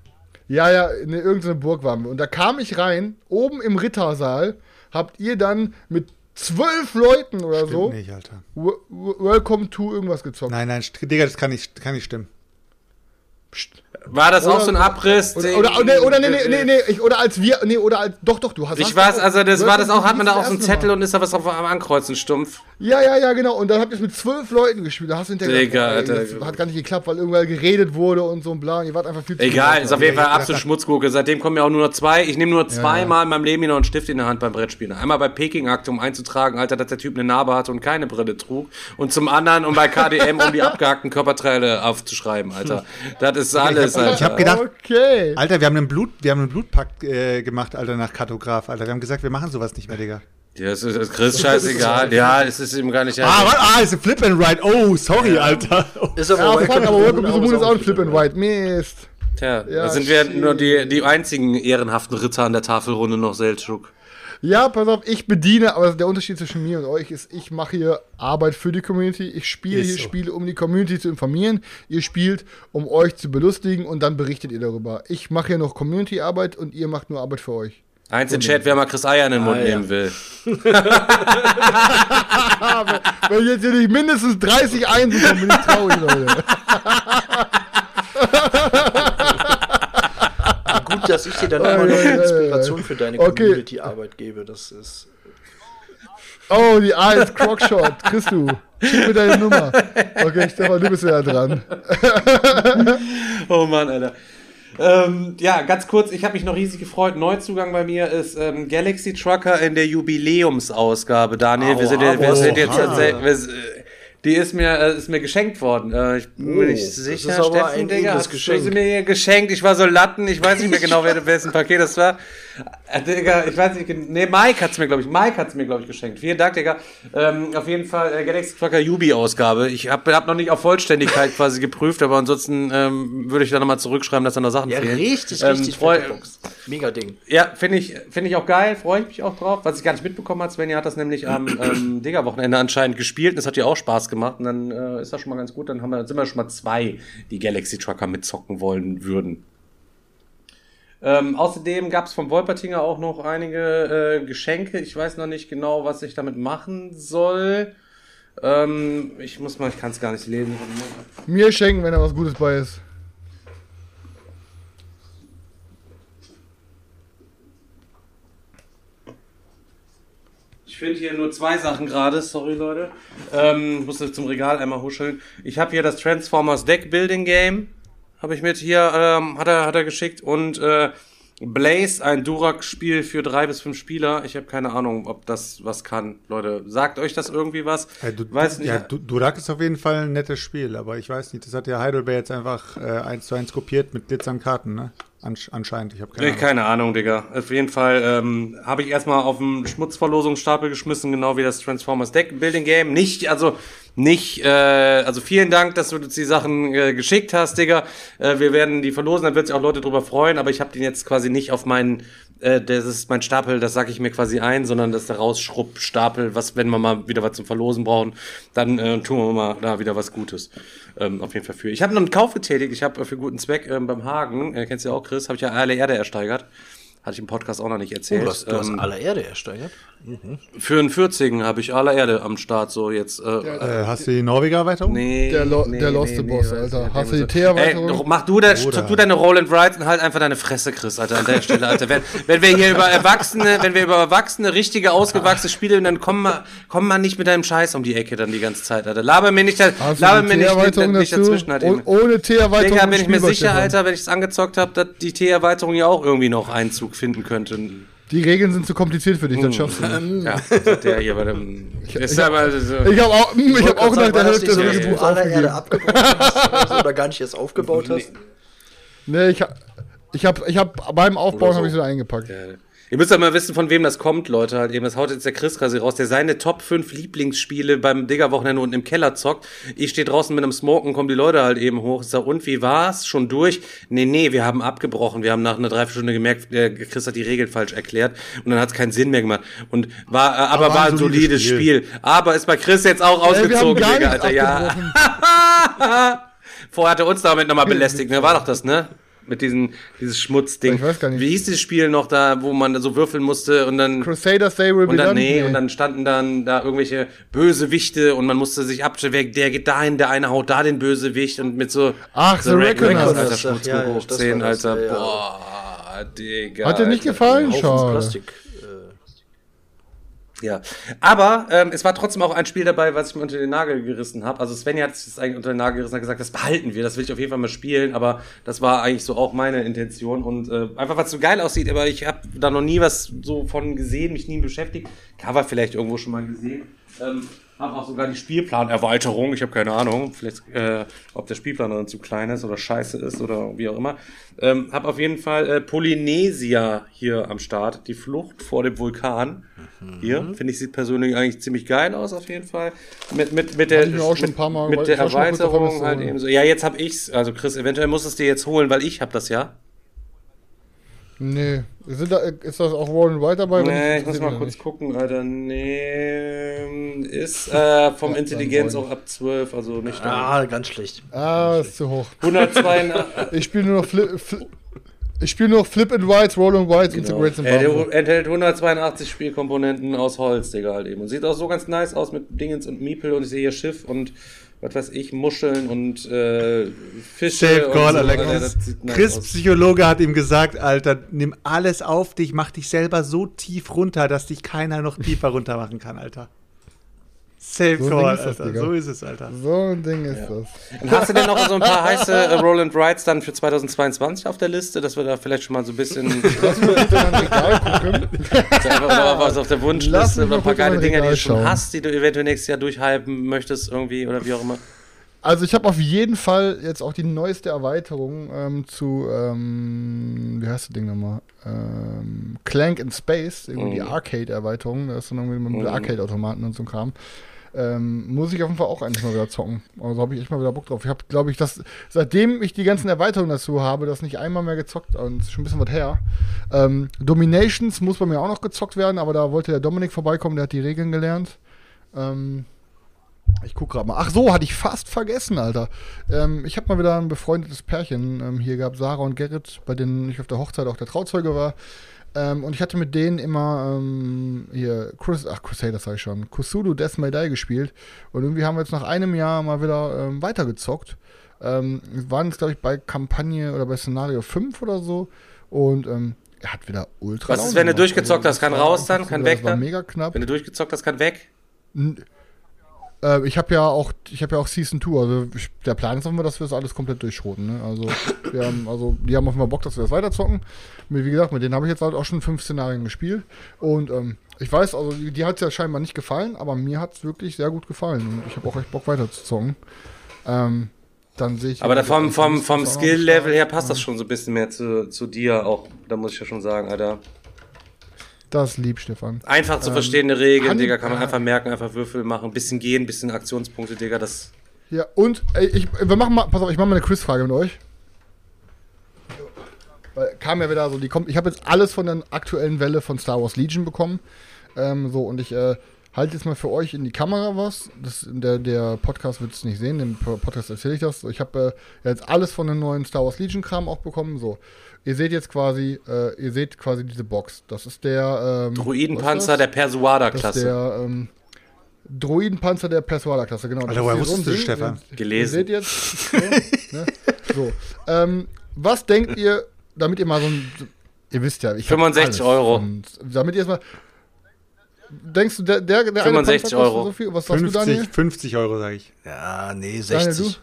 Ja, ja, in irgendeine Burg waren wir. Und da kam ich rein, oben im Rittersaal, habt ihr dann mit zwölf Leuten oder so Stimmt nicht, Alter. Welcome to irgendwas gezockt. Nein, nein, Digga, das kann nicht, kann nicht stimmen. War das auch Oder- so ein Abriss? Oder, oder, oder, oder nee, nee, nee, nee, ich, oder als wir, nee, oder als, doch, doch, du hast. Ich weiß, also das war das auch, hat man da auch so einen Zettel Mal. und ist da was auf am Ankreuzen stumpf. Ja, ja, ja, genau. Und dann habt ihr es mit zwölf Leuten gespielt. Da hast du hinterher gesagt, boah, ey, hat gar nicht geklappt, weil irgendwanal geredet wurde und so ein Bla. Ihr wart einfach viel zu Egal, ist auf jeden Fall Ja, absolut Schmutzgucke. Seitdem kommen ja auch nur noch zwei. Ich nehme nur zweimal in meinem Leben noch einen Stift in der Hand beim Brettspielen. Einmal bei Peking-Akte, um einzutragen, Alter, dass der Typ eine Narbe hatte und keine Brille trug. Und zum anderen, um bei KDM, um die abgehackten Körperteile aufzuschreiben, Alter. Das ist alles, Alter. Ich hab gedacht, Okay. Alter, wir haben einen Blut, wir haben einen Blutpakt äh, gemacht, Alter, nach Kartograf, Alter. Wir haben gesagt, wir machen sowas nicht mehr, Digga. Ja, das ist, ist Chris scheißegal. Ja, es ist ihm gar nicht. Ah, was? Ah, ist ein Flip and Ride. Oh, sorry, Alter. Ist aber Ja, fuck, aber Welcome to the Moon ist auch ein Flip and White. Mist. Tja, Ja, da sind wir shit. nur die, die einzigen ehrenhaften Ritter an der Tafelrunde noch, Seltschuk. Ja, pass auf, ich bediene, aber der Unterschied zwischen mir und euch ist, ich mache hier Arbeit für die Community. Ich spiele hier so. Spiele, um die Community zu informieren. Ihr spielt, um euch zu belustigen und dann berichtet ihr darüber. Ich mache hier noch Community-Arbeit und ihr macht nur Arbeit für euch. Eins in Chat, wer mal Chris Eier in den Mund Ah, ja. nehmen will. Wenn jetzt hier nicht mindestens 30 Einsen kommen, bin ich traurig, Leute. dass ich dir dann Ja, immer noch ja, ja, ja. Inspiration für deine Okay. Community-Arbeit gebe. Das ist. Oh, die A ist Crockshot. Kriegst du. Schick mir deine Nummer. Okay, Stefan, du bist wieder dran. Oh Mann, Alter. Ähm, ja, ganz kurz, ich habe mich noch riesig gefreut. Neuzugang bei mir ist ähm, Galaxy Trucker in der Jubiläumsausgabe, Daniel. wir sind, ja- wir sind jetzt tatsächlich. wir- äh, Die ist mir, äh, ist mir geschenkt worden. Äh, ich bin mir Oh, nicht das sicher, ist aber Steffen, ein Digga, hast du Geschenk. sie mir hier geschenkt? Ich war so Latten, ich weiß nicht mehr genau, wer, wessen Paket das war. Äh, Digga, ich weiß nicht, nee, Mike hat's mir, glaube ich, Mike hat's mir, glaube ich, geschenkt. Vielen Dank, Digga. Ähm, auf jeden Fall äh, Galaxy Trucker Yubi-Ausgabe. Ich habe hab noch nicht auf Vollständigkeit quasi geprüft, aber ansonsten ähm, würde ich da nochmal zurückschreiben, dass da noch Sachen Ja, fehlen. richtig, Ähm, richtig. freu-. Mega Ding. ja, finde ich, finde ich auch geil, freue ich mich auch drauf. Was ich gar nicht mitbekommen habe, Svenja hat das nämlich am ähm, Digger-Wochenende anscheinend gespielt und das hat ihr auch Spaß gemacht. Und dann äh, ist das schon mal ganz gut. Dann haben wir, sind wir schon mal zwei, die Galaxy Trucker mitzocken wollen würden. Ähm, außerdem gab es vom Wolpertinger auch noch einige äh, Geschenke. Ich weiß noch nicht genau, was ich damit machen soll. Ähm, ich muss mal, ich kann es gar nicht lesen. Mir schenken, wenn da was Gutes bei ist. Ich finde hier nur zwei Sachen gerade, sorry Leute. Ähm, musste zum Regal einmal huscheln. Ich habe hier das Transformers Deck Building Game. Habe ich mit hier, ähm, hat, er, hat er geschickt. Und äh, Blaze, ein Durak-Spiel für drei bis fünf Spieler. Ich habe keine Ahnung, ob das was kann. Leute, sagt euch das irgendwie was? Ja, du, Weiß nicht. Ja, du, Durak ist auf jeden Fall ein nettes Spiel, aber ich weiß nicht, das hat ja Heidelberg jetzt einfach äh, eins zu eins kopiert mit glitzernden Karten, ne? Ansch anscheinend, ich habe keine Ahnung. keine Ahnung, Digga. Auf jeden Fall ähm, habe ich erstmal auf den Schmutzverlosungsstapel geschmissen, genau wie das Transformers Deck Building Game. Nicht, also nicht, äh, also vielen Dank, dass du uns die Sachen äh, geschickt hast, Digga. Äh, wir werden die verlosen, da wird sich auch Leute drüber freuen, aber ich habe den jetzt quasi nicht auf meinen, äh, das ist mein Stapel, das sage ich mir quasi ein, sondern das ist der Rausschrubbstapel, was, wenn wir mal wieder was zum Verlosen brauchen, dann äh, tun wir mal da wieder was Gutes. Ähm, auf jeden Fall für. Ich habe noch einen Kauf getätigt, ich habe für guten Zweck ähm, beim Hagen, äh, kennst du ja auch, Chris, habe ich ja alle Erde ersteigert. Hatte ich im Podcast auch noch nicht erzählt. Oh, du hast, du hast Ähm, aller Erde ersteigert. für einen 40 habe ich aller Erde am Start, so jetzt. Äh, Äh, hast du die Norweger-Erweiterung? Nee, Der Lo- nee, der loste Boss, weiß Alter. Hast du die T-Erweiterung? Ey, doch, mach du, der, Bruder. du deine Roll and Ride und halt einfach deine Fresse, Chris, Alter, an der Stelle, Alter. Wenn, wenn wir hier über Erwachsene, wenn wir über Erwachsene, richtige, ausgewachsene Spiele, dann komm mal, komm mal nicht mit deinem Scheiß um die Ecke dann die ganze Zeit, Alter. Laber mir nicht, da- laber mir nicht, nicht, nicht dazwischen halt Oh- eben. Ohne T-Erweiterung. Digga, bin ich mir sicher. Alter, wenn ich es angezockt habe, dass die T-Erweiterung ja auch irgendwie noch Einzug finden könnte. Die Regeln sind zu kompliziert für dich, das schaffst du nicht. Ja, der hier bei dem. ist ich- aber so. Ich habe auch, hm, ich hab auch nach der Hälfte so, Regelbuchs du aller Erde aufgegeben. abgebaut hast oder, so, oder gar nicht erst aufgebaut hast. Nee, ich hab, ich hab, ich hab beim Aufbauen so. habe ich sie da eingepackt. Ihr müsst ja mal wissen, von wem das kommt, Leute. Halt eben, das haut jetzt der Chris quasi raus, der seine Top 5 Lieblingsspiele beim Digger-Wochenende unten im Keller zockt. Ich stehe draußen mit einem Smoken, kommen die Leute halt eben hoch. Ich sag, und wie war's? Schon durch? Nee, nee, wir haben abgebrochen. Wir haben nach einer Dreiviertelstunde gemerkt, der Chris hat die Regeln falsch erklärt und dann hat es keinen Sinn mehr gemacht. Und war, äh, aber, Aber war ein solides Spiel. Spiel. Aber ist bei Chris jetzt auch haben ausgezogen, Digga, Alter. Ja. Vorher hat er uns damit nochmal belästigt, ne? War doch das, ne? Mit diesem, dieses Schmutzding. Ich weiß gar nicht. Wie hieß dieses Spiel noch da, wo man so würfeln musste und dann. Crusaders They Will Be Und dann, Done? nee, und dann standen dann da irgendwelche Bösewichte und man musste sich abstellen, wer- der geht dahin, der eine haut da den Bösewicht und mit so Ach, The Reckoners. Alter, Ja, Schmutzbuch ja, das hoch 10, war das, Alter. ja, ja. Boah, Digga. Hat dir nicht Alter. gefallen? Schade. Plastik. Ja, aber ähm, es war trotzdem auch ein Spiel dabei, was ich mir unter den Nagel gerissen habe. Also Svenja hat sich das eigentlich unter den Nagel gerissen und gesagt, das behalten wir, das will ich auf jeden Fall mal spielen. Aber das war eigentlich so auch meine Intention und äh, einfach, was so geil aussieht. Aber ich habe da noch nie was so von gesehen, mich nie beschäftigt. Cover vielleicht irgendwo schon mal gesehen. Ähm, habe auch sogar die Spielplanerweiterung. Ich habe keine Ahnung, vielleicht, äh, ob der Spielplan dann zu klein ist oder scheiße ist oder wie auch immer. Ähm, habe auf jeden Fall äh, Polynesia hier am Start. Die Flucht vor dem Vulkan. Hier, finde ich, sieht persönlich eigentlich ziemlich geil aus, auf jeden Fall. Mit, mit, mit der, mit, mit der Erweiterung halt eben so. Ja, jetzt habe ich's. Also Chris, eventuell musst du es dir jetzt holen, weil ich habe das ja. Nee. Sind da, ist das auch Roll and Ride dabei? Wenn Nee, ich muss mal kurz nicht. gucken, Alter. Nee, ist äh, vom Ja, Intelligenz auch ab 12, also nicht. Ah, ganz schlecht. Ah, ist zu hoch. 182. Ich spiele nur noch Flip, Flip, ich spiele nur noch Flip and Rides, Roll and und Genau. Äh, and der Bumper. enthält 182 Spielkomponenten aus Holz, Digga, halt eben. Und sieht auch so ganz nice aus mit Dingens und Miepel und ich sehe hier Schiff und was weiß ich, Muscheln und äh, Fische. Safe und Call, so, Alex. Alter, das sieht nice Chris aus. Psychologe hat ihm gesagt, Alter, nimm alles auf dich, mach dich selber so tief runter, dass dich keiner noch tiefer runter machen kann, Alter. Safe So Call, das, Alter. Digga. So ist es, Alter. So ein Ding ist das. Und hast du denn noch so ein paar heiße äh, Roland Rides dann für 2022 auf der Liste, dass wir da vielleicht schon mal so ein bisschen Lass mich bitte Regal gucken. oder was auf der Wunschliste oder mal ein paar geile mein Dinger, die du schon schauen. hast, die du eventuell nächstes Jahr durchhypen möchtest irgendwie oder wie auch immer. Also ich habe auf jeden Fall jetzt auch die neueste Erweiterung ähm, zu, ähm, wie heißt das Ding nochmal? Ähm, Clank in Space, irgendwie die Mhm. Arcade-Erweiterung, da ist dann irgendwie mit Mhm. Arcade-Automaten und so ein Kram. Ähm, muss ich auf jeden Fall auch endlich mal wieder zocken. Also habe ich echt mal wieder Bock drauf. Ich habe, glaube ich, das, seitdem ich die ganzen Erweiterungen dazu habe, das nicht einmal mehr gezockt und ist schon ein bisschen was her. Ähm, Dominations muss bei mir auch noch gezockt werden, aber da wollte der Dominik vorbeikommen, der hat die Regeln gelernt. Ähm, ich gucke gerade mal. Ach so, hatte ich fast vergessen, Alter. Ähm, ich habe mal wieder ein befreundetes Pärchen ähm, hier gehabt, Sarah und Gerrit, bei denen ich auf der Hochzeit auch der Trauzeuge war. Ähm, und ich hatte mit denen immer ähm, hier, Crus ach, Crusader sag ich schon, Kusulu Death May Die gespielt. Und irgendwie haben wir jetzt nach einem Jahr mal wieder ähm, weitergezockt. Ähm, wir waren jetzt, glaube ich, bei Kampagne oder bei Szenario 5 oder so. Und ähm, er hat wieder ultra. Was ist, wenn du gemacht. durchgezockt hast? Kann raus dann? Kann weg das war dann? mega knapp. Wenn du durchgezockt hast, kann weg. N- Äh, ich habe ja auch, ich habe ja auch Season 2. Also ich, der Plan ist einfach, dass wir das alles komplett durchschroten. Ne? Also, wir haben, also die haben auf einmal Bock, dass wir das weiterzocken. Wie gesagt, mit denen habe ich jetzt halt auch schon fünf Szenarien gespielt. Und ähm, ich weiß, also die, die hat es ja scheinbar nicht gefallen, aber mir hat es wirklich sehr gut gefallen. Und ich habe auch echt Bock weiter zu zocken. Ähm, dann sehe ich. Aber da vom, vom, vom Skill-Level her passt das schon so ein bisschen mehr zu, zu dir auch. Da muss ich ja schon sagen, Alter. Das lieb, Stefan. Einfach zu verstehende Regeln, Hand- Digga, kann man einfach merken, einfach Würfel machen, ein bisschen gehen, ein bisschen Aktionspunkte, Digga, das. Ja, und ey, ich, wir machen mal, pass auf, ich mache mal eine Quizfrage mit euch. Weil kam ja wieder so, die kommt, ich habe jetzt alles von der aktuellen Welle von Star Wars Legion bekommen. Ähm, so, und ich äh, halt jetzt mal für euch in die Kamera was. Das, der, der Podcast wird es nicht sehen, im Podcast erzähle ich das. Ich habe äh, jetzt alles von dem neuen Star Wars Legion Kram auch bekommen. So, ihr seht jetzt quasi, äh, ihr seht quasi diese Box. Das ist der ähm, Druidenpanzer der Persuada-Klasse. der ähm, Droidenpanzer der Persuada-Klasse, genau. Alter, woher wusstest du. Stefan? Ihr- Gelesen. Ihr seht jetzt. So, ne? so. Ähm, was denkt ihr, damit ihr mal so ein. Ihr wisst ja, ich hab 65 alles Euro. Und damit ihr jetzt mal. Denkst du, der, der, der eine 65 Panzer kostet Euro. So viel? Was sagst du, Daniel? 50, 50 Euro, sage ich. Ja, nee, Daniel, 60.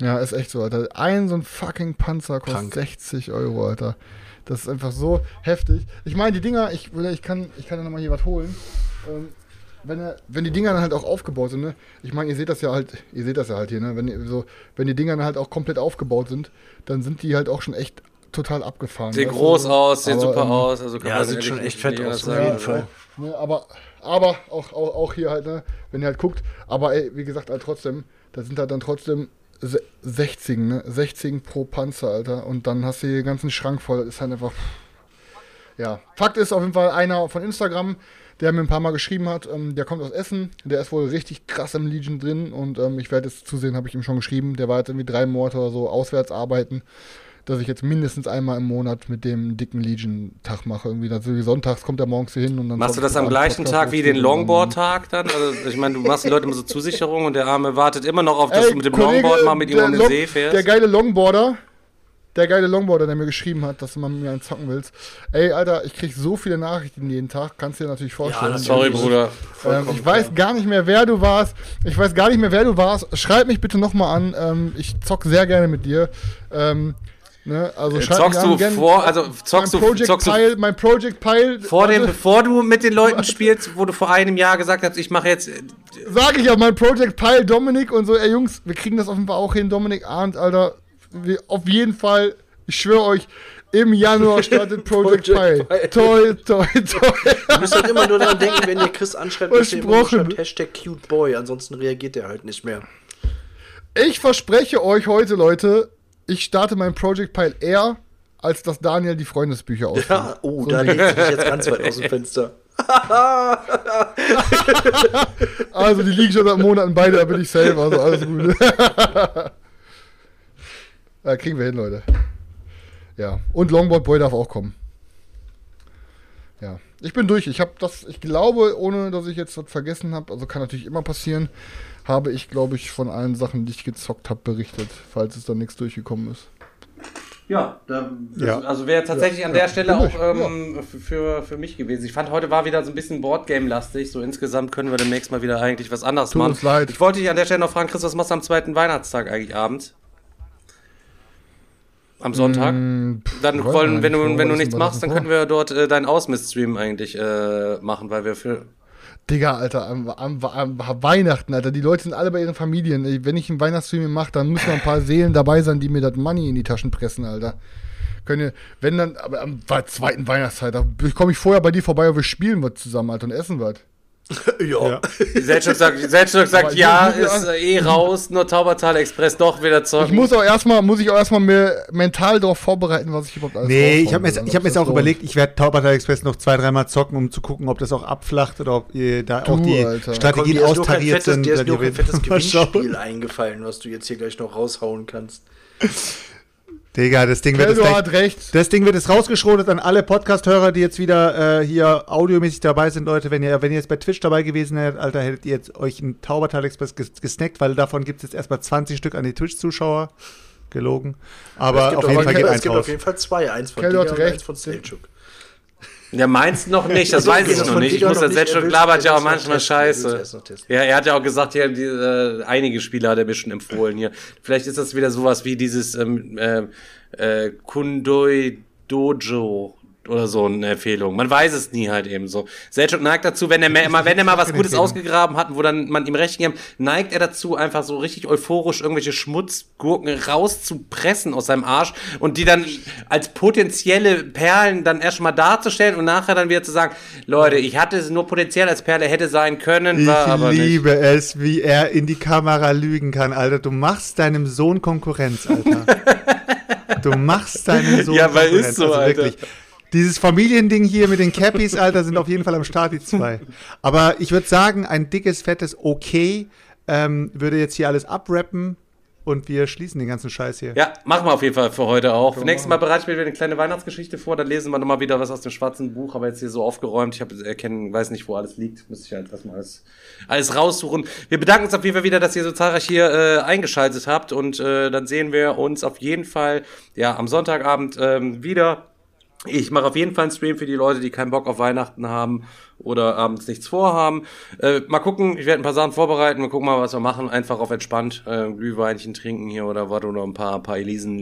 Ja, ist echt so, Alter. Ein so ein fucking Panzer kostet Krank. 60 Euro, Alter. Das ist einfach so heftig. Ich meine, die Dinger, ich, ich kann, ich kann ja nochmal hier was holen. Ähm, wenn, er- wenn die Dinger dann halt auch aufgebaut sind, ne? Ich meine, ihr seht das ja halt, ihr seht das ja halt hier, ne? Wenn, so, wenn die Dinger dann halt auch komplett aufgebaut sind, dann sind die halt auch schon echt total abgefahren. Sieht du, groß aus, sieht Aber, super ähm, aus. Also kann Ja, man sieht schon echt fett aus, auf jeden Fall. Auch, ne, aber aber auch, auch, auch hier halt, ne, wenn ihr halt guckt, aber ey, wie gesagt, halt trotzdem, da sind halt dann trotzdem se- 60, ne, 60 pro Panzer, Alter. Und dann hast du hier den ganzen Schrank voll. Das ist halt einfach. Ja. Fakt ist auf jeden Fall einer von Instagram, der mir ein paar Mal geschrieben hat, ähm, der kommt aus Essen, der ist wohl richtig krass im Legion drin und ähm, ich werde es zusehen, habe ich ihm schon geschrieben. Der war jetzt irgendwie drei Monate oder so auswärts arbeiten dass ich jetzt mindestens einmal im Monat mit dem dicken Legion-Tag mache. Irgendwie, also sonntags kommt er morgens hier hin und dann. Machst du das am gleichen Podcast Tag wie den Longboard-Tag dann? Also ich meine, du machst den Leuten immer so Zusicherung und der Arme wartet immer noch auf, dass Ey, du mit dem Kollege, Longboard mal mit ihm um den Long- See fährst. Der geile Longboarder, der geile Longboarder, der mir geschrieben hat, dass du mal mit mir einen zocken willst. Ey, Alter, ich krieg so viele Nachrichten jeden Tag, kannst du dir natürlich vorstellen. natürlich. Sorry, Bruder. Ähm, ich weiß gar nicht mehr, wer du warst. Ich weiß gar nicht mehr, wer du warst. Schreib mich bitte nochmal an. Ähm, ich zock sehr gerne mit dir. Ähm, ne, also Äh, Zockst du gern- vor, also zockst mein du, Project zockst du Pile, mein Project Pile. vor dem, warte, bevor du mit den Leuten spielst, wo du vor einem Jahr gesagt hast, ich mache jetzt Sag ich ja, mein Project Pile, Dominik und so. Ey, Jungs, wir kriegen das Fall auch hin. Dominik Arndt, Alter. Wir, auf jeden Fall, ich schwöre euch, im Januar startet Project, Project Pile. Toll, toll, toll. Ihr müsst halt immer nur daran denken, wenn ihr Chris anschreibt, dass ihr immer schreibt Hashtag cute boy, ansonsten reagiert er halt nicht mehr. Ich verspreche euch heute, Leute, ich starte mein Project Pile eher, als dass Daniel die Freundesbücher ausfüllt. Ja, oh, So da legt sich jetzt ganz weit aus dem Fenster. Also die liegen schon seit Monaten beide, da bin ich safe, also alles gut. ja, kriegen wir hin, Leute. Ja. Und Longboard Boy darf auch kommen. Ja. Ich bin durch. Ich habe das, ich glaube, ohne dass ich jetzt was vergessen habe, also kann natürlich immer passieren, habe ich, glaube ich, von allen Sachen, die ich gezockt habe, berichtet, falls es da nichts durchgekommen ist. Ja, da, das, Ja. also wäre tatsächlich an der Stelle bin auch ähm, für, für mich gewesen. Ich fand, heute war wieder so ein bisschen Boardgame-lastig. So insgesamt können wir demnächst mal wieder eigentlich was anderes Tut machen. uns leid. Ich wollte dich an der Stelle noch fragen, Chris, was machst du am zweiten Weihnachtstag eigentlich abends? Am Sonntag? Mm, Dann ich weiß wollen, wenn du, wenn du nichts machst, dann können wir dort äh, deinen Ausmist-Stream eigentlich äh, machen, weil wir für. Digga, Alter, am, am, am Weihnachten, Alter, die Leute sind alle bei ihren Familien. Wenn ich einen Weihnachtsstream mache, dann müssen ein paar Seelen dabei sein, die mir das Money in die Taschen pressen, Alter. Könnt ihr, wenn dann, aber am we- zweiten Weihnachtszeit, da komme ich vorher bei dir vorbei und wir spielen was zusammen, Alter, und essen was. ja. Selchuk sagt, Selchuk sagt ja, ist eh raus, nur Taubertal Express doch wieder zocken. Ich muss auch erstmal, muss ich auch erstmal mir mental darauf vorbereiten, was ich überhaupt alles Nee, ich habe mir, will, jetzt- ich hab mir jetzt auch lohnt. überlegt, ich werde Taubertal Express noch zwei, dreimal zocken, um zu gucken, ob das auch abflacht oder ob äh, da auch Du, die Alter. Strategien dir ist nur kein austariert fettes, sind. dir ist die kein fettes. Gewinnspiel eingefallen, was du jetzt hier gleich noch raushauen kannst. Digga, das Ding wird Keldo jetzt hat recht. das Ding wird jetzt rausgeschrotet an alle Podcast-Hörer, die jetzt wieder äh, hier audiomäßig dabei sind, Leute. Wenn ihr, wenn ihr jetzt bei Twitch dabei gewesen wärt, Alter, hättet ihr jetzt euch einen Taubertal Express ges gesnackt, weil davon gibt es jetzt erstmal 20 Stück an die Twitch-Zuschauer. Gelogen. Aber es auf gibt jeden auf Fall jeden geht es eins gibt raus. auf jeden Fall zwei, eins von Keldo dir hat und eins von Selchuk. Ja, meins noch nicht, das weiß ich noch nicht. Ich muss das er will's- labert ja auch manchmal testen, scheiße. Ja, er hat ja auch gesagt, hier, die, äh, einige Spiele hat er mir schon empfohlen hier. Vielleicht ist das wieder sowas wie dieses ähm, äh, äh, Kundoi Dojo oder so eine Empfehlung. Man weiß es nie halt eben so. Selchuk neigt dazu, wenn er mehr, immer, wenn er mal was Gutes ausgegraben hat, wo dann man ihm recht gegeben neigt er dazu, einfach so richtig euphorisch irgendwelche Schmutzgurken rauszupressen aus seinem Arsch und die dann als potenzielle Perlen dann erstmal darzustellen und nachher dann wieder zu sagen, Leute, ich hatte es nur potenziell als Perle hätte sein können, war Ich aber nicht. liebe es, wie er in die Kamera lügen kann, Alter. Du machst deinem Sohn Konkurrenz, Alter. du machst deinem Sohn Ja, weil Konkurrenz. ist so, also Alter. wirklich. Dieses Familiending hier mit den Cappies, Alter, sind auf jeden Fall am Start, die zwei. Aber ich würde sagen, ein dickes, fettes Okay ähm, würde jetzt hier alles abrappen und wir schließen den ganzen Scheiß hier. Ja, machen wir auf jeden Fall für heute auch. Für nächstes Mal bereite ich mir wieder eine kleine Weihnachtsgeschichte vor, dann lesen wir nochmal wieder was aus dem schwarzen Buch, aber jetzt hier so aufgeräumt. Ich habe erkennen, weiß nicht, wo alles liegt. Müsste ich halt erstmal alles, alles raussuchen. Wir bedanken uns auf jeden Fall wieder, dass ihr so zahlreich hier äh, eingeschaltet habt und äh, dann sehen wir uns auf jeden Fall ja am Sonntagabend ähm, wieder. Ich mache auf jeden Fall einen Stream für die Leute, die keinen Bock auf Weihnachten haben oder abends nichts vorhaben. Äh, mal gucken, ich werde ein paar Sachen vorbereiten, wir gucken mal, was wir machen. Einfach auf entspannt äh, Glühweinchen trinken hier oder was oder ein paar, ein paar Elisen,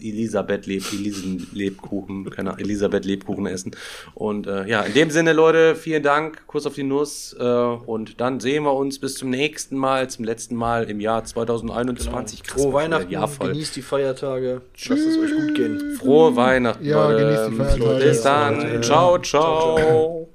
Elisabeth Leb, Elisen Lebkuchen, keine Elisabeth Lebkuchen essen. Und äh, ja, in dem Sinne, Leute, vielen Dank, Kuss auf die Nuss äh, und dann sehen wir uns bis zum nächsten Mal, zum letzten Mal im Jahr 2021. Krass, Frohe Weihnachten, Jahr voll. genießt die Feiertage. Lasst es euch gut gehen. Frohe Weihnachten, Ja, Leute. genießt die Feiertage. Bis dann. Ciao. ciao. Ciao, ciao.